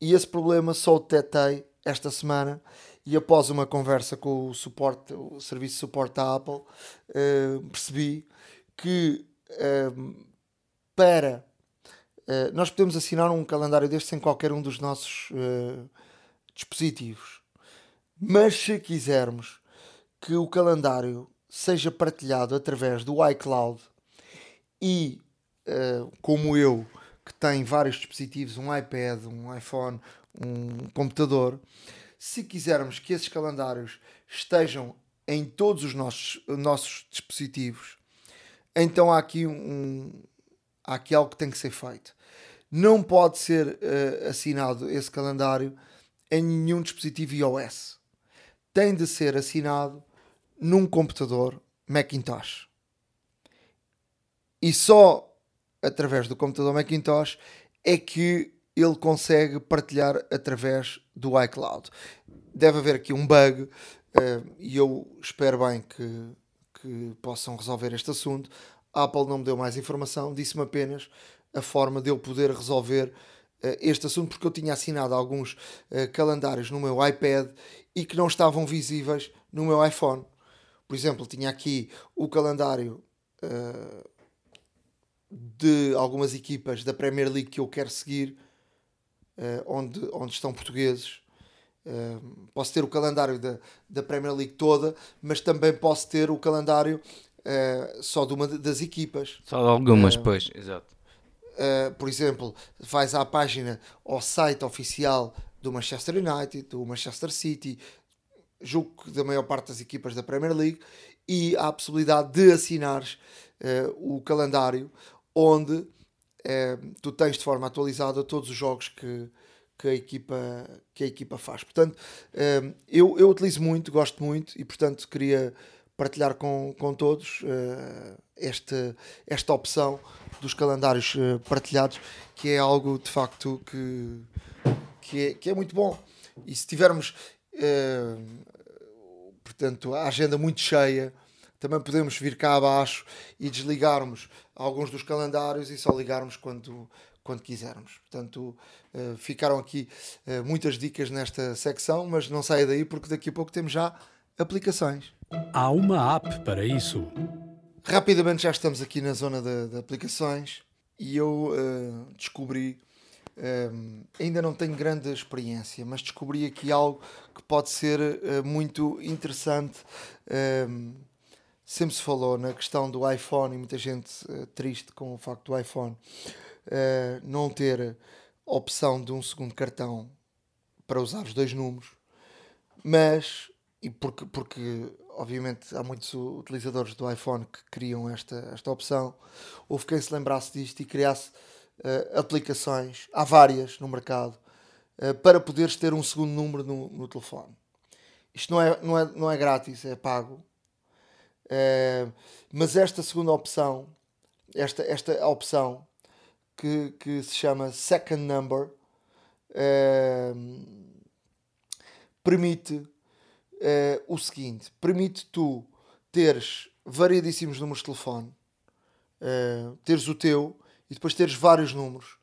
S2: E esse problema só o detetei esta semana e após uma conversa com o, suporte, o serviço de suporte da Apple, uh, percebi que uh, para nós podemos assinar um calendário deste em qualquer um dos nossos dispositivos. Mas se quisermos que o calendário seja partilhado através do iCloud e uh, como eu, que tem vários dispositivos, um iPad, um iPhone, um computador, se quisermos que esses calendários estejam em todos os nossos, nossos dispositivos, então há aqui, um, há aqui algo que tem que ser feito. Não pode ser uh, assinado esse calendário em nenhum dispositivo iOS. Tem de ser assinado num computador Macintosh. E só através do computador Macintosh é que ele consegue partilhar através do iCloud. Deve haver aqui um bug uh, e eu espero bem que, que possam resolver este assunto. A Apple não me deu mais informação, disse-me apenas a forma de eu poder resolver uh, este assunto, porque eu tinha assinado alguns uh, calendários no meu iPad e que não estavam visíveis no meu iPhone. Por exemplo, tinha aqui o calendário uh, de algumas equipas da Premier League que eu quero seguir, uh, onde, onde estão portugueses. Uh, posso ter o calendário da, da Premier League toda, mas também posso ter o calendário uh, só de uma das equipas.
S4: Só de algumas, pois, exato.
S2: por exemplo, vais à página, ao site oficial do Manchester United, do Manchester City, julgo que da maior parte das equipas da Premier League, e há a possibilidade de assinares o calendário onde é, tu tens de forma atualizada todos os jogos que, que, a, equipa, que a equipa faz. Portanto, é, eu, eu utilizo muito, gosto muito e, portanto, queria partilhar com, com todos é, esta, esta opção dos calendários partilhados, que é algo de facto que, que, é, que é muito bom. E se tivermos, portanto, a agenda muito cheia, também podemos vir cá abaixo e desligarmos alguns dos calendários e só ligarmos quando, quando quisermos. Portanto, uh, ficaram aqui uh, muitas dicas nesta secção, mas não saia daí porque daqui a pouco temos já aplicações.
S1: Há uma app para isso.
S2: Rapidamente já estamos aqui na zona de, de aplicações e eu uh, descobri, ainda não tenho grande experiência, mas descobri aqui algo que pode ser muito interessante sempre se falou na questão do iPhone e muita gente uh, triste com o facto do iPhone uh, não ter opção de um segundo cartão para usar os dois números, mas e porque, porque obviamente há muitos utilizadores do iPhone que criam esta, esta opção, houve quem se lembrasse disto e criasse uh, aplicações, há várias no mercado, para poderes ter um segundo número no, no telefone. Isto não é, não, é, não é grátis, é pago Uh, mas esta segunda opção, esta, esta opção que, que se chama Second Number, uh, permite uh, o seguinte: permite tu teres variedíssimos números de telefone, teres o teu e depois teres vários números,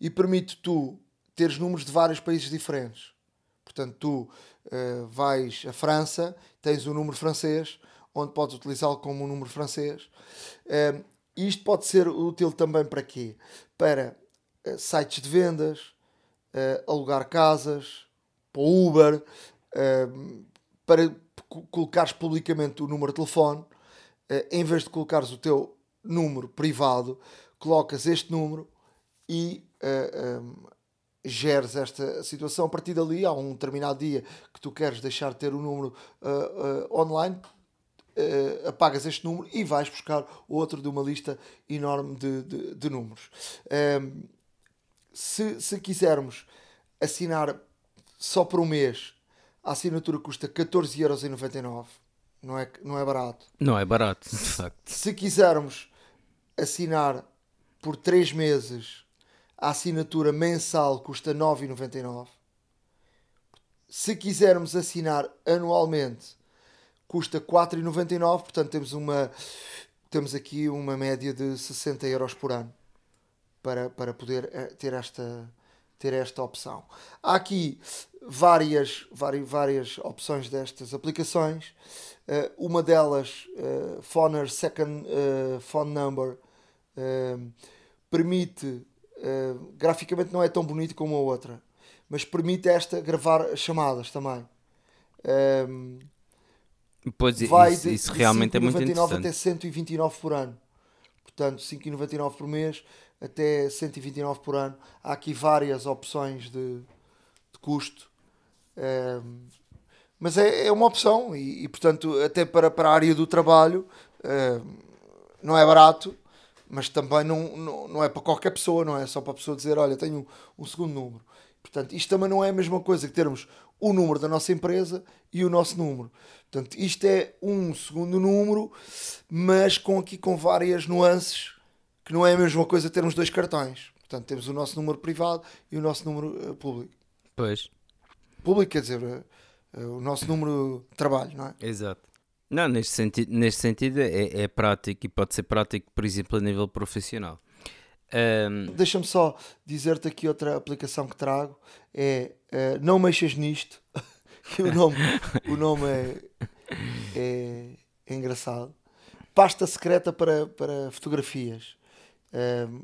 S2: e permite tu teres números de vários países diferentes. Portanto, tu vais à França, tens o um número francês, onde podes utilizá-lo como um número francês. Uh, isto pode ser útil também para quê? Para uh, sites de vendas, uh, alugar casas, para Uber, para colocares publicamente o número de telefone, em vez de colocares o teu número privado, colocas este número e um, geres esta situação. A partir dali, há um determinado dia que tu queres deixar de ter o número uh, uh, online, uh, apagas este número e vais buscar outro de uma lista enorme de, de, de números. Um, ehm, se, se quisermos assinar só por um mês, a assinatura custa 14,99€. Não é, não é barato.
S4: Não é barato, de facto.
S2: Se quisermos assinar por 3 meses, a assinatura mensal custa 9,99. Se quisermos assinar anualmente, custa 4,99, portanto temos uma temos aqui uma média de 60 euros por ano para, para poder eh, ter esta ter esta opção. Há aqui várias, várias, várias opções destas aplicações. Uh, uma delas, uh, Phoner Second uh, Phone Number, uh, permite, graficamente não é tão bonito como a outra, mas permite esta gravar chamadas também.
S4: Pois
S2: vai
S4: isso,
S2: de,
S4: isso realmente é muito interessante.
S2: até 129 por ano. portanto 5,99 por mês até 129 por ano. Há aqui várias opções de, de custo. Um, mas é, é, uma opção e, e, portanto até para, para a área do trabalho um, não é barato mas também não, não, não é para qualquer pessoa, não é só para a pessoa dizer, olha, tenho um, um segundo número. Portanto, isto também não é a mesma coisa que termos o número da nossa empresa e o nosso número. Portanto, isto é um segundo número, mas com aqui com várias nuances, que não é a mesma coisa termos dois cartões. Portanto, temos o nosso número privado e o nosso número uh, público.
S4: Pois.
S2: Público quer dizer, uh, uh, o nosso número de trabalho, não é?
S4: Exato. Não, neste sentido, neste sentido é, é prático e pode ser prático, por exemplo, a nível profissional. Um...
S2: Deixa-me só dizer-te aqui outra aplicação que trago: é uh, Não Mexas Nisto. que o nome, o nome é, é, é, engraçado. Pasta secreta para, para fotografias. Um,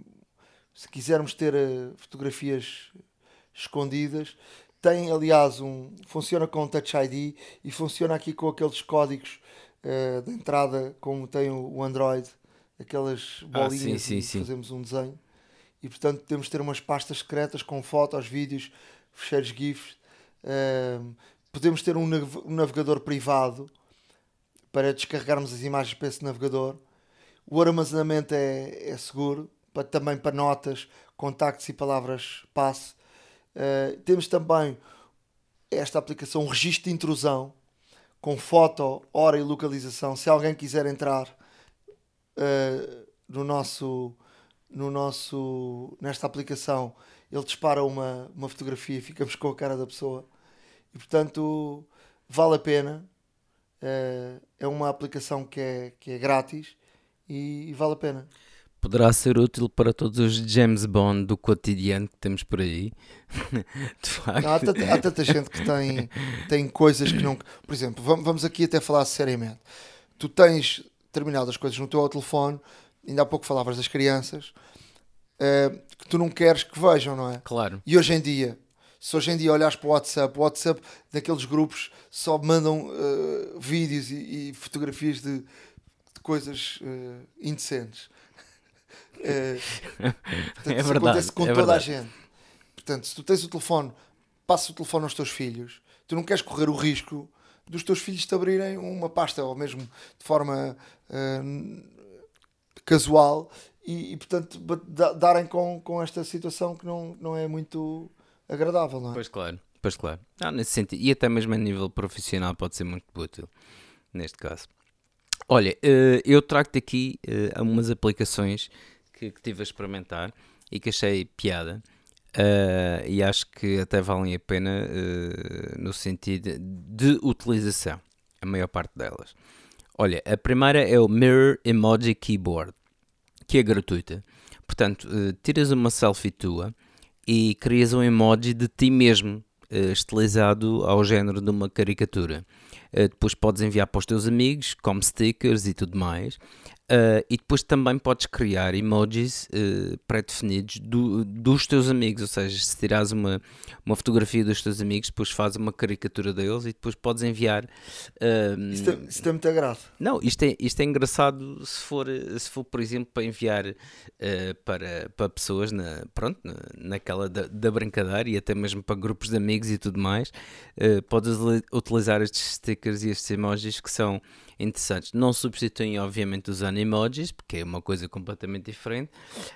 S2: se quisermos ter uh, fotografias escondidas, tem aliás um. funciona com Touch ID e funciona aqui com aqueles códigos uh, de entrada, como tem o, Android, aquelas bolinhas
S4: ah, sim, sim, sim.
S2: fazemos um desenho. E portanto temos de ter umas pastas secretas com fotos, vídeos, fecheiros GIFs. Uh, podemos ter um, navegador privado para descarregarmos as imagens para esse navegador. O armazenamento é, é seguro, para, também para notas, contactos e palavras passe. Uh, temos também esta aplicação, um registro de intrusão, com foto, hora e localização. Se alguém quiser entrar uh, no nosso, no nosso, nesta aplicação, ele dispara uma, uma fotografia e ficamos com a cara da pessoa. E portanto, vale a pena. Uh, é uma aplicação que é, que é grátis e, e vale a pena
S4: poderá ser útil para todos os James Bond do cotidiano que temos por aí.
S2: De facto. Há, tanta, há, tanta, gente que tem, tem coisas que não. Por exemplo, vamos aqui até falar seriamente. Tu tens determinadas coisas no teu telefone, ainda há pouco falavas das crianças, uh, que tu não queres que vejam, não é?
S4: Claro.
S2: E hoje em dia, se hoje em dia olhas para o WhatsApp, o WhatsApp daqueles grupos só mandam uh, vídeos e, e, fotografias de, de coisas uh, indecentes.
S4: É, portanto, é verdade. acontece
S2: com
S4: é
S2: toda
S4: verdade.
S2: a gente. Portanto, se tu tens o telefone, passa o telefone aos teus filhos, tu não queres correr o risco dos teus filhos te abrirem uma pasta, ou mesmo de forma uh, casual, e, e, portanto darem com, com esta situação que não, não é muito agradável, não é?
S4: Pois claro, pois claro. Não, nesse sentido, e até mesmo a nível profissional pode ser muito útil, neste caso. Olha, uh, eu trago-te aqui uh, algumas aplicações que, que tive a experimentar e que achei piada. Uh, e acho que até valem a pena uh, no sentido de utilização, a maior parte delas. Olha, a primeira é o Mirror Emoji Keyboard, que é gratuita. Portanto, uh, tiras uma selfie tua e crias um emoji de ti mesmo, estilizado ao género de uma caricatura. depois podes enviar para os teus amigos, como stickers e tudo mais. Uh, e depois também podes criar emojis uh, pré-definidos do, dos teus amigos, ou seja, se tirares uma, uma fotografia dos teus amigos, depois fazes uma caricatura deles e depois podes enviar.
S2: Uh, isto, é, isto é muito graça.
S4: Não, isto é, isto é engraçado se for, se for, por exemplo, para enviar para, para pessoas na, pronto, na, naquela da, da, brincadeira e até mesmo para grupos de amigos e tudo mais. podes utilizar estes stickers e estes emojis que são interessantes. Não substituem, obviamente, os animojis, porque é uma coisa completamente diferente,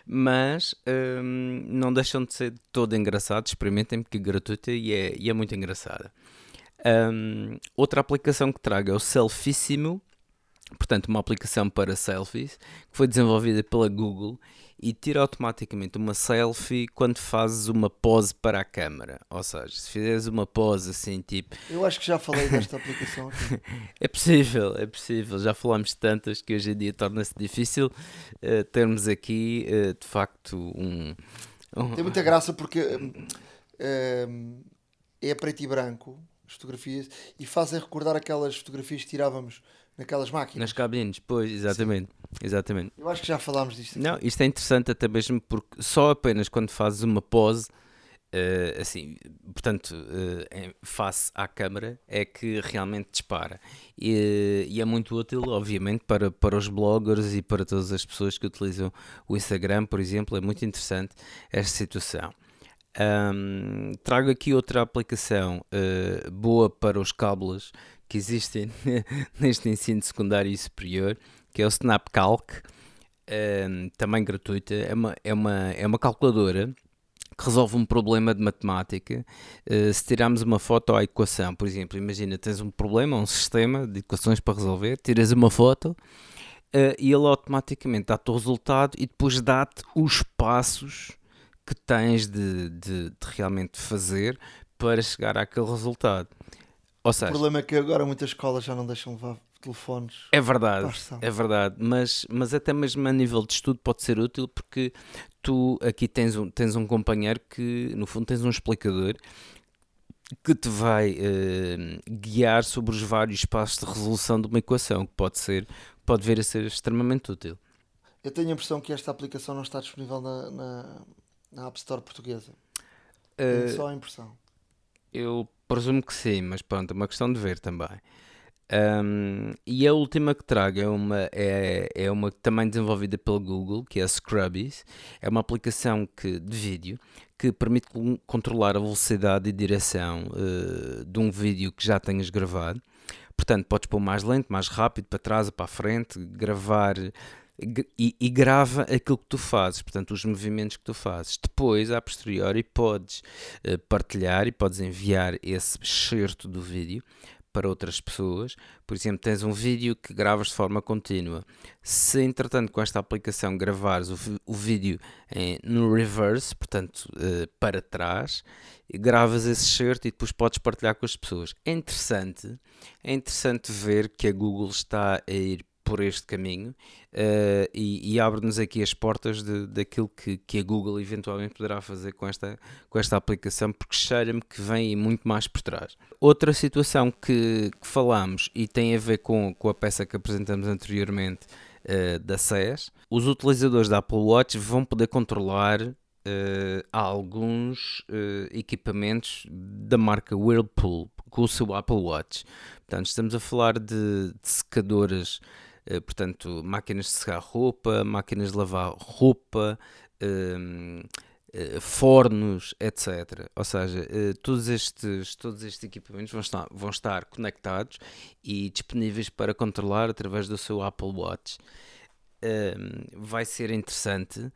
S4: mas hum, não deixam de ser todo engraçados. Experimentem, porque é gratuita e é, e é muito engraçada. Um, outra aplicação que trago é o Selfissimo, portanto, uma aplicação para selfies, que foi desenvolvida pela Google e tira automaticamente uma selfie quando fazes uma pose para a câmera. Ou seja, se fizeres uma pose assim, tipo.
S2: Eu acho que já falei desta aplicação aqui.
S4: é possível, é possível. Já falamos tantas que hoje em dia torna-se difícil uh, termos aqui, uh, de facto, um,
S2: um. Tem muita graça porque uh, é preto e branco as fotografias e fazem recordar aquelas fotografias que tirávamos naquelas máquinas.
S4: Nas cabines, pois, exatamente. exatamente.
S2: Eu acho que já falámos disto. Aqui.
S4: Não, isto é interessante até mesmo porque só apenas quando fazes uma pose Uh, assim, portanto, uh, face à câmara é que realmente dispara. E, e, é muito útil, obviamente, para, para os bloggers e para todas as pessoas que utilizam o Instagram, por exemplo. É muito interessante esta situação. Um, trago aqui outra aplicação uh, boa para os cabos que existem neste ensino secundário e superior, que é o SnapCalc, um, também gratuita. É uma, é, uma, é uma calculadora que resolve um problema de matemática. Uh, se tirarmos uma foto à equação, por exemplo, imagina, tens um problema, um sistema de equações para resolver, tiras uma foto uh, e ele automaticamente dá-te o resultado e depois dá-te os passos que tens de, de, de, realmente fazer para chegar àquele resultado. Ou seja,
S2: o problema é que agora muitas escolas já não deixam levar telefones.
S4: É verdade, é verdade, mas, mas até mesmo a nível de estudo pode ser útil porque tu aqui tens um, tens um companheiro que, no fundo, tens um explicador que te vai uh, guiar sobre os vários passos de resolução de uma equação, que pode ser, pode vir a ser extremamente útil.
S2: Eu tenho a impressão que esta aplicação não está disponível na, na, na App Store portuguesa. Tenho uh, só a impressão.
S4: Eu presumo que sim, mas pronto, é uma questão de ver também. Um, e a última que trago é uma, é, é uma também desenvolvida pela Google, que é a Scrubbies. É uma aplicação que, de vídeo que permite controlar a velocidade e direção uh, de um vídeo que já tenhas gravado. Portanto, podes pôr mais lento, mais rápido, para trás ou para a frente, gravar e, e, grava aquilo que tu fazes, portanto, os movimentos que tu fazes. Depois, a posteriori, podes uh, partilhar e podes enviar esse excerto do vídeo para outras pessoas. Por exemplo, tens um vídeo que gravas de forma contínua. Se entretanto com esta aplicação gravares o, o vídeo em, no reverse, portanto uh, para trás, gravas esse shirt e depois podes partilhar com as pessoas. É interessante, é interessante ver que a Google está a ir por este caminho uh, e, e abre-nos aqui as portas de, daquilo que, que a Google eventualmente poderá fazer com esta, com esta aplicação, porque cheira-me que vem muito mais por trás. Outra situação que, que falámos e tem a ver com, com a peça que apresentamos anteriormente uh, da SES, os utilizadores da Apple Watch vão poder controlar Uh, alguns uh, equipamentos da marca Whirlpool com o seu Apple Watch. Portanto, estamos a falar de, de secadoras portanto, máquinas de secar roupa, máquinas de lavar roupa, Uh, eh, fornos, etc. Ou seja, uh, todos, estes, todos estes equipamentos vão estar, vão estar conectados e disponíveis para controlar através do seu Apple Watch. Uh, vai ser interessante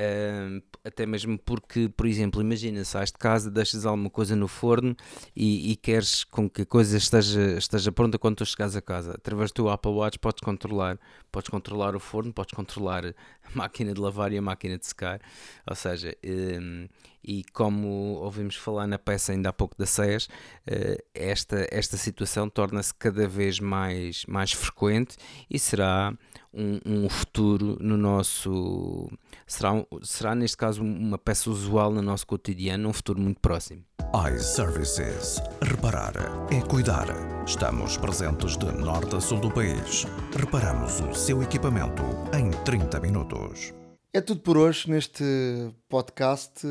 S4: Uh, até mesmo porque, por exemplo, imagina, sais de casa, deixas alguma coisa no forno e, e, queres com que a coisa esteja, esteja pronta quando tu chegares a casa. Através do Apple Watch podes controlar, podes controlar o forno, podes controlar a máquina de lavar e a máquina de secar. Ou seja, um, e como ouvimos falar na peça ainda há pouco da SES, uh, esta, esta situação torna-se cada vez mais, mais frequente e será um, um futuro no nosso. Será, será, neste caso, uma peça usual no nosso cotidiano, num futuro muito próximo.
S3: iServices. Reparar é cuidar. Estamos presentes de norte a sul do país. Reparamos o seu equipamento em 30 minutos.
S2: É tudo por hoje neste podcast.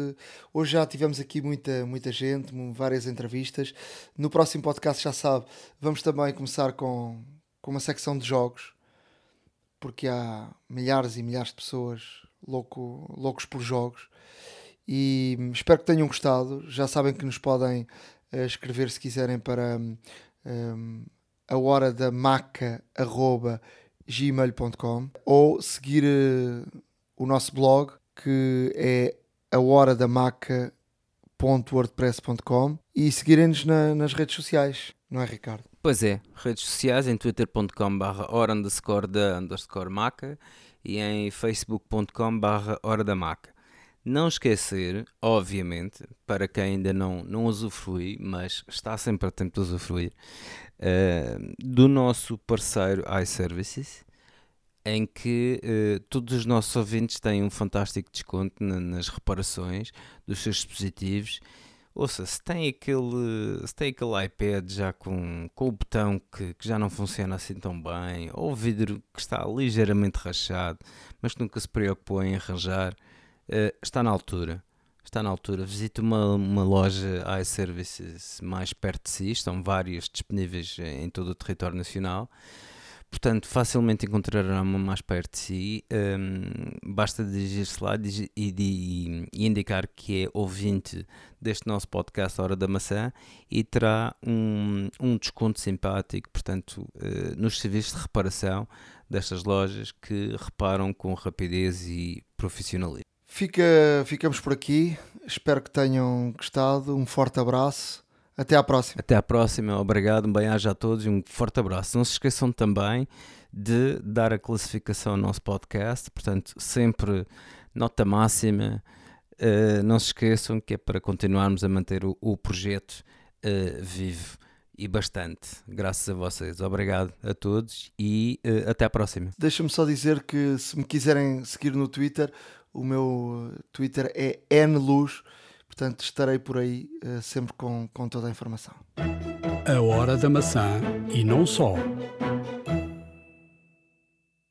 S2: Hoje já tivemos aqui muita, muita gente, várias entrevistas. No próximo podcast, já sabe, vamos também começar com, com uma secção de jogos porque há milhares e milhares de pessoas louco, loucos por jogos. E espero que tenham gostado. Já sabem que nos podem uh, escrever se quiserem para um, hum, a hora da maca gmail.com ou seguir uh, o nosso blog que é a hora da maca.wordpress.com e seguirem-nos na, nas redes sociais, não é Ricardo?
S4: Pois é, redes sociais em twitter.com barra hora underscore da underscore maca e em facebook.com barra hora da maca. Não esquecer, obviamente, para quem ainda não, não usufrui, mas está sempre a tempo de usufruir, uh, do nosso parceiro iServices, em que uh, todos os nossos ouvintes têm um fantástico desconto na, nas reparações dos seus dispositivos Ouça, se tem aquele, se tem aquele iPad já com, com o botão que, que já não funciona assim tão bem, ou o vidro que está ligeiramente rachado, mas que nunca se preocupou em arranjar, uh, está na altura. está na altura. Visite uma, uma loja iServices mais perto de si, estão várias disponíveis em todo o território nacional. Portanto, facilmente encontrará uma mais perto de si. Um, basta dirigir-se lá e, e, e, indicar que é ouvinte deste nosso podcast Hora da Maçã e terá um, um desconto simpático, portanto, uh, nos serviços de reparação destas lojas que reparam com rapidez e profissionalismo.
S2: Fica, ficamos por aqui. Espero que tenham gostado. Um forte abraço. Até à próxima.
S4: Até à próxima. Obrigado. Um bem-aja a todos e um forte abraço. Não se esqueçam também de dar a classificação ao nosso podcast. Portanto, sempre nota máxima. Uh, não se esqueçam que é para continuarmos a manter o, o projeto uh, vivo e bastante, graças a vocês. Obrigado a todos e uh, até à próxima.
S2: Deixa-me só dizer que se me quiserem seguir no Twitter, o meu Twitter é nluz, portanto estarei por aí uh, sempre com, com toda a informação.
S1: A hora da maçã e não só.